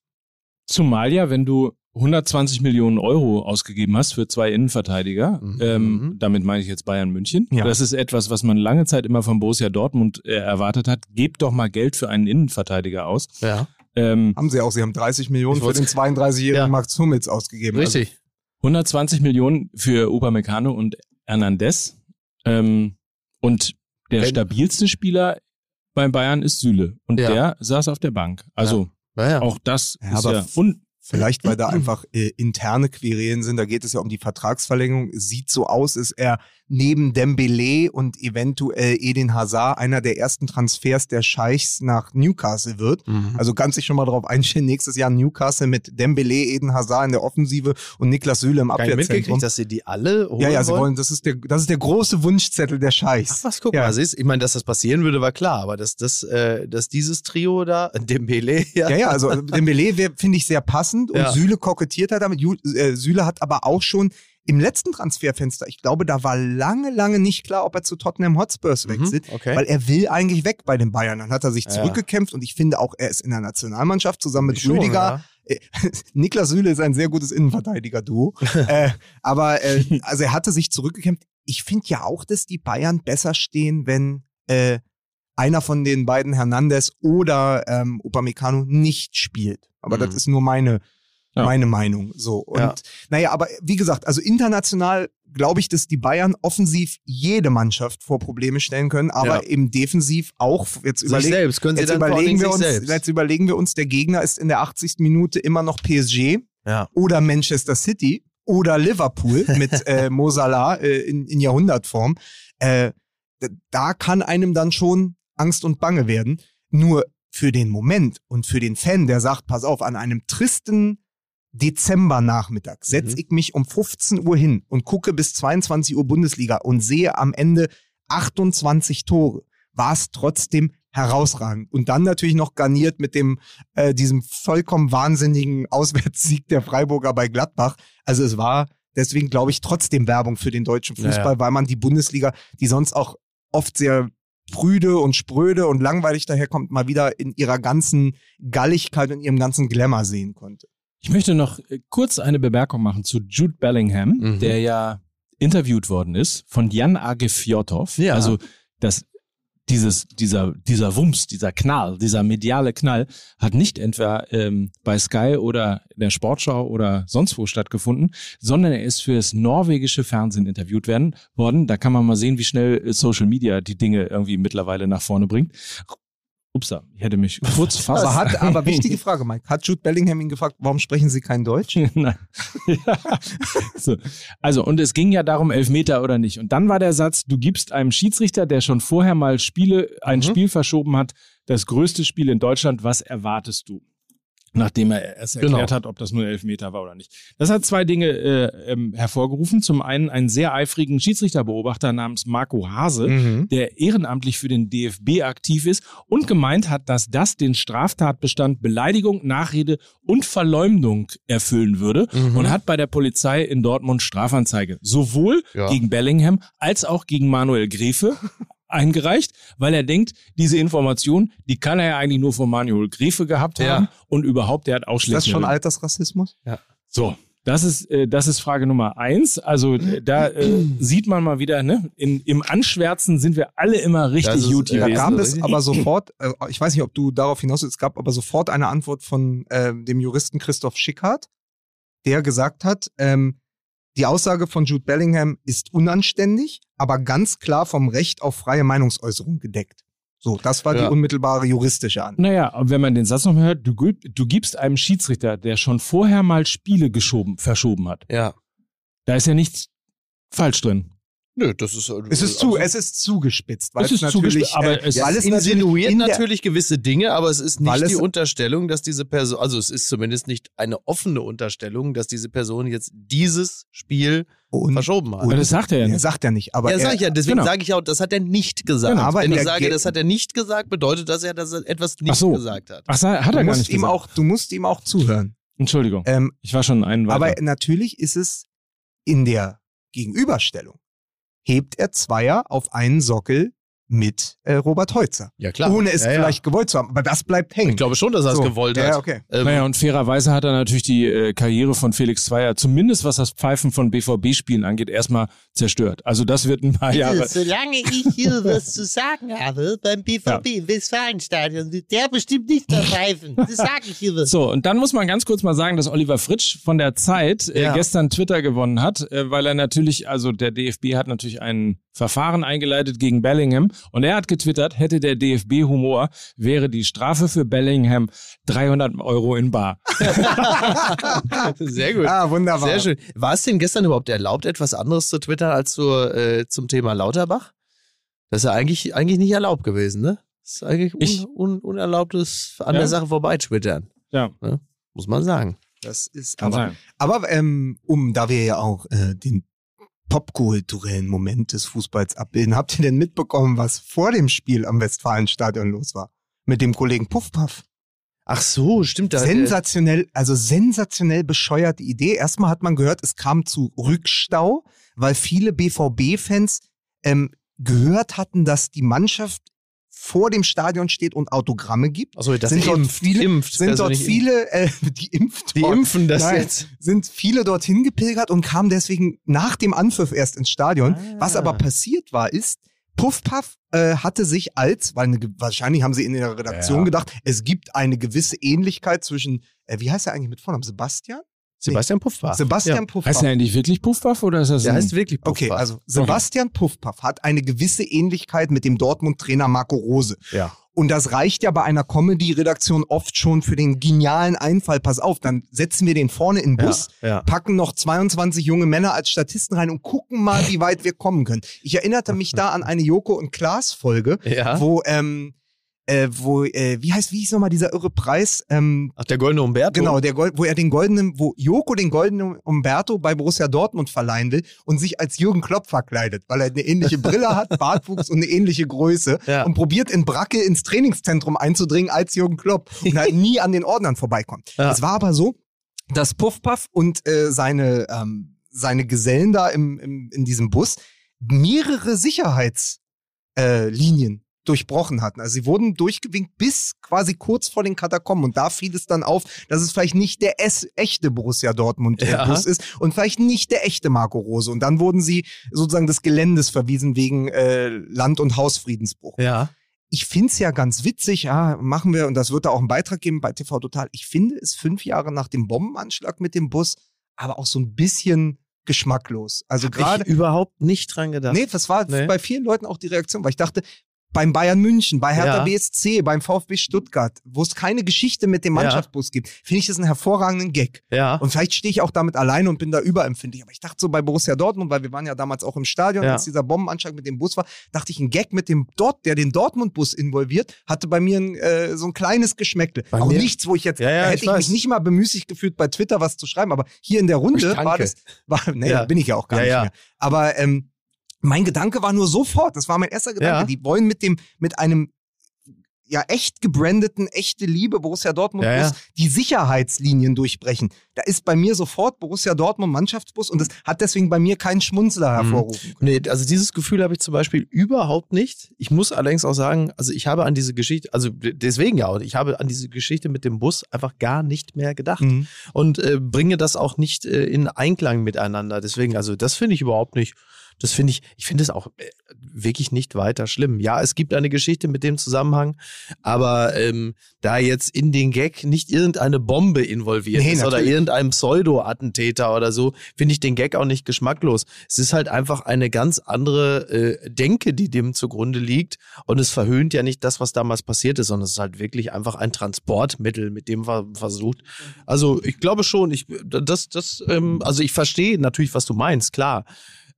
Speaker 2: Zumal ja, wenn du 120 Millionen Euro ausgegeben hast für zwei Innenverteidiger,
Speaker 1: Mhm.
Speaker 2: ähm, damit meine ich jetzt Bayern München.
Speaker 3: Ja.
Speaker 2: Das ist etwas, was man lange Zeit immer von Borussia Dortmund äh, erwartet hat. Gebt doch mal Geld für einen Innenverteidiger aus.
Speaker 1: Ja,
Speaker 2: Ähm,
Speaker 3: Haben sie auch, sie haben 30 Millionen für den 32-jährigen
Speaker 1: Ja.
Speaker 3: Max Hummels ausgegeben.
Speaker 1: richtig.
Speaker 2: 120 Millionen für Upamecano und Hernandez. Ähm, und der
Speaker 1: Wenn-
Speaker 2: stabilste Spieler beim Bayern ist Süle. Und
Speaker 1: Ja.
Speaker 2: der saß auf der Bank. Also
Speaker 1: Ja, ja.
Speaker 2: auch das
Speaker 3: Ja,
Speaker 2: ist
Speaker 3: aber
Speaker 2: ja
Speaker 3: Vielleicht, weil da einfach äh, interne Querelen sind. Da geht es ja um die Vertragsverlängerung. Es sieht so aus, ist er neben Dembele und eventuell Eden Hazard einer der ersten Transfers der Scheichs nach Newcastle wird.
Speaker 1: Mhm.
Speaker 3: Also kannst dich schon mal darauf einstellen, nächstes Jahr Newcastle mit Dembele, Eden Hazard in der Offensive und Niklas Süle im Abwehrzentrum.
Speaker 1: dass sie die alle holen
Speaker 3: Ja, ja, sie
Speaker 1: wollen?
Speaker 3: wollen, das ist der, das ist der große Wunschzettel der Scheichs.
Speaker 1: Ach was, guck
Speaker 3: Ja.
Speaker 1: mal, siehst, ich meine, dass das passieren würde, war klar, aber dass, das, äh, dass dieses Trio da, Dembele, ja,
Speaker 3: Ja, ja, also Dembele wär- finde ich sehr passend und
Speaker 1: Ja.
Speaker 3: Süle kokettiert hat damit. Äh, Süle hat aber auch schon im letzten Transferfenster, ich glaube, da war lange, lange nicht klar, ob er zu Tottenham Hotspurs wechselt,
Speaker 1: Mhm, okay.
Speaker 3: weil er will eigentlich weg bei den Bayern. Dann hat er sich zurückgekämpft und ich finde auch, er ist in der Nationalmannschaft zusammen mit
Speaker 1: Schon,
Speaker 3: Rüdiger.
Speaker 1: ja.
Speaker 3: Niklas Süle ist ein sehr gutes Innenverteidiger-Duo. äh, aber äh, also er hatte sich zurückgekämpft. Ich finde ja auch, dass die Bayern besser stehen, wenn äh, einer von den beiden Hernandez oder ähm, Upamecano nicht spielt. Aber
Speaker 1: Mhm.
Speaker 3: das ist nur meine
Speaker 2: Ja.
Speaker 3: meine Meinung. So und
Speaker 1: Ja.
Speaker 3: naja, aber wie gesagt, also international glaube ich, dass die Bayern offensiv jede Mannschaft vor Probleme stellen können, aber
Speaker 1: Ja.
Speaker 3: eben defensiv auch jetzt
Speaker 1: Sich
Speaker 3: überlegen.
Speaker 1: selbst können sie
Speaker 3: Jetzt überlegen, wir uns,
Speaker 1: selbst.
Speaker 3: jetzt überlegen wir uns, der Gegner ist in der 80. Minute immer noch PSG
Speaker 1: Ja.
Speaker 3: oder Manchester City oder Liverpool mit äh, Mo Salah äh, in, in Jahrhundertform. Äh, da kann einem dann schon Angst und Bange werden. Nur für den Moment und für den Fan, der sagt, pass auf, an einem tristen Dezembernachmittag setze
Speaker 1: Mhm.
Speaker 3: ich mich um 15 Uhr hin und gucke bis 22 Uhr Bundesliga und sehe am Ende 28 Tore. War es trotzdem herausragend. Und dann natürlich noch garniert mit dem, äh, diesem vollkommen wahnsinnigen Auswärtssieg der Freiburger bei Gladbach. Also es war deswegen, glaube ich, trotzdem Werbung für den deutschen. Fußball, weil man die Bundesliga, die sonst auch oft sehr prüde und spröde und langweilig daherkommt, mal wieder in ihrer ganzen Galligkeit und ihrem ganzen Glamour sehen konnte.
Speaker 2: Ich möchte noch äh, kurz eine Bemerkung machen zu Jude Bellingham,
Speaker 1: Mhm.
Speaker 2: der ja interviewt worden ist von Jan Age Fjotov.
Speaker 1: Ja.
Speaker 2: Also das, dieses, dieser, dieser Wumms, dieser Knall, dieser mediale Knall hat nicht etwa ähm, bei Sky oder in der Sportschau oder sonst wo stattgefunden, sondern er ist für das norwegische Fernsehen interviewt werden, worden. Da kann man mal sehen, wie schnell äh, Social Media die Dinge irgendwie mittlerweile nach vorne bringt. Upsa, ich hätte mich kurz fast.
Speaker 3: Aber, hat, aber wichtige Frage, Mike. Hat Jude Bellingham ihn gefragt, warum sprechen Sie kein Deutsch?
Speaker 2: Nein. ja. so. Also, und es ging ja darum, Elfmeter oder nicht. Und dann war der Satz, du gibst einem Schiedsrichter, der schon vorher mal Spiele, ein
Speaker 1: Mhm.
Speaker 2: Spiel verschoben hat, das größte Spiel in Deutschland, was erwartest du? Nachdem er erst erklärt
Speaker 1: Genau.
Speaker 2: hat, ob das nur Elfmeter war oder nicht. Das hat zwei Dinge äh, ähm, hervorgerufen. Zum einen einen sehr eifrigen Schiedsrichterbeobachter namens Marco Hase,
Speaker 3: Mhm.
Speaker 2: der ehrenamtlich für den DFB aktiv ist und gemeint hat, dass das den Straftatbestand Beleidigung, Nachrede und Verleumdung erfüllen würde
Speaker 1: Mhm.
Speaker 2: und hat bei der Polizei in Dortmund Strafanzeige sowohl
Speaker 1: Ja.
Speaker 2: gegen Bellingham als auch gegen Manuel Grefe eingereicht, weil er denkt, diese Information, die kann er ja eigentlich nur von Manuel Grefe gehabt
Speaker 1: Ja.
Speaker 2: haben und überhaupt, der hat
Speaker 3: Ist das schon Altersrassismus?
Speaker 2: So, das ist, äh, das ist Frage Nummer eins. Also äh, da äh, sieht man mal wieder, ne? In, Im Anschwärzen sind wir alle immer richtig
Speaker 1: ist,
Speaker 2: gut
Speaker 1: äh,
Speaker 3: Da
Speaker 2: gewesen.
Speaker 3: gab
Speaker 1: Gewesen,
Speaker 3: es aber sofort, äh, ich weiß nicht, ob du darauf hinaus willst, es gab aber sofort eine Antwort von äh, dem Juristen Christoph Schickhardt, der gesagt hat, ähm, die Aussage von Jude Bellingham ist unanständig, aber ganz klar vom Recht auf freie Meinungsäußerung gedeckt. So, das war
Speaker 1: Ja.
Speaker 3: die unmittelbare juristische Antwort.
Speaker 2: Naja, aber wenn man den Satz noch mal hört, du, du gibst einem Schiedsrichter, der schon vorher mal Spiele geschoben, verschoben hat,
Speaker 1: Ja.
Speaker 2: da ist ja nichts falsch drin.
Speaker 1: Nö, das ist.
Speaker 3: Es ist zu, es ist zugespitzt, weil
Speaker 2: Es ist
Speaker 3: natürlich,
Speaker 2: zugespitzt, aber
Speaker 3: äh,
Speaker 2: es-
Speaker 1: Ja,
Speaker 3: weil
Speaker 1: es
Speaker 3: es natürlich
Speaker 1: insinuiert natürlich gewisse Dinge, aber es ist nicht
Speaker 3: es-
Speaker 1: die Unterstellung, dass diese Person, also es ist zumindest nicht eine offene Unterstellung, dass diese Person jetzt dieses Spiel
Speaker 3: und,
Speaker 1: verschoben hat.
Speaker 2: Aber das sagt er ja
Speaker 3: er
Speaker 2: nicht.
Speaker 3: sagt ja nicht, aber
Speaker 1: ja,
Speaker 3: er,
Speaker 1: sag ich ja, deswegen
Speaker 2: genau.
Speaker 1: sage ich auch, das hat er nicht gesagt.
Speaker 3: Genau, aber
Speaker 1: Wenn ich sage,
Speaker 3: Ge-
Speaker 1: das hat er nicht gesagt, bedeutet das ja, dass er etwas nicht
Speaker 2: Ach so.
Speaker 1: gesagt hat.
Speaker 2: Ach, sa- hat
Speaker 3: du
Speaker 2: er gar
Speaker 3: musst
Speaker 2: nicht
Speaker 3: ihm
Speaker 2: gesagt.
Speaker 3: auch, du musst ihm auch zuhören.
Speaker 2: Entschuldigung,
Speaker 3: Ähm,
Speaker 2: ich war schon einen weiter.
Speaker 3: Aber natürlich ist es in der Gegenüberstellung, hebt er Zweier auf einen Sockel mit äh, Robert Heutzer.
Speaker 1: Ja, klar.
Speaker 3: Ohne es
Speaker 1: ja, ja.
Speaker 3: vielleicht gewollt zu haben. Aber das bleibt hängen.
Speaker 1: Ich glaube schon, dass er es
Speaker 3: So.
Speaker 1: gewollt hat.
Speaker 3: Ja, okay.
Speaker 1: Ähm,
Speaker 2: naja, und fairerweise hat er natürlich die äh, Karriere von Felix Zweier, zumindest was das Pfeifen von BVB-Spielen angeht, erstmal zerstört. Also das wird ein paar Jahre.
Speaker 4: Solange ich hier was zu sagen habe beim BVB im Westfalenstadion, wird der bestimmt nicht da pfeifen. Das sage ich hier.
Speaker 2: So, und dann muss man ganz kurz mal sagen, dass Oliver Fritsch von der Zeit äh,
Speaker 1: Ja.
Speaker 2: gestern Twitter gewonnen hat, äh, weil er natürlich, also der DFB hat natürlich ein Verfahren eingeleitet gegen Bellingham und er hat getwittert, hätte der DFB Humor, wäre die Strafe für Bellingham 300 Euro in Bar.
Speaker 1: Sehr gut.
Speaker 3: Ah, wunderbar.
Speaker 1: Sehr schön. War es denn gestern überhaupt erlaubt, etwas anderes zu twittern als zur, äh, zum Thema Lauterbach? Das ist ja eigentlich, eigentlich nicht erlaubt gewesen, ne? Das ist eigentlich
Speaker 2: Ich-
Speaker 1: un, un, unerlaubtes an
Speaker 2: Ja.
Speaker 1: der Sache vorbei twittern.
Speaker 2: Ja,
Speaker 1: Muss man sagen.
Speaker 3: Das ist
Speaker 2: kann
Speaker 3: aber,
Speaker 2: sein.
Speaker 3: aber ähm, um, da wir ja auch äh, den popkulturellen Moment des Fußballs abbilden, habt ihr denn mitbekommen, was vor dem Spiel am Westfalenstadion los war? Mit dem Kollegen Puffpaff.
Speaker 1: Ach so, stimmt. Da,
Speaker 3: sensationell, also sensationell bescheuerte Idee. Erstmal hat man gehört, es kam zu Rückstau, weil viele BVB-Fans ähm, gehört hatten, dass die Mannschaft vor dem Stadion steht und Autogramme gibt.
Speaker 1: Achso, das
Speaker 3: sind dort
Speaker 1: impft,
Speaker 3: viele,
Speaker 1: impft,
Speaker 3: sind
Speaker 1: also
Speaker 3: dort viele, äh, die impft
Speaker 1: Die
Speaker 3: dort.
Speaker 1: impfen das
Speaker 3: Nein,
Speaker 1: jetzt.
Speaker 3: Sind viele dorthin gepilgert und kamen deswegen nach dem Anpfiff erst ins Stadion.
Speaker 1: Ah.
Speaker 3: Was aber passiert war, ist, Puff Puff äh, hatte sich als, weil eine, wahrscheinlich haben sie in der Redaktion
Speaker 2: Ja.
Speaker 3: gedacht, es gibt eine gewisse Ähnlichkeit zwischen, äh, wie heißt er eigentlich mit Vornamen? Sebastian?
Speaker 1: Sebastian Puffbach.
Speaker 3: Sebastian Puff
Speaker 2: Heißt
Speaker 3: Puff.
Speaker 2: der eigentlich wirklich Puffbuff oder ist das
Speaker 1: Der
Speaker 2: ein-
Speaker 1: heißt wirklich Puffbach.
Speaker 3: Okay, also Sebastian Puffpaff hat eine gewisse Ähnlichkeit mit dem Dortmund-Trainer Marco Rose.
Speaker 1: Ja.
Speaker 3: Und das reicht ja bei einer Comedy-Redaktion oft schon für den genialen Einfall. Pass auf, dann setzen wir den vorne in den Bus,
Speaker 1: Ja, ja.
Speaker 3: packen noch 22 junge Männer als Statisten rein und gucken mal, wie weit wir kommen können. Ich erinnerte mich da an eine Joko und Klaas Folge,
Speaker 1: Ja.
Speaker 3: wo, ähm, äh, wo, äh, wie heißt, wie hieß nochmal dieser irre Preis? Ähm,
Speaker 1: Ach, der goldene Umberto?
Speaker 3: Genau, der Gold, wo er den goldenen, wo Joko den goldenen Umberto bei Borussia Dortmund verleihen will und sich als Jürgen Klopp verkleidet, weil er eine ähnliche Brille hat, Bartwuchs und eine ähnliche Größe
Speaker 1: Ja.
Speaker 3: und probiert in Bracke ins Trainingszentrum einzudringen als Jürgen Klopp und halt nie an den Ordnern vorbeikommt.
Speaker 1: Ja.
Speaker 3: Es war aber so, dass Puffpuff und äh, seine, ähm, seine Gesellen da im, im, in diesem Bus mehrere Sicherheitslinien äh, durchbrochen hatten. Also sie wurden durchgewinkt bis quasi kurz vor den Katakomben. Und da fiel es dann auf, dass es vielleicht nicht der es echte Borussia Dortmund äh,
Speaker 1: Ja.
Speaker 3: Bus ist und vielleicht nicht der echte Marco Rose. Und dann wurden sie sozusagen des Geländes verwiesen wegen äh, Land- und Hausfriedensbruch.
Speaker 1: Ja.
Speaker 3: Ich find's ja ganz witzig, ja, machen wir, und das wird da auch einen Beitrag geben bei TV Total. Ich finde es fünf Jahre nach dem Bombenanschlag mit dem Bus, aber auch so ein bisschen geschmacklos. Also gerade
Speaker 1: überhaupt nicht dran gedacht.
Speaker 3: Nee, das war
Speaker 1: Nee.
Speaker 3: bei vielen Leuten auch die Reaktion, weil ich dachte, beim Bayern München, bei Hertha
Speaker 1: Ja.
Speaker 3: BSC, beim VfB Stuttgart, wo es keine Geschichte mit dem
Speaker 1: Ja.
Speaker 3: Mannschaftsbus gibt, finde ich das einen hervorragenden Gag.
Speaker 1: Ja.
Speaker 3: Und vielleicht stehe ich auch damit alleine und bin da überempfindlich. Aber ich dachte so bei Borussia Dortmund, weil wir waren ja damals auch im Stadion,
Speaker 1: Ja.
Speaker 3: als dieser Bombenanschlag mit dem Bus war, dachte ich, ein Gag mit dem Dort, der den Dortmund-Bus involviert, hatte bei mir ein, äh, so ein kleines Geschmäckle.
Speaker 1: Bei
Speaker 3: auch
Speaker 1: mir-
Speaker 3: nichts, wo ich jetzt,
Speaker 1: Ja, ja,
Speaker 3: da hätte
Speaker 1: ich
Speaker 3: ich, mich nicht mal bemüßigt gefühlt, bei Twitter was zu schreiben, aber hier in der Runde war das, war, nee,
Speaker 1: Ja.
Speaker 3: bin ich ja auch gar
Speaker 1: Ja,
Speaker 3: nicht
Speaker 1: ja.
Speaker 3: mehr. Aber ähm, mein Gedanke war nur sofort, das war mein erster Gedanke,
Speaker 1: Ja.
Speaker 3: die wollen mit dem, mit einem ja echt gebrandeten, echte Liebe Borussia Dortmund
Speaker 1: Ja,
Speaker 3: Bus
Speaker 1: ja.
Speaker 3: die Sicherheitslinien durchbrechen. Da ist bei mir sofort Borussia Dortmund Mannschaftsbus und das hat deswegen bei mir keinen Schmunzler
Speaker 1: Mhm.
Speaker 3: hervorrufen können.
Speaker 1: Nee, also dieses Gefühl habe ich zum Beispiel überhaupt nicht. Ich muss allerdings auch sagen, also ich habe an diese Geschichte, also deswegen ja, und ich habe an diese Geschichte mit dem Bus einfach gar nicht mehr gedacht
Speaker 3: Mhm.
Speaker 1: und äh, bringe das auch nicht äh, in Einklang miteinander. Deswegen, also das finde ich überhaupt nicht. Das finde ich, ich finde es auch äh, wirklich nicht weiter schlimm. Ja, es gibt eine Geschichte mit dem Zusammenhang, aber ähm, da jetzt in den Gag nicht irgendeine Bombe involviert
Speaker 3: Nee,
Speaker 1: ist oder
Speaker 3: natürlich.
Speaker 1: irgendein Pseudo-Attentäter oder so, finde ich den Gag auch nicht geschmacklos. Es ist halt einfach eine ganz andere äh, Denke, die dem zugrunde liegt und es verhöhnt ja nicht das, was damals passiert ist, sondern es ist halt wirklich einfach ein Transportmittel, mit dem man versucht. Also ich glaube schon, ich das das ähm, also ich verstehe natürlich, was du meinst, klar.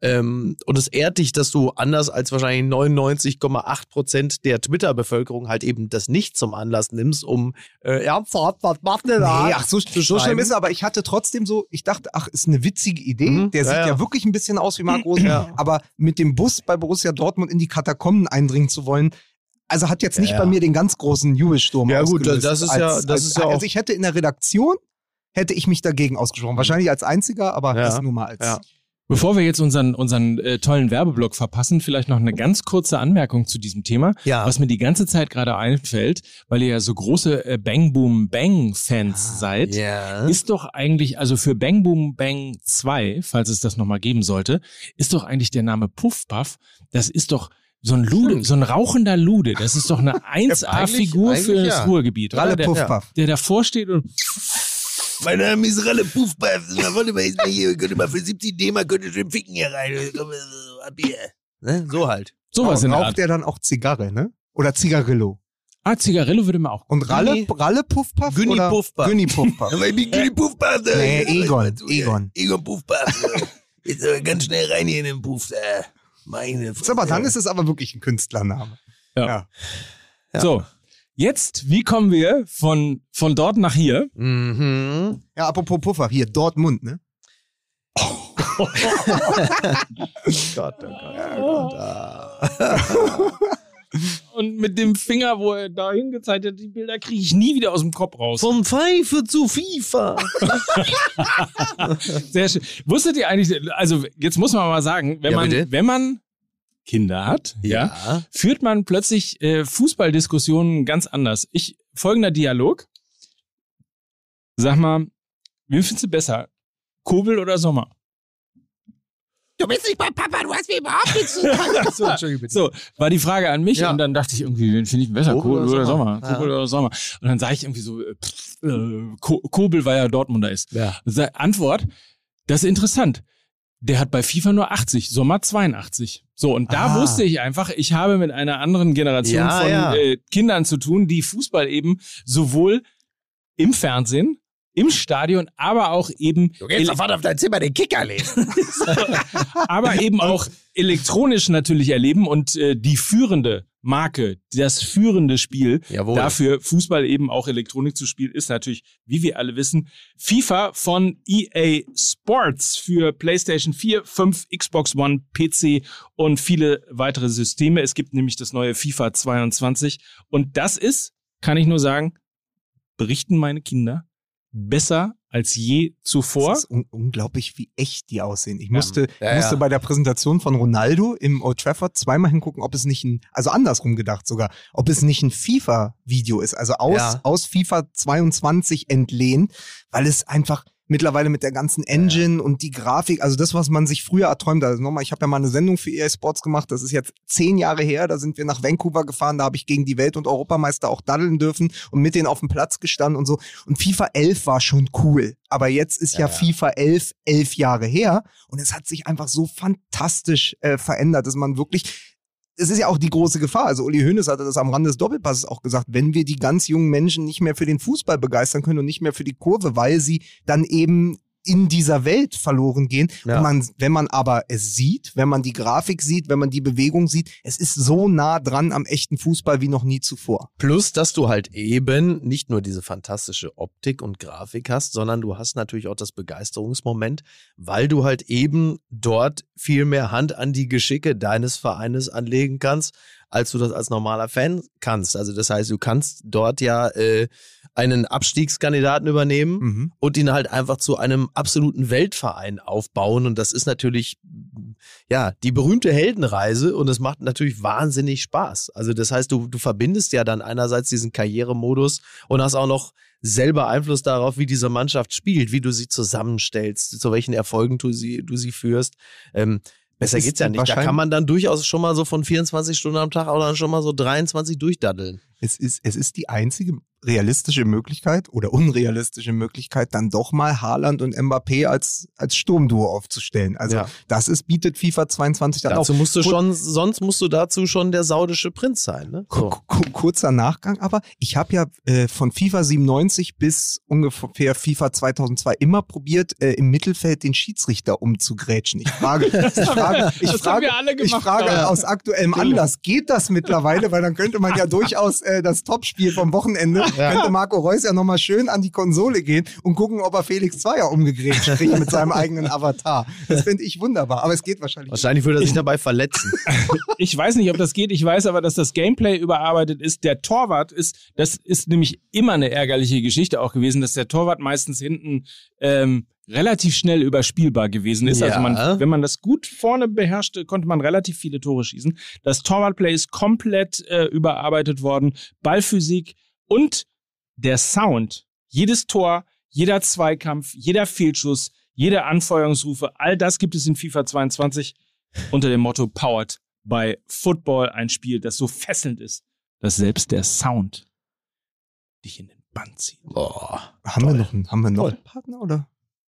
Speaker 1: Ähm, und es ehrt dich, dass du anders als wahrscheinlich 99,8 Prozent der Twitter-Bevölkerung halt eben das nicht zum Anlass nimmst, um äh, ernsthaft, was macht denn da?
Speaker 3: Nee, ach, so, so schlimm ist es, aber ich hatte trotzdem so, ich dachte, ach, ist eine witzige Idee.
Speaker 1: Mhm,
Speaker 3: Der
Speaker 1: ja,
Speaker 3: sieht ja,
Speaker 1: ja.
Speaker 3: wirklich ein bisschen aus wie Marc Rosen,
Speaker 1: Ja.
Speaker 3: aber mit dem Bus bei Borussia Dortmund in die Katakomben eindringen zu wollen, also hat jetzt nicht
Speaker 1: Ja,
Speaker 3: bei
Speaker 1: ja.
Speaker 3: mir den ganz großen Jubelsturm
Speaker 1: Ja, gut, das ist ja- das ist ja
Speaker 3: Also ich hätte in der Redaktion, hätte ich mich dagegen ausgesprochen. Wahrscheinlich als einziger, aber das nur mal als...
Speaker 2: Bevor wir jetzt unseren, unseren äh, tollen Werbeblock verpassen, vielleicht noch eine ganz kurze Anmerkung zu diesem Thema,
Speaker 1: Ja.
Speaker 2: was mir die ganze Zeit gerade einfällt, weil ihr ja so große äh, Bang Boom Bang Fans seid.
Speaker 1: Ja.
Speaker 2: Ist doch eigentlich, also für Bang Boom Bang 2, falls es das nochmal geben sollte, ist doch eigentlich der Name Puff Puff, das ist doch so ein Lude, so ein rauchender Lude. Das ist doch eine 1A-Figur
Speaker 1: eigentlich
Speaker 2: für das
Speaker 1: ja.
Speaker 2: Ruhrgebiet.
Speaker 3: Ralle
Speaker 2: oder? Der,
Speaker 3: Puffpaff.
Speaker 2: der davor steht und
Speaker 1: Mein Name ist Ralle Puffpaff. Wollte mal jetzt mal hier, könnte mal für 70 D-Mark könnte schön ficken hier rein. Komm, äh, ab hier. Ne? So halt.
Speaker 2: sowas in der
Speaker 3: Raucht der dann auch Zigarre, ne? Oder Zigarillo.
Speaker 2: Ah, Zigarillo würde man auch.
Speaker 3: Und Ralle,
Speaker 1: Günni-
Speaker 3: Ralle Puffpaff?
Speaker 1: Günni
Speaker 3: oder?
Speaker 1: Puffpaff.
Speaker 3: Günni Puffpaff.
Speaker 1: Aber ich bin Günni Puffpaff. da.
Speaker 3: Nee, Egon? Egon.
Speaker 1: Egon Puffpaff. Jetzt aber ganz schnell rein hier in den Puff. Meine
Speaker 3: Ist aber dann ist es aber wirklich ein Künstlername.
Speaker 2: Ja.
Speaker 1: Ja.
Speaker 2: So, jetzt, wie kommen wir von, von dort nach hier?
Speaker 1: Mhm.
Speaker 3: Ja, apropos Puffer, hier, Dortmund, ne?
Speaker 1: Gott, oh Gott, oh Gott. Ah.
Speaker 2: Und mit dem Finger, wo er da hingezeigt hat, die Bilder kriege ich nie wieder aus dem Kopf raus.
Speaker 1: Von Pfeife zu FIFA.
Speaker 2: Sehr schön. Wusstet ihr eigentlich, also jetzt muss man mal sagen, wenn
Speaker 1: Ja,
Speaker 2: man,
Speaker 1: bitte.
Speaker 2: wenn man Kinder hat, ja, führt man plötzlich äh, Fußballdiskussionen ganz anders. Ich, folgender Dialog. Sag mal, wie findest du besser? Kobel oder Sommer?
Speaker 4: Du bist nicht bei Papa, du hast mir überhaupt nichts zu sagen.
Speaker 1: so, Entschuldigung, bitte.
Speaker 2: So, war die Frage an mich
Speaker 1: Ja.
Speaker 2: und dann dachte ich irgendwie, wen finde ich besser,
Speaker 1: Kobel
Speaker 2: Kobel
Speaker 1: oder Sommer?
Speaker 2: Sommer?
Speaker 1: Ja.
Speaker 2: Kobel oder Sommer? Und dann sage ich irgendwie so, äh, pff, äh, Ko- Kobel, weil er Dortmunder ist.
Speaker 1: Ja.
Speaker 2: Antwort, das ist interessant. Der hat bei FIFA nur 80, Sommer 82. So, und da
Speaker 1: Ah.
Speaker 2: wusste ich einfach, ich habe mit einer anderen Generation
Speaker 1: Ja,
Speaker 2: von
Speaker 1: ja.
Speaker 2: Äh, Kindern zu tun, die Fußball eben sowohl im Fernsehen, im Stadion, aber auch eben
Speaker 1: Du gehst sofort auf dein Zimmer den Kicker lesen.
Speaker 2: aber eben auch elektronisch natürlich erleben und äh, die führende Marke, das führende Spiel
Speaker 1: Jawohl.
Speaker 2: dafür Fußball eben auch Elektronik zu spielen, ist natürlich, wie wir alle wissen, FIFA von EA Sports für PlayStation 4, 5, Xbox One, PC und viele weitere Systeme. Es gibt nämlich das neue FIFA 22 und das ist, kann ich nur sagen, berichten meine Kinder, besser als je zuvor.
Speaker 3: Es ist un unglaublich, wie echt die aussehen. Ich musste,
Speaker 1: Ja,
Speaker 3: ich musste
Speaker 1: ja.
Speaker 3: bei der Präsentation von Ronaldo im Old Trafford zweimal hingucken, ob es nicht ein, also andersrum gedacht sogar, ob es nicht ein FIFA-Video ist, also aus,
Speaker 1: Ja.
Speaker 3: aus FIFA 22 entlehnt, weil es einfach mittlerweile mit der ganzen Engine und die Grafik, also das, was man sich früher erträumt hat. Also nochmal, ich habe ja mal eine Sendung für EA Sports gemacht, das ist jetzt zehn Jahre her, da sind wir nach Vancouver gefahren, da habe ich gegen die Welt- und Europameister auch daddeln dürfen und mit denen auf dem Platz gestanden und so. Und FIFA 11 war schon cool, aber jetzt ist ja,
Speaker 1: Ja, ja.
Speaker 3: FIFA 11 elf Jahre her und es hat sich einfach so fantastisch äh, verändert, dass man wirklich es ist ja auch die große Gefahr. Also Uli Hoeneß hatte das am Rande des Doppelpasses auch gesagt, wenn wir die ganz jungen Menschen nicht mehr für den Fußball begeistern können und nicht mehr für die Kurve, weil sie dann eben in dieser Welt verloren gehen.
Speaker 1: Ja.
Speaker 3: Man, wenn man aber es sieht, wenn man die Grafik sieht, wenn man die Bewegung sieht, es ist so nah dran am echten Fußball wie noch nie zuvor.
Speaker 1: Plus, dass du halt eben nicht nur diese fantastische Optik und Grafik hast, sondern du hast natürlich auch das Begeisterungsmoment, weil du halt eben dort viel mehr Hand an die Geschicke deines Vereines anlegen kannst, als du das als normaler Fan kannst. Also das heißt, du kannst dort ja äh, einen Abstiegskandidaten übernehmen
Speaker 3: Mhm.
Speaker 1: und ihn halt einfach zu einem absoluten Weltverein aufbauen. Und das ist natürlich, ja, die berühmte Heldenreise und es macht natürlich wahnsinnig Spaß. Also das heißt, du, du verbindest ja dann einerseits diesen Karrieremodus und hast auch noch selber Einfluss darauf, wie diese Mannschaft spielt, wie du sie zusammenstellst, zu welchen Erfolgen du sie, du sie führst. Ähm, besser geht's ja nicht. Da kann man dann durchaus schon mal so von 24 Stunden am Tag oder schon mal so 23 durchdaddeln.
Speaker 3: Es ist, es ist die einzige realistische Möglichkeit oder unrealistische Möglichkeit, dann doch mal Haaland und Mbappé als, als Sturmduo aufzustellen. Also
Speaker 1: Ja.
Speaker 3: das ist, bietet FIFA 22 dann
Speaker 1: Dazu
Speaker 3: auch.
Speaker 1: musst du
Speaker 3: Kur-
Speaker 1: schon, sonst musst du dazu schon der saudische Prinz sein, ne? So.
Speaker 3: Ku- ku- Kurzer Nachgang, aber ich habe ja äh, von FIFA 97 bis ungefähr FIFA 2002 immer probiert, äh, im Mittelfeld den Schiedsrichter umzugrätschen. Ich frage, ich frage, ich
Speaker 2: Das
Speaker 3: frage, ich frage
Speaker 2: ja.
Speaker 3: aus aktuellem Anlass, geht das mittlerweile? Weil dann könnte man ja durchaus äh, das Topspiel vom Wochenende, könnte Marco Reus ja nochmal schön an die Konsole gehen und gucken, ob er Felix Zweier umgegrätscht kriegt mit seinem eigenen Avatar. Das finde ich wunderbar, aber es geht wahrscheinlich.
Speaker 1: Wahrscheinlich würde er sich dabei verletzen.
Speaker 2: Ich weiß nicht, ob das geht. Ich weiß aber, dass das Gameplay überarbeitet ist. Der Torwart ist, das ist nämlich immer eine ärgerliche Geschichte auch gewesen, dass der Torwart meistens hinten ähm, relativ schnell überspielbar gewesen ist. Also
Speaker 1: Ja.
Speaker 2: man, wenn man das gut vorne beherrschte, konnte man relativ viele Tore schießen. Das Torwartplay ist komplett äh, überarbeitet worden. Ballphysik und der Sound. Jedes Tor, jeder Zweikampf, jeder Fehlschuss, jede Anfeuerungsrufe, all das gibt es in FIFA 22 unter dem Motto Powered by Football. Ein Spiel, das so fesselnd ist, dass selbst der Sound dich in den Bann zieht.
Speaker 1: Boah.
Speaker 3: haben wir noch einen, haben wir noch
Speaker 1: Toll.
Speaker 3: einen Partner oder?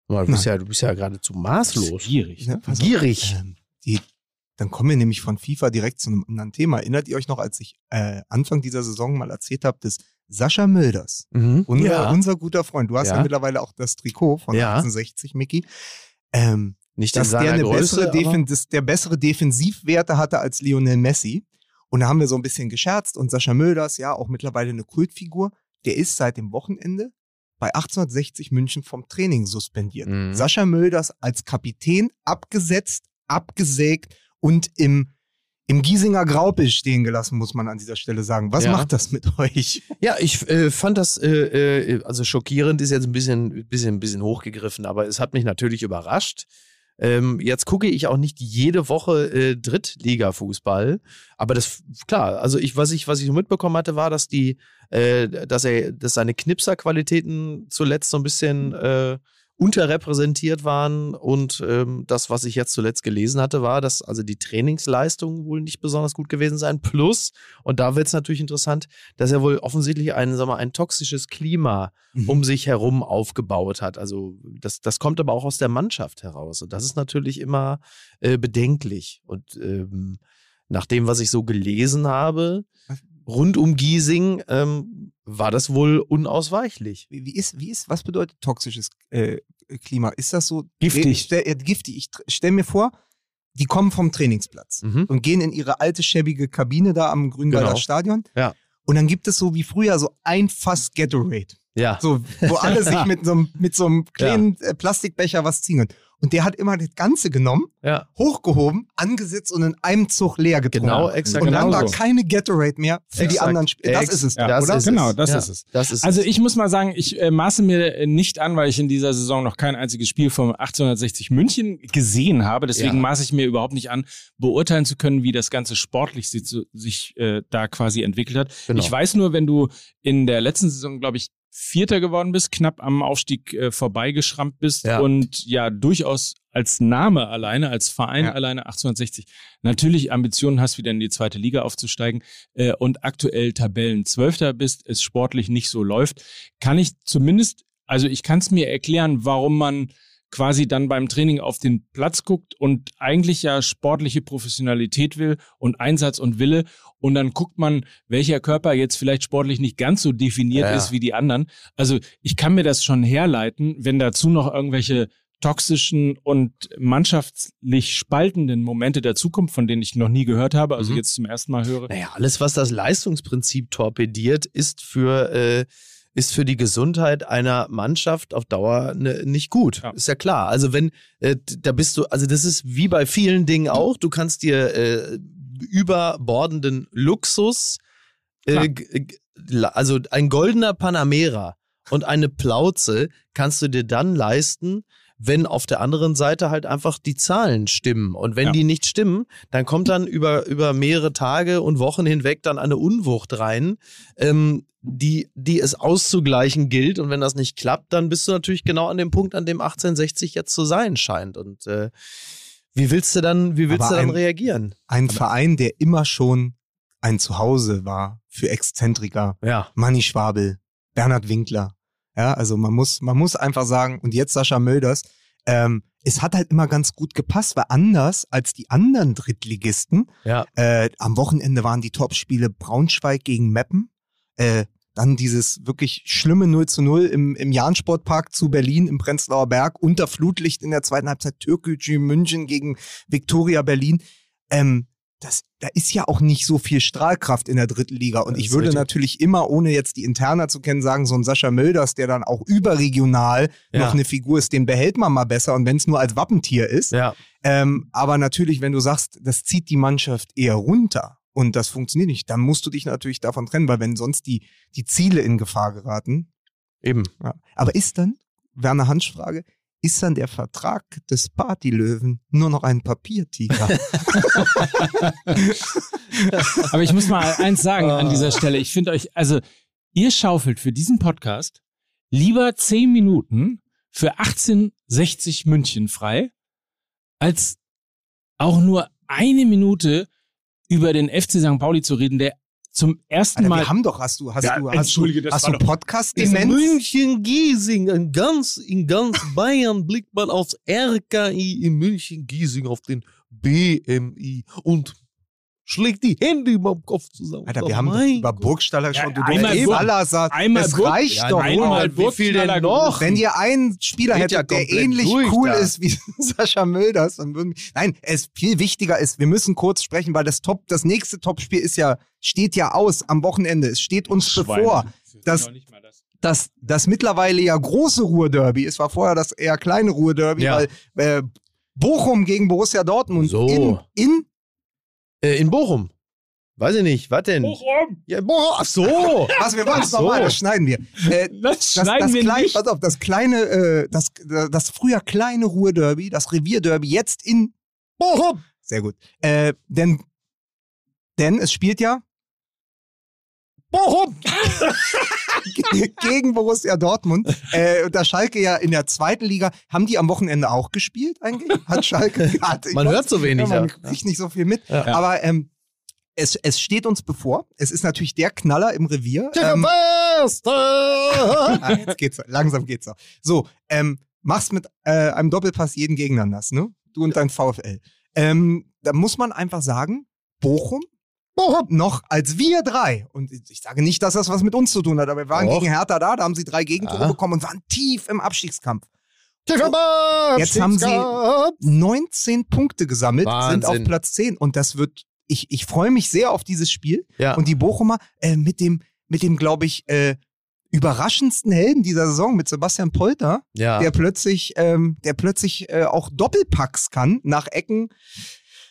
Speaker 1: Du bist, ja, du bist ja geradezu maßlos.
Speaker 3: Ja, pass auf.
Speaker 1: Gierig.
Speaker 3: Ähm, die, dann kommen wir nämlich von FIFA direkt zu einem anderen Thema. Erinnert ihr euch noch, als ich äh, Anfang dieser Saison mal erzählt habe, dass Sascha Mölders,
Speaker 1: Mhm.
Speaker 3: unser,
Speaker 1: ja.
Speaker 3: unser guter Freund, du hast ja,
Speaker 1: Ja.
Speaker 3: mittlerweile auch das Trikot von
Speaker 1: Ja.
Speaker 3: 1860, Mickey, ähm,
Speaker 1: Nicht
Speaker 3: dass der eine
Speaker 1: Größe,
Speaker 3: bessere, dass der bessere Defensivwerte hatte als Lionel Messi. Und da haben wir so ein bisschen gescherzt und Sascha Mölders, ja, auch mittlerweile eine Kultfigur, der ist seit dem Wochenende bei 1860 München vom Training suspendiert.
Speaker 1: Mhm.
Speaker 3: Sascha Mölders als Kapitän abgesetzt, abgesägt und im, im Giesinger Graupel stehen gelassen, muss man an dieser Stelle sagen. Was
Speaker 1: Ja.
Speaker 3: macht das mit euch?
Speaker 1: Ja, ich äh, fand das, äh, äh, also schockierend ist jetzt ein bisschen, bisschen, bisschen hochgegriffen, aber es hat mich natürlich überrascht. Ähm, jetzt gucke ich auch nicht jede Woche äh, Drittliga-Fußball, aber das klar. Also ich, was ich, was ich mitbekommen hatte, war, dass die, äh, dass er, dass seine Knipser-Qualitäten zuletzt so ein bisschen äh, unterrepräsentiert waren. Und ähm, das, was ich jetzt zuletzt gelesen hatte, war, dass also die Trainingsleistungen wohl nicht besonders gut gewesen seien. Plus, und da wird es natürlich interessant, dass er wohl offensichtlich ein, sag mal, ein toxisches Klima
Speaker 3: Mhm.
Speaker 1: um sich herum aufgebaut hat. Also das, das kommt aber auch aus der Mannschaft heraus. Und das ist natürlich immer äh, bedenklich. Und ähm, nach dem, was ich so gelesen habe, rund um Giesing, ähm, war das wohl unausweichlich.
Speaker 3: Wie, wie ist, wie ist, was bedeutet toxisches äh, Klima? Ist das so
Speaker 2: Giftig.
Speaker 3: Ich stell, äh, giftig. Ich tr- stell mir vor, die kommen vom Trainingsplatz
Speaker 1: Mhm.
Speaker 3: und gehen in ihre alte schäbige Kabine da am Grünwalder
Speaker 1: Genau.
Speaker 3: Stadion.
Speaker 1: Ja.
Speaker 3: Und dann gibt es so wie früher so ein Fass Gatorade.
Speaker 1: Ja.
Speaker 3: So, wo alle sich mit so, einem- mit so einem kleinen äh, Plastikbecher was ziehen können. Und der hat immer das Ganze genommen,
Speaker 1: Ja.
Speaker 3: hochgehoben, angesetzt und in einem Zug leer getrunken.
Speaker 1: Genau, exakt.
Speaker 3: Und dann
Speaker 2: genau
Speaker 3: war
Speaker 2: so.
Speaker 3: keine Gatorade mehr für die
Speaker 1: Exakt.
Speaker 3: anderen Spieler. Das ist es,
Speaker 2: Ja,
Speaker 1: das
Speaker 3: oder?
Speaker 1: ist
Speaker 2: Genau, das
Speaker 1: Ja,
Speaker 2: ist es.
Speaker 1: Das ist
Speaker 2: Also
Speaker 1: es.
Speaker 2: ich muss mal sagen, ich äh, maße mir äh, nicht an, weil ich in dieser Saison noch kein einziges Spiel vom 1860 München gesehen habe. Deswegen
Speaker 1: Ja.
Speaker 2: maße ich mir überhaupt nicht an, beurteilen zu können, wie das Ganze sportlich sich, sich äh, da quasi entwickelt hat.
Speaker 1: Genau.
Speaker 2: Ich weiß nur, wenn du in der letzten Saison, glaube ich, Vierter geworden bist, knapp am Aufstieg äh, vorbeigeschrammt bist
Speaker 1: Ja.
Speaker 2: und ja durchaus als Name alleine, als Verein
Speaker 3: Ja.
Speaker 2: alleine 1860 natürlich Ambitionen hast, wieder in die zweite Liga aufzusteigen äh, und aktuell Tabellenzwölfter bist, es sportlich nicht so läuft, kann ich zumindest, also ich kann es mir erklären, warum man quasi dann beim Training auf den Platz guckt und eigentlich ja sportliche Professionalität will und Einsatz und Wille und dann guckt man, welcher Körper jetzt vielleicht sportlich nicht ganz so definiert
Speaker 1: Ja,
Speaker 2: ist wie die anderen. Also ich kann mir das schon herleiten, wenn dazu noch irgendwelche toxischen und mannschaftlich spaltenden Momente dazukommen, von denen ich noch nie gehört habe, also
Speaker 1: Mhm.
Speaker 2: jetzt zum ersten Mal höre.
Speaker 1: Naja, alles, was das Leistungsprinzip torpediert, ist für, äh, ist für die Gesundheit einer Mannschaft auf Dauer ne, nicht gut.
Speaker 2: Ja.
Speaker 1: Ist ja klar. Also wenn, äh, da bist du, also das ist wie bei vielen Dingen auch, du kannst dir äh, überbordenden Luxus, äh, also ein goldener Panamera und eine Plauze kannst du dir dann leisten, wenn auf der anderen Seite halt einfach die Zahlen stimmen. Und wenn
Speaker 2: Ja.
Speaker 1: die nicht stimmen, dann kommt dann über, über mehrere Tage und Wochen hinweg dann eine Unwucht rein, ähm, die, die es auszugleichen gilt. Und wenn das nicht klappt, dann bist du natürlich genau an dem Punkt, an dem 1860 jetzt zu sein scheint. Und äh, wie willst du dann, wie willst
Speaker 3: Aber
Speaker 1: du dann
Speaker 3: ein-
Speaker 1: reagieren?
Speaker 3: Ein Verein, der immer schon ein Zuhause war für Exzentriker,
Speaker 1: Ja.
Speaker 3: Manni Schwabel, Bernhard Winkler. Ja, also man muss, man muss einfach sagen, und jetzt Sascha Mölders, ähm, es hat halt immer ganz gut gepasst, weil anders als die anderen Drittligisten,
Speaker 1: Ja.
Speaker 3: äh, am Wochenende waren die Topspiele Braunschweig gegen Meppen, äh, dann dieses wirklich schlimme 0 zu 0 im, im Jahn-Sportpark zu Berlin im Prenzlauer Berg, unter Flutlicht in der zweiten Halbzeit Türkgücü München gegen Viktoria Berlin. Ähm, das, da ist ja auch nicht so viel Strahlkraft in der dritten Liga. Und
Speaker 1: Das
Speaker 3: ich würde
Speaker 1: richtig.
Speaker 3: natürlich immer, ohne jetzt die Interna zu kennen, sagen, so ein Sascha Mölders, der dann auch überregional
Speaker 1: Ja.
Speaker 3: noch eine Figur ist, den behält man mal besser. Und wenn es nur als Wappentier ist.
Speaker 1: Ja.
Speaker 3: Ähm, aber natürlich, wenn du sagst, das zieht die Mannschaft eher runter und das funktioniert nicht, dann musst du dich natürlich davon trennen, weil wenn sonst die, die Ziele in Gefahr geraten.
Speaker 1: Eben.
Speaker 3: Ja. Aber ist dann, Werner Hansch Frage, ist dann der Vertrag des Partylöwen nur noch ein Papiertiger?
Speaker 2: Aber ich muss mal eins sagen an dieser Stelle. Ich finde euch, also ihr schaufelt für diesen Podcast lieber 10 Minuten für 1860 München frei, als auch nur eine Minute über den FC St. Pauli zu reden, der zum ersten
Speaker 3: Alter,
Speaker 2: Mal.
Speaker 3: wir haben doch, hast du, hast
Speaker 2: Ja,
Speaker 3: du, hast
Speaker 2: entschuldige,
Speaker 3: du,
Speaker 2: das
Speaker 3: hast du
Speaker 2: doch-
Speaker 3: Podcast-Demenz?
Speaker 1: München-Giesing, in ganz, in ganz Bayern blickt man aufs RKI in München-Giesing, auf den BMI und schlägt die Hände über dem Kopf zusammen.
Speaker 3: Alter,
Speaker 1: Oh
Speaker 3: wir haben doch
Speaker 1: mein
Speaker 3: über. Burgstaller schon, du
Speaker 2: einmal Burg-
Speaker 3: Salazar,
Speaker 2: einmal
Speaker 3: es
Speaker 2: Burg-
Speaker 3: reicht
Speaker 2: Ja,
Speaker 3: doch.
Speaker 2: einmal
Speaker 1: wie viel denn noch?
Speaker 3: Wenn ihr einen Spieler
Speaker 1: Geht ja
Speaker 3: hättet, der ähnlich cool
Speaker 1: da.
Speaker 3: ist wie Sascha Mölders, dann würden Nein, es viel wichtiger ist, wir müssen kurz sprechen, weil das Top, das nächste Topspiel ist ja, steht ja aus am Wochenende. Es steht uns
Speaker 2: Schweine.
Speaker 3: bevor.
Speaker 2: Das
Speaker 3: das-
Speaker 2: ist das.
Speaker 3: Das, das mittlerweile ja große Ruhrderby, es war vorher das eher kleine Ruhrderby,
Speaker 1: Ja.
Speaker 3: weil äh, Bochum gegen Borussia Dortmund
Speaker 1: So.
Speaker 3: in, in
Speaker 1: Äh, in Bochum. Weiß ich nicht, was denn?
Speaker 2: Bochum!
Speaker 1: Ja, Bochum. Ach so.
Speaker 3: was wir machen es
Speaker 1: so.
Speaker 3: nochmal, das schneiden wir. Äh,
Speaker 2: Das
Speaker 3: das,
Speaker 2: schneiden
Speaker 3: das
Speaker 2: wir
Speaker 3: kleine,
Speaker 2: nicht.
Speaker 3: pass auf, das kleine, äh, das, das früher kleine Ruhrderby, das Revierderby, jetzt in Bochum. Sehr gut. Äh, denn, denn es spielt ja
Speaker 1: Bochum.
Speaker 3: gegen Borussia Dortmund. Äh, da Schalke ja in der zweiten Liga, haben die am Wochenende auch gespielt eigentlich? Hat Schalke hat,
Speaker 1: Man
Speaker 3: weiß-
Speaker 1: hört so wenig.
Speaker 3: Ja, man
Speaker 1: ja.
Speaker 3: kriegt nicht so viel mit.
Speaker 1: Ja.
Speaker 3: Aber ähm, es, es steht uns bevor. Es ist natürlich der Knaller im Revier. Ähm, ah, jetzt geht's, langsam geht's auch. So, ähm, machst mit äh, einem Doppelpass jeden Gegner nass, ne? Du und dein VfL. Ähm, da muss man einfach sagen, Bochum noch als wir drei. Und ich sage nicht, dass das was mit uns zu tun hat, aber wir waren
Speaker 1: Doch.
Speaker 3: gegen Hertha da, da haben sie drei Gegentore
Speaker 1: Ja.
Speaker 3: bekommen und waren tief im Abstiegskampf. Jetzt haben sie 19 Punkte gesammelt, sind auf
Speaker 1: Wahnsinn.
Speaker 3: Platz 10 und das wird, ich, ich freue mich sehr auf dieses Spiel.
Speaker 1: Ja.
Speaker 3: Und die Bochumer äh, mit dem, mit dem, glaube ich, äh, überraschendsten Helden dieser Saison, mit Sebastian Polter,
Speaker 1: ja.
Speaker 3: der plötzlich, ähm, der plötzlich äh, auch Doppelpacks kann nach Ecken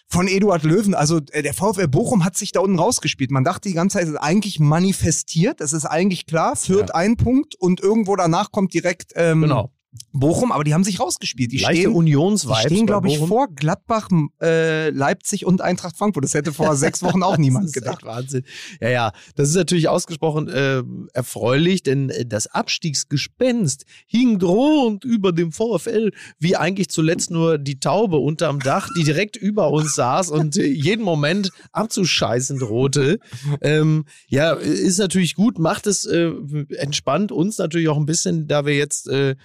Speaker 3: von Eduard Löwen. Also äh, der VfL Bochum hat sich da unten rausgespielt. Man dachte die ganze Zeit, es ist eigentlich manifestiert. Es ist eigentlich klar, führt
Speaker 1: Ja.
Speaker 3: ein Punkt und irgendwo danach kommt direkt ähm,
Speaker 1: genau.
Speaker 3: Bochum, aber die haben sich rausgespielt. Die
Speaker 1: Leichte
Speaker 3: stehen, die stehen glaube ich, vor Gladbach, äh, Leipzig und Eintracht Frankfurt. Das hätte vor sechs Wochen auch niemand gedacht.
Speaker 1: Wahnsinn. Ja, ja, das ist natürlich ausgesprochen äh, erfreulich, denn äh, das Abstiegsgespenst hing drohend über dem VfL, wie eigentlich zuletzt nur die Taube unterm Dach, die direkt über uns saß und äh, jeden Moment abzuscheißen drohte. Ähm, ja, ist natürlich gut, macht es äh, entspannt uns natürlich auch ein bisschen, da wir jetzt äh,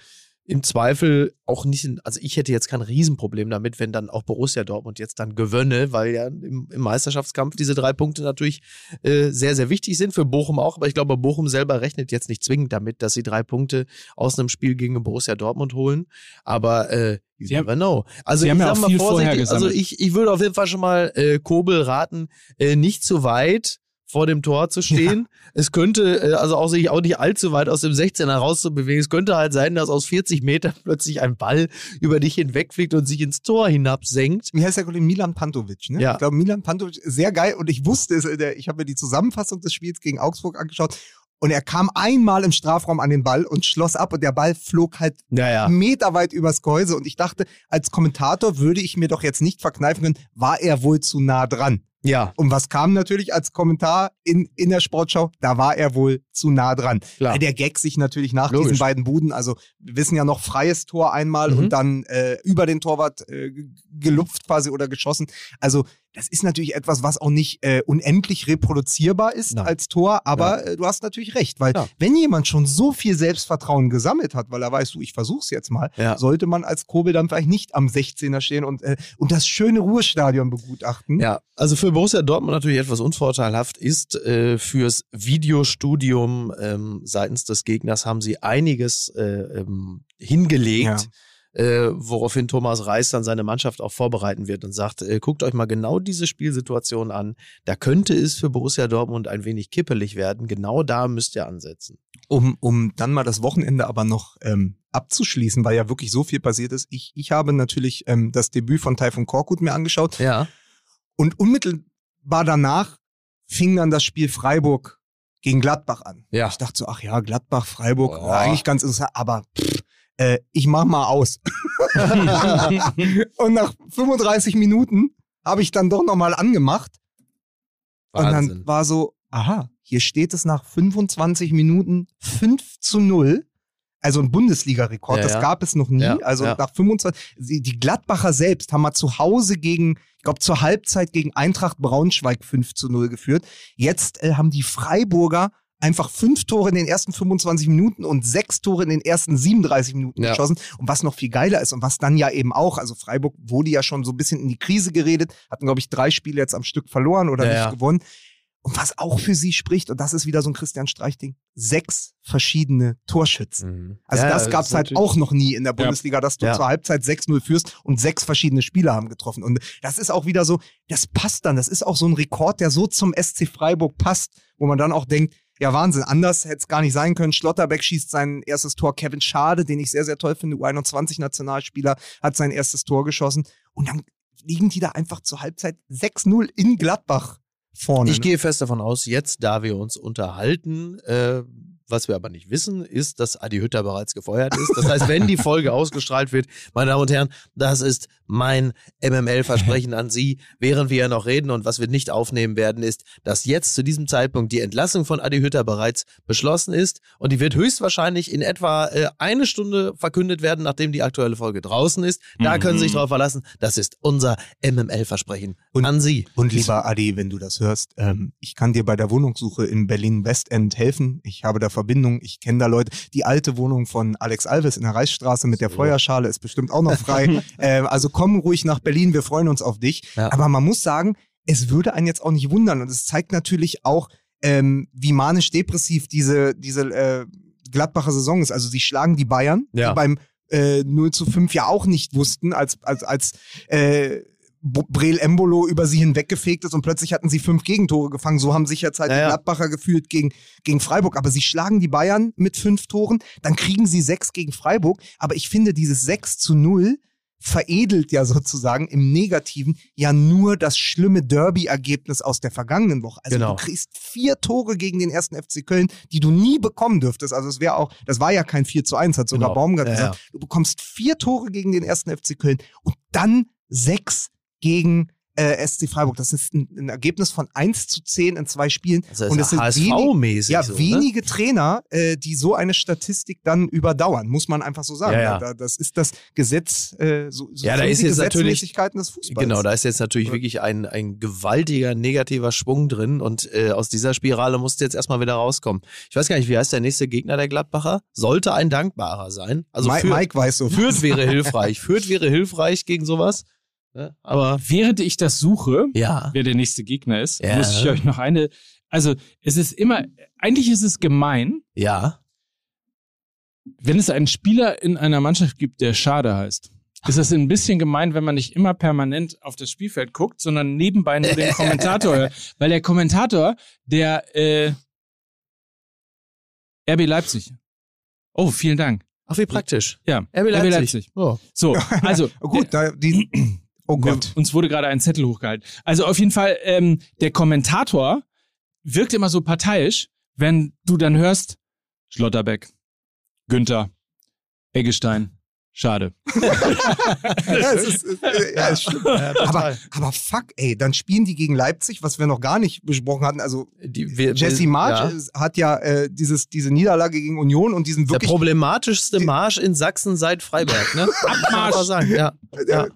Speaker 1: im Zweifel auch nicht, also ich hätte jetzt kein Riesenproblem damit, wenn dann auch Borussia Dortmund jetzt dann gewönne, weil ja im, im Meisterschaftskampf diese drei Punkte natürlich äh, sehr, sehr wichtig sind für Bochum auch, aber ich glaube, Bochum selber rechnet jetzt nicht zwingend damit, dass sie drei Punkte aus einem Spiel gegen Borussia Dortmund holen, aber äh, you
Speaker 2: Sie
Speaker 1: never know. Also ich
Speaker 2: haben ja
Speaker 1: mal vorsichtig, also ich, ich würde auf jeden Fall schon mal äh, Kobel raten, äh, nicht zu weit vor dem Tor zu stehen. Es könnte, äh, also auch sich auch nicht allzu weit aus dem 16er rauszubewegen. Es könnte halt sein, dass aus 40 Metern plötzlich ein Ball über dich hinwegfliegt und sich ins Tor hinabsenkt.
Speaker 3: Wie heißt der Kollege? Milan Pantovic, ne?
Speaker 1: Ja.
Speaker 3: Ich glaube, Milan Pantovic, sehr geil. Und ich wusste es, ich habe mir die Zusammenfassung des Spiels gegen Augsburg angeschaut. Und er kam einmal im Strafraum an den Ball und schloss ab und der Ball flog halt
Speaker 1: Ja, ja.
Speaker 3: meterweit übers Gehäuse. Und ich dachte, als Kommentator würde ich mir doch jetzt nicht verkneifen können, war er wohl zu nah dran.
Speaker 1: Ja,
Speaker 3: Und was kam natürlich als Kommentar in, in der Sportschau? Da war er wohl zu nah dran.
Speaker 1: klar.
Speaker 3: Der Gag sich natürlich nach
Speaker 1: Logisch.
Speaker 3: diesen beiden Buden, also wir wissen ja noch freies Tor einmal
Speaker 1: Mhm.
Speaker 3: und dann äh, über den Torwart äh, ge- gelupft quasi oder geschossen. Also das ist natürlich etwas, was auch nicht äh, unendlich reproduzierbar ist
Speaker 1: Nein.
Speaker 3: als Tor, aber äh, du hast natürlich recht, weil
Speaker 1: Ja.
Speaker 3: wenn jemand schon so viel Selbstvertrauen gesammelt hat, weil er weiß, du, ich versuch's jetzt mal,
Speaker 1: Ja.
Speaker 3: sollte man als Kobel dann vielleicht nicht am 16er stehen und, äh, und das schöne Ruhestadion begutachten.
Speaker 1: Ja, also für Borussia Dortmund natürlich etwas unvorteilhaft ist, äh, fürs Videostudium ähm, seitens des Gegners haben sie einiges äh, ähm, hingelegt. Äh, woraufhin Thomas Reis dann seine Mannschaft auch vorbereiten wird und sagt, äh, guckt euch mal genau diese Spielsituation an. Da könnte es für Borussia Dortmund ein wenig kippelig werden. Genau da müsst ihr ansetzen.
Speaker 3: Um, um dann mal das Wochenende aber noch ähm, abzuschließen, weil ja wirklich so viel passiert ist. Ich, ich habe natürlich ähm, das Debüt von Taifun Korkut mir angeschaut
Speaker 1: Ja.
Speaker 3: Und unmittelbar danach fing dann das Spiel Freiburg gegen Gladbach an.
Speaker 1: Ja.
Speaker 3: Ich dachte so, ach ja, Gladbach, Freiburg,
Speaker 1: Oh.
Speaker 3: eigentlich ganz interessant, aber pff, äh, ich mach mal aus. und nach 35 Minuten habe ich dann doch nochmal angemacht und dann
Speaker 1: Wahnsinn.
Speaker 3: war so, aha, hier steht es nach 25 Minuten 5 zu 0. Also ein Bundesliga-Rekord,
Speaker 1: Ja,
Speaker 3: das
Speaker 1: ja.
Speaker 3: gab es noch nie.
Speaker 1: Ja,
Speaker 3: also nach 25, sie- die Gladbacher selbst haben mal zu Hause gegen, glaube zur Halbzeit gegen Eintracht Braunschweig 5 zu 0 geführt. Jetzt äh, haben die Freiburger einfach fünf Tore in den ersten 25 Minuten und sechs Tore in den ersten 37 Minuten
Speaker 1: Ja.
Speaker 3: geschossen. Und was noch viel geiler ist und was dann ja eben auch, also Freiburg wurde ja schon so ein bisschen in die Krise geredet, hatten, glaube ich, drei Spiele jetzt am Stück verloren oder
Speaker 1: Ja,
Speaker 3: nicht
Speaker 1: ja.
Speaker 3: gewonnen. Und was auch für sie spricht, und das ist wieder so ein Christian Streich-Ding, sechs verschiedene Torschützen.
Speaker 1: Mhm.
Speaker 3: Also
Speaker 1: Ja,
Speaker 3: das
Speaker 1: ja,
Speaker 3: gab's
Speaker 1: ist
Speaker 3: halt auch noch nie in der Bundesliga, dass du
Speaker 1: Ja.
Speaker 3: zur Halbzeit 6-0 führst und sechs verschiedene Spieler haben getroffen. Und das ist auch wieder so, das passt dann. Das ist auch so ein Rekord, der so zum SC Freiburg passt, wo man dann auch denkt, ja Wahnsinn, anders hätte es gar nicht sein können. Schlotterbeck schießt sein erstes Tor. Kevin Schade, den ich sehr, sehr toll finde, U21-Nationalspieler, hat sein erstes Tor geschossen. Und dann liegen die da einfach zur Halbzeit 6-0 in Gladbach vorne.
Speaker 1: Ich
Speaker 3: ne?
Speaker 1: gehe fest davon aus, jetzt, da wir uns unterhalten, äh, was wir aber nicht wissen, ist, dass Adi Hütter bereits gefeuert ist. Das heißt, wenn die Folge ausgestrahlt wird, meine Damen und Herren, das ist mein MML-Versprechen an Sie, während wir ja noch reden. Und was wir nicht aufnehmen werden, ist, dass jetzt zu diesem Zeitpunkt die Entlassung von Adi Hütter bereits beschlossen ist. Und die wird höchstwahrscheinlich in etwa äh, eine Stunde verkündet werden, nachdem die aktuelle Folge draußen ist. Da
Speaker 2: Mhm.
Speaker 1: können Sie sich darauf verlassen. Das ist unser MML-Versprechen
Speaker 3: Und-
Speaker 1: an Sie.
Speaker 3: Und lieber Adi, wenn du das hörst, ähm, ich kann dir bei der Wohnungssuche in Berlin Westend helfen. Ich habe da Verbindung, ich kenne da Leute. Die alte Wohnung von Alex Alves in der Reichsstraße mit der
Speaker 1: So.
Speaker 3: Feuerschale ist bestimmt auch noch frei. ähm, also komm ruhig nach Berlin, wir freuen uns auf dich.
Speaker 1: Ja.
Speaker 3: Aber man muss sagen, es würde einen jetzt auch nicht wundern. Und es zeigt natürlich auch, ähm, wie manisch-depressiv diese, diese äh, Gladbacher Saison ist. Also sie schlagen die Bayern,
Speaker 1: Ja.
Speaker 3: die beim äh, 0 zu 5 ja auch nicht wussten, als, als, als äh, Breel Embolo über sie hinweggefegt ist und plötzlich hatten sie fünf Gegentore gefangen. So haben sich jetzt halt
Speaker 1: Ja,
Speaker 3: die. Gladbacher gefühlt gegen, gegen Freiburg. Aber sie schlagen die Bayern mit fünf Toren, dann kriegen sie sechs gegen Freiburg. Aber ich finde, dieses 6 zu 0 veredelt ja sozusagen im Negativen ja nur das schlimme Derby-Ergebnis aus der vergangenen Woche. Also
Speaker 1: Genau.
Speaker 3: du kriegst vier Tore gegen den ersten FC Köln, die du nie bekommen dürftest. Also es wäre auch, das war ja kein 4 zu 1, hat sogar
Speaker 1: Genau.
Speaker 3: Baumgart
Speaker 1: Ja,
Speaker 3: gesagt. Du bekommst vier Tore gegen den ersten FC Köln und dann sechs gegen äh, SC Freiburg. Das ist ein, ein Ergebnis von 1 zu 10 in zwei Spielen.
Speaker 1: Das
Speaker 3: und es sind wenig, ja,
Speaker 1: so, ne?
Speaker 3: wenige Trainer, äh, die so eine Statistik dann überdauern, muss man einfach so sagen.
Speaker 1: Ja, ja.
Speaker 3: Da, das ist das Gesetz, äh, so, so
Speaker 1: Ja, da ist
Speaker 3: die
Speaker 1: jetzt
Speaker 3: Gesetzmäßigkeiten des Fußballs.
Speaker 1: Genau, da ist jetzt natürlich
Speaker 3: Ja.
Speaker 1: wirklich ein, ein gewaltiger negativer Schwung drin und äh, aus dieser Spirale musst du jetzt erstmal wieder rauskommen. Ich weiß gar nicht, wie heißt der nächste Gegner der Gladbacher? Sollte ein dankbarer sein. Also
Speaker 3: Mi-
Speaker 1: Fürth,
Speaker 3: Mike weiß so.
Speaker 1: Fürth wäre hilfreich. Fürth wäre hilfreich gegen sowas. Ne? Aber
Speaker 2: Während ich das suche,
Speaker 1: ja.
Speaker 2: wer der nächste Gegner ist,
Speaker 1: Ja.
Speaker 2: muss ich euch noch eine. Also, es ist immer, eigentlich ist es gemein,
Speaker 1: Ja.
Speaker 2: wenn es einen Spieler in einer Mannschaft gibt, der Schade heißt. Ist das ein bisschen gemein, wenn man nicht immer permanent auf das Spielfeld guckt, sondern nebenbei nur den Kommentator hört. Weil der Kommentator, der äh, RB Leipzig. Oh, vielen Dank.
Speaker 1: Ach, wie praktisch.
Speaker 2: Ja,
Speaker 1: RB Leipzig.
Speaker 2: RB Leipzig.
Speaker 1: Oh.
Speaker 2: So, also
Speaker 3: Gut, da, die, oh
Speaker 2: Wir-
Speaker 3: Gott.
Speaker 2: Uns wurde gerade ein Zettel hochgehalten. Also auf jeden Fall, ähm, der Kommentator wirkt immer so parteiisch, wenn du dann hörst, Schlotterbeck, Günther, Eggestein, schade.
Speaker 3: ja, es ist, es, äh, ja, es stimmt. aber, aber fuck, ey, dann spielen die gegen Leipzig, was wir noch gar nicht besprochen hatten. Also
Speaker 1: Die, wir,
Speaker 3: Jesse March
Speaker 1: ja.
Speaker 3: hat ja äh, dieses, diese Niederlage gegen Union und diesen
Speaker 1: Der
Speaker 3: wirklich
Speaker 1: problematischste Marsch in Sachsen seit Freiberg, ne? Abmarsch. Aber sagen, ja. ja.
Speaker 3: Äh,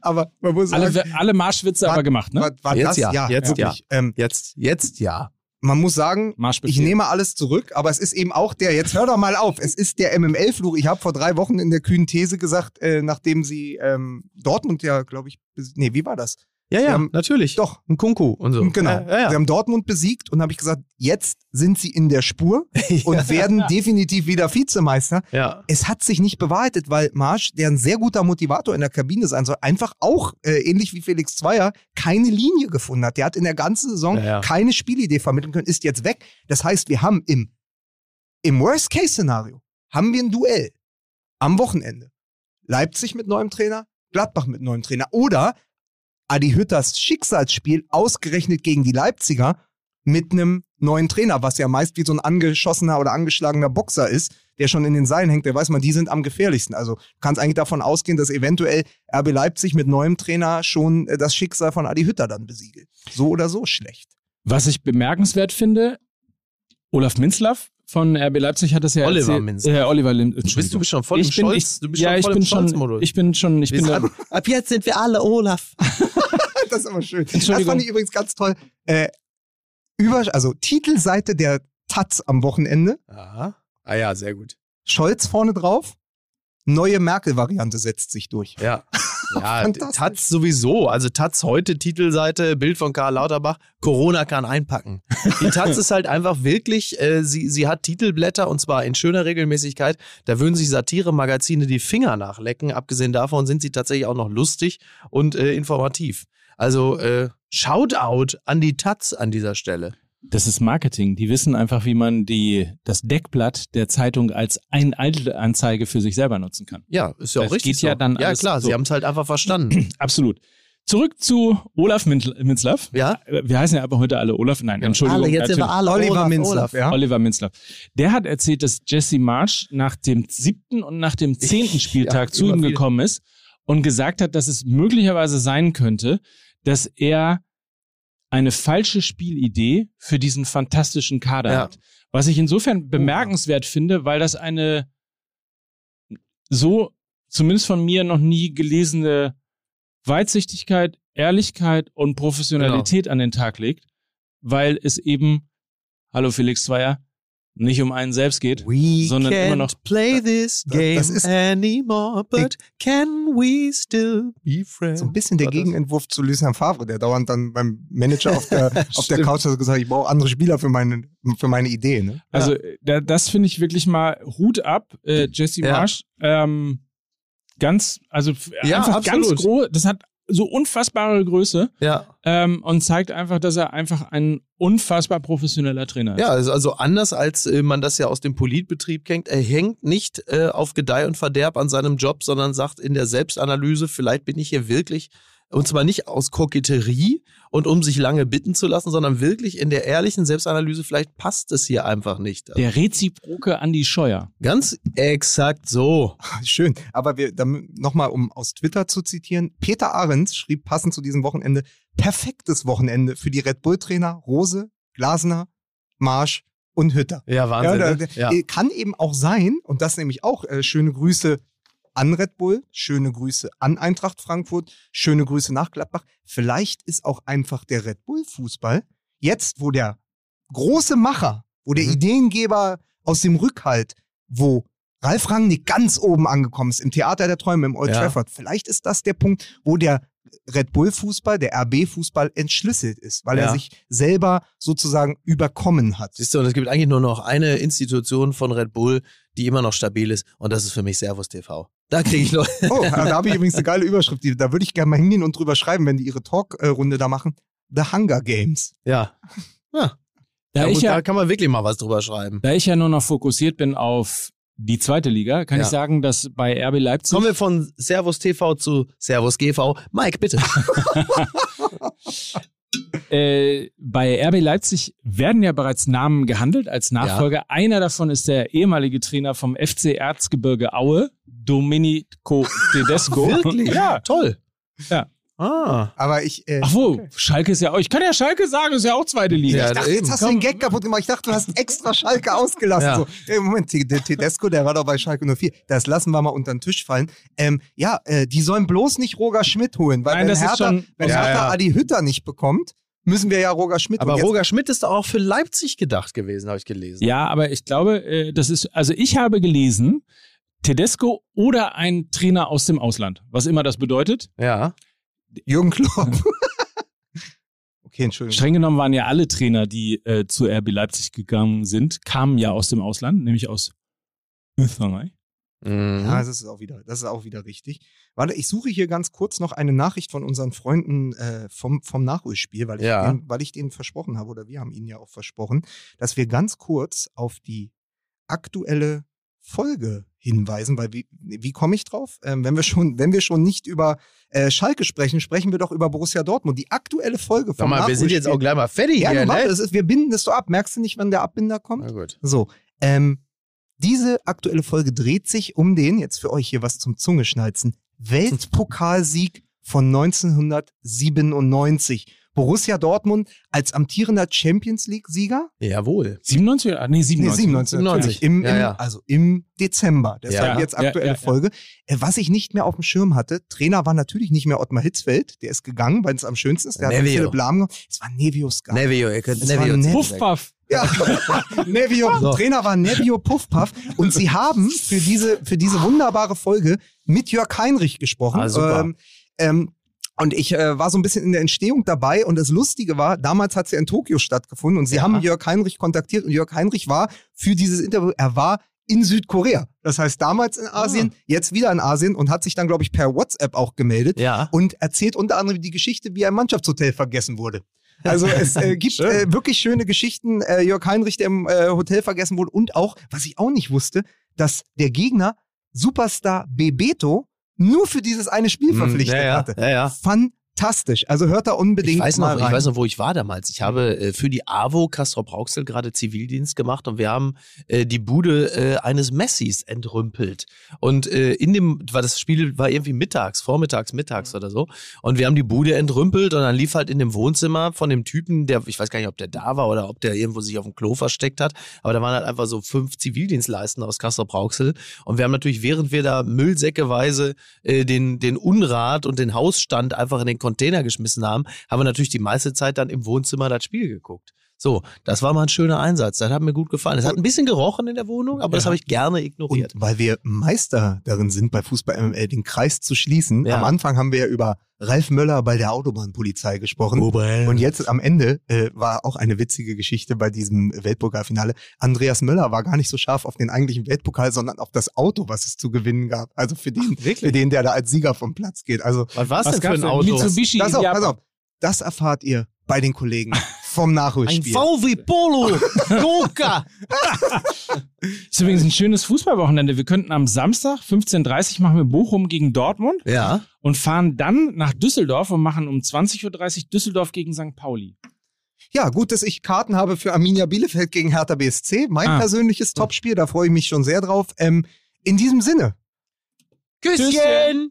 Speaker 3: aber man muss sagen,
Speaker 2: Alle, alle Marschwitze
Speaker 3: War-
Speaker 2: aber gemacht, ne?
Speaker 3: war, war
Speaker 1: Jetzt
Speaker 3: das
Speaker 1: ja, jetzt
Speaker 3: wirklich. Ähm,
Speaker 1: Jetzt, jetzt ja.
Speaker 3: Man muss sagen, ich nehme alles zurück, aber es ist eben auch der, jetzt hör doch mal auf, es ist der MML-Fluch. Ich habe vor drei Wochen in der kühnen These gesagt, äh, nachdem sie ähm, Dortmund ja, glaube ich, nee, wie war das?
Speaker 1: Ja,
Speaker 3: Sie
Speaker 1: ja,
Speaker 3: haben-
Speaker 1: natürlich.
Speaker 3: Doch,
Speaker 1: Ein Kunku und so.
Speaker 3: genau.
Speaker 1: Ja, ja,
Speaker 3: Sie
Speaker 1: ja.
Speaker 3: haben Dortmund besiegt und habe ich gesagt, jetzt sind sie in der Spur und werden definitiv wieder Vizemeister.
Speaker 1: ja.
Speaker 3: Es hat sich nicht bewahrheitet, weil Marsch, der ein sehr guter Motivator in der Kabine sein soll, einfach auch, äh, ähnlich wie Felix Zweier, keine Linie gefunden hat. Der hat in der ganzen Saison
Speaker 1: Ja, ja.
Speaker 3: keine Spielidee vermitteln können, ist jetzt weg. Das heißt, wir haben im, im Worst-Case-Szenario haben wir ein Duell am Wochenende. Leipzig mit neuem Trainer, Gladbach mit neuem Trainer oder Adi Hütters Schicksalsspiel ausgerechnet gegen die Leipziger mit einem neuen Trainer, was ja meist wie so ein angeschossener oder angeschlagener Boxer ist, der schon in den Seilen hängt, der weiß man, die sind am gefährlichsten. Also du kannst eigentlich davon ausgehen, dass eventuell RB Leipzig mit neuem Trainer schon äh, das Schicksal von Adi Hütter dann besiegelt. So oder so schlecht.
Speaker 2: Was ich bemerkenswert finde, Olaf Minzlaff von RB Leipzig hat das ja
Speaker 1: Oliver
Speaker 2: erzählt. Äh, Oliver Lim
Speaker 1: Du bist, du bist schon voll im
Speaker 2: ich bin,
Speaker 1: Scholz.
Speaker 2: ich,
Speaker 1: du bist
Speaker 2: ja,
Speaker 1: schon
Speaker 2: ich
Speaker 1: voll
Speaker 2: bin
Speaker 1: im
Speaker 2: schon,
Speaker 1: Scholz-Modus.
Speaker 2: ich bin schon, ich bin
Speaker 1: ab, ab jetzt sind wir alle Olaf.
Speaker 3: das ist aber schön. Das fand ich übrigens ganz toll. Äh, über, also Titelseite der Taz am Wochenende,
Speaker 1: Aha. Ah ja, sehr gut.
Speaker 3: Scholz vorne drauf, neue Merkel-Variante setzt sich durch.
Speaker 1: Ja. Ja. Taz sowieso. Also Taz heute, Titelseite, Bild von Karl Lauterbach, Corona kann einpacken. Die Taz ist halt einfach wirklich, äh, sie, sie hat Titelblätter und zwar in schöner Regelmäßigkeit. Da würden sich Satire-Magazine die Finger nachlecken. Abgesehen davon sind sie tatsächlich auch noch lustig und äh, informativ. Also äh, Shoutout an die Taz an dieser Stelle.
Speaker 2: Das ist Marketing. Die wissen einfach, wie man die, das Deckblatt der Zeitung als Einzeige für sich selber nutzen kann.
Speaker 1: Ja, ist ja auch
Speaker 2: Das
Speaker 1: richtig.
Speaker 2: geht ja
Speaker 1: so.
Speaker 2: dann
Speaker 1: ja klar,
Speaker 2: so.
Speaker 1: sie haben es halt einfach verstanden.
Speaker 2: Absolut. Zurück zu Olaf Min- Minzlaff.
Speaker 1: Ja?
Speaker 2: Wir heißen ja aber heute alle Olaf. Nein, Entschuldigung.
Speaker 4: Alle, jetzt sind wir alle
Speaker 3: Oliver
Speaker 4: Olaf,
Speaker 3: Minzlaff, ja.
Speaker 2: Oliver Minzlaff. Der hat erzählt, dass Jesse Marsch nach dem siebten und nach dem zehnten Spieltag
Speaker 1: ja,
Speaker 2: zu ihm gekommen ist und gesagt hat, dass es möglicherweise sein könnte, dass er eine falsche Spielidee für diesen fantastischen Kader
Speaker 1: Ja.
Speaker 2: hat. Was ich insofern bemerkenswert finde, weil das eine so zumindest von mir noch nie gelesene Weitsichtigkeit, Ehrlichkeit und Professionalität an den Tag legt, weil es eben, hallo Felix Zweier, nicht um einen selbst geht,
Speaker 1: We
Speaker 2: sondern immer noch
Speaker 1: play this
Speaker 3: game das ist-
Speaker 1: anymore, but can we still be friends?
Speaker 3: So ein bisschen der Gegenentwurf zu Lucien Favre, der dauernd dann beim Manager auf der, auf der. Couch hat gesagt, ich brauche andere Spieler für meine, für meine Idee. Ne?
Speaker 2: Also da, das finde ich wirklich mal Hut ab, äh, Jesse
Speaker 1: Ja.
Speaker 2: Marsch. Ähm, ganz, also
Speaker 1: Ja,
Speaker 2: einfach
Speaker 1: absolut.
Speaker 2: ganz groß. Das hat so unfassbare Größe
Speaker 1: Ja.
Speaker 2: ähm, und zeigt einfach, dass er einfach ein unfassbar professioneller Trainer ist.
Speaker 1: Ja, also, also anders als äh, man das ja aus dem Politbetrieb kennt. Er hängt nicht äh, auf Gedeih und Verderb an seinem Job, sondern sagt in der Selbstanalyse, vielleicht bin ich hier wirklich, und zwar nicht aus Koketterie und um sich lange bitten zu lassen, sondern wirklich in der ehrlichen Selbstanalyse, vielleicht passt es hier einfach nicht. Also
Speaker 2: Der reziproke Andi Scheuer.
Speaker 1: ganz exakt so.
Speaker 3: Schön. Aber wir, nochmal, um aus Twitter zu zitieren, Peter Ahrens schrieb passend zu diesem Wochenende, perfektes Wochenende für die Red Bull-Trainer Rose, Glasner, Marsch und Hütter.
Speaker 1: Ja, Wahnsinn.
Speaker 3: ja,
Speaker 1: ne?
Speaker 3: da,
Speaker 1: ja.
Speaker 3: äh, Kann eben auch sein, und das nämlich auch, äh, schöne Grüße an Red Bull, schöne Grüße an Eintracht Frankfurt, schöne Grüße nach Gladbach. Vielleicht ist auch einfach der Red Bull-Fußball jetzt, wo der große Macher, wo der
Speaker 1: Mhm.
Speaker 3: Ideengeber aus dem Rückhalt, wo Ralf Rangnick ganz oben angekommen ist, im Theater der Träume, im Old
Speaker 1: Ja.
Speaker 3: Trafford. Vielleicht ist das der Punkt, wo der Red Bull-Fußball, der RB-Fußball entschlüsselt ist, weil er
Speaker 1: Ja.
Speaker 3: sich selber sozusagen überkommen hat.
Speaker 1: Siehst du, und es gibt eigentlich nur noch eine Institution von Red Bull, die immer noch stabil ist, und das ist für mich Servus TV. Da kriege ich noch.
Speaker 3: Oh, da habe ich übrigens eine geile Überschrift. Die, da würde ich gerne mal hingehen und drüber schreiben, wenn die ihre Talk-Runde da machen. The Hunger Games.
Speaker 1: ja. Ja.
Speaker 2: Da, ich
Speaker 1: muss,
Speaker 2: ja,
Speaker 1: da kann man wirklich mal was drüber schreiben.
Speaker 2: da ich ja nur noch fokussiert bin auf die zweite Liga, kann
Speaker 1: Ja.
Speaker 2: ich sagen, dass bei RB Leipzig
Speaker 1: Kommen wir von Servus TV zu Servus GV. Mike, bitte.
Speaker 2: Äh, bei RB Leipzig werden ja bereits Namen gehandelt als Nachfolger. Einer davon ist der ehemalige Trainer vom FC Erzgebirge Aue, Domenico Tedesco.
Speaker 1: Wirklich?
Speaker 2: Ja.
Speaker 1: Toll.
Speaker 2: Ja.
Speaker 1: Ah.
Speaker 3: Aber ich. Äh,
Speaker 2: Ach wo, Schalke ist ja auch. Ich kann ja Schalke sagen, ist ja auch zweite Liga.
Speaker 1: Ja,
Speaker 3: ich dachte, jetzt hast du
Speaker 1: komm.
Speaker 3: den Gag kaputt gemacht. Ich dachte, du hast extra Schalke ausgelassen.
Speaker 1: Ja.
Speaker 3: So, ey, Moment, der Tedesco, der war doch bei Schalke 04. Das lassen wir mal unter den Tisch fallen. Ähm, ja, äh, die sollen bloß nicht Roger Schmidt holen, weil
Speaker 2: Nein,
Speaker 3: wenn
Speaker 2: das ist
Speaker 3: Hertha,
Speaker 2: schon-
Speaker 3: wenn
Speaker 1: Ja,
Speaker 3: Hertha
Speaker 1: ja.
Speaker 3: Adi Hütter nicht bekommt, müssen wir ja Roger Schmidt
Speaker 1: Aber Roger Schmidt ist doch auch für Leipzig gedacht gewesen, habe ich gelesen.
Speaker 2: Ja, aber ich glaube, äh, das ist, also ich habe gelesen, Tedesco oder ein Trainer aus dem Ausland. Was immer das bedeutet.
Speaker 1: Ja.
Speaker 3: Jürgen Klopp. okay, Entschuldigung.
Speaker 2: Streng genommen waren ja alle Trainer, die äh, zu RB Leipzig gegangen sind, kamen ja aus dem Ausland, nämlich aus Österreich.
Speaker 1: Mhm.
Speaker 3: Ja, das ist auch wieder, das ist auch wieder richtig. Warte, ich suche hier ganz kurz noch eine Nachricht von unseren Freunden äh, vom, vom Nachholspiel, weil ich,
Speaker 1: Ja.
Speaker 3: denen, weil ich denen versprochen habe, oder wir haben ihnen ja auch versprochen, dass wir ganz kurz auf die aktuelle Folge hinweisen, weil wie, wie komme ich drauf? Ähm, wenn wir schon, wenn wir schon nicht über äh, Schalke sprechen, sprechen wir doch über Borussia Dortmund. Die aktuelle Folge vom
Speaker 1: mal, wir sind jetzt auch gleich mal fertig
Speaker 3: ja,
Speaker 1: hier, ne?
Speaker 3: ist, wir binden das so ab. Merkst du nicht, wann der Abbinder kommt?
Speaker 1: Na gut.
Speaker 3: So, ähm, diese aktuelle Folge dreht sich um den, jetzt für euch hier was zum Zungeschnalzen, Weltpokalsieg von 1997. Borussia Dortmund als amtierender Champions League-Sieger?
Speaker 1: Jawohl.
Speaker 2: 97? Ah, nee, 97.
Speaker 3: Nee, 97.
Speaker 1: 97.
Speaker 3: Im, im,
Speaker 1: Ja, ja.
Speaker 3: Also im Dezember. Deshalb
Speaker 2: Ja.
Speaker 3: jetzt aktuelle
Speaker 2: ja, ja.
Speaker 3: Folge. Äh, Was ich nicht mehr auf dem Schirm hatte, Trainer war natürlich nicht mehr Ottmar Hitzfeld, der ist gegangen, weil es am schönsten ist. Der hat
Speaker 1: Nevio.
Speaker 3: Philipp Lahm gemacht. Es war Nevio Scar.
Speaker 1: Nevio, ihr könnt
Speaker 3: Das
Speaker 1: Nevio.
Speaker 2: Puffpuff.
Speaker 3: Ja, Nevio,
Speaker 1: So.
Speaker 3: Trainer war Nevio Puffpuff und sie haben für diese, für diese wunderbare Folge mit Jörg Heinrich gesprochen.
Speaker 1: Ah, super.
Speaker 3: Ähm, ähm, und ich äh, war so ein bisschen in der Entstehung dabei und das Lustige war, damals hat es ja in Tokio stattgefunden und sie
Speaker 1: Ja.
Speaker 3: haben Jörg Heinrich kontaktiert und Jörg Heinrich war für dieses Interview, er war in Südkorea. Das heißt damals in Asien, jetzt wieder in Asien und hat sich dann, glaube ich, per WhatsApp auch gemeldet
Speaker 1: Ja.
Speaker 3: und erzählt unter anderem die Geschichte, wie er im Mannschaftshotel vergessen wurde. Also es äh, gibt
Speaker 1: Schön.
Speaker 3: äh, wirklich schöne Geschichten. Äh, Jörg Heinrich, der im äh, Hotel vergessen wurde und auch, was ich auch nicht wusste, dass der Gegner Superstar Bebeto nur für dieses eine Spiel verpflichtet
Speaker 1: Hm, ja, ja.
Speaker 3: hatte.
Speaker 1: Ja, ja.
Speaker 3: Fantastisch. Also hört da unbedingt
Speaker 1: Ich weiß,
Speaker 3: mal
Speaker 1: noch,
Speaker 3: rein.
Speaker 1: ich weiß noch, wo ich war damals. Ich habe äh, für die AWO Castro Brauxel gerade Zivildienst gemacht und wir haben äh, die Bude äh, eines Messis entrümpelt. Und äh, in dem, war das Spiel war irgendwie mittags, vormittags, mittags oder so. Und wir haben die Bude entrümpelt und dann lief halt in dem Wohnzimmer von dem Typen, der, ich weiß gar nicht, ob der da war oder ob der irgendwo sich auf dem Klo versteckt hat, aber da waren halt einfach so fünf Zivildienstleisten aus Castro Brauxel. Und wir haben natürlich, während wir da müllsäckeweise äh, den, den Unrat und den Hausstand einfach in den Container geschmissen haben, haben wir natürlich die meiste Zeit dann im Wohnzimmer das Spiel geguckt. So, das war mal ein schöner Einsatz. Das hat mir gut gefallen. Es hat ein bisschen gerochen in der Wohnung, aber das
Speaker 3: Ja.
Speaker 1: habe ich gerne
Speaker 3: Und
Speaker 1: ignoriert.
Speaker 3: weil wir Meister darin sind, bei Fußball MML den Kreis zu schließen.
Speaker 1: Ja.
Speaker 3: Am Anfang haben wir ja über Ralf Möller bei der Autobahnpolizei gesprochen. Und jetzt am Ende äh, war auch eine witzige Geschichte bei diesem Weltpokalfinale. Andreas Möller war gar nicht so scharf auf den eigentlichen Weltpokal, sondern auf das Auto, was es zu gewinnen gab. Also für den, für den, der da als Sieger vom Platz geht. Also
Speaker 1: Was war es
Speaker 2: Was
Speaker 1: denn für ein? Auto?
Speaker 2: Mitsubishi.
Speaker 3: pass auf,
Speaker 2: ja,
Speaker 3: pass auf. Das erfahrt ihr bei den Kollegen vom
Speaker 1: Ein
Speaker 3: Nachholspiel.
Speaker 1: VW Polo, Goka.
Speaker 2: Ist übrigens ein schönes Fußballwochenende. Wir könnten am Samstag 15.30 Uhr machen wir Bochum gegen Dortmund
Speaker 1: Ja.
Speaker 2: und fahren dann nach Düsseldorf und machen um 20.30 Uhr Düsseldorf gegen St. Pauli.
Speaker 3: Ja, gut, dass ich Karten habe für Arminia Bielefeld gegen Hertha BSC. Mein
Speaker 2: Ah.
Speaker 3: persönliches Topspiel, da freue ich mich schon sehr drauf. Ähm, in diesem Sinne,
Speaker 1: Küsschen.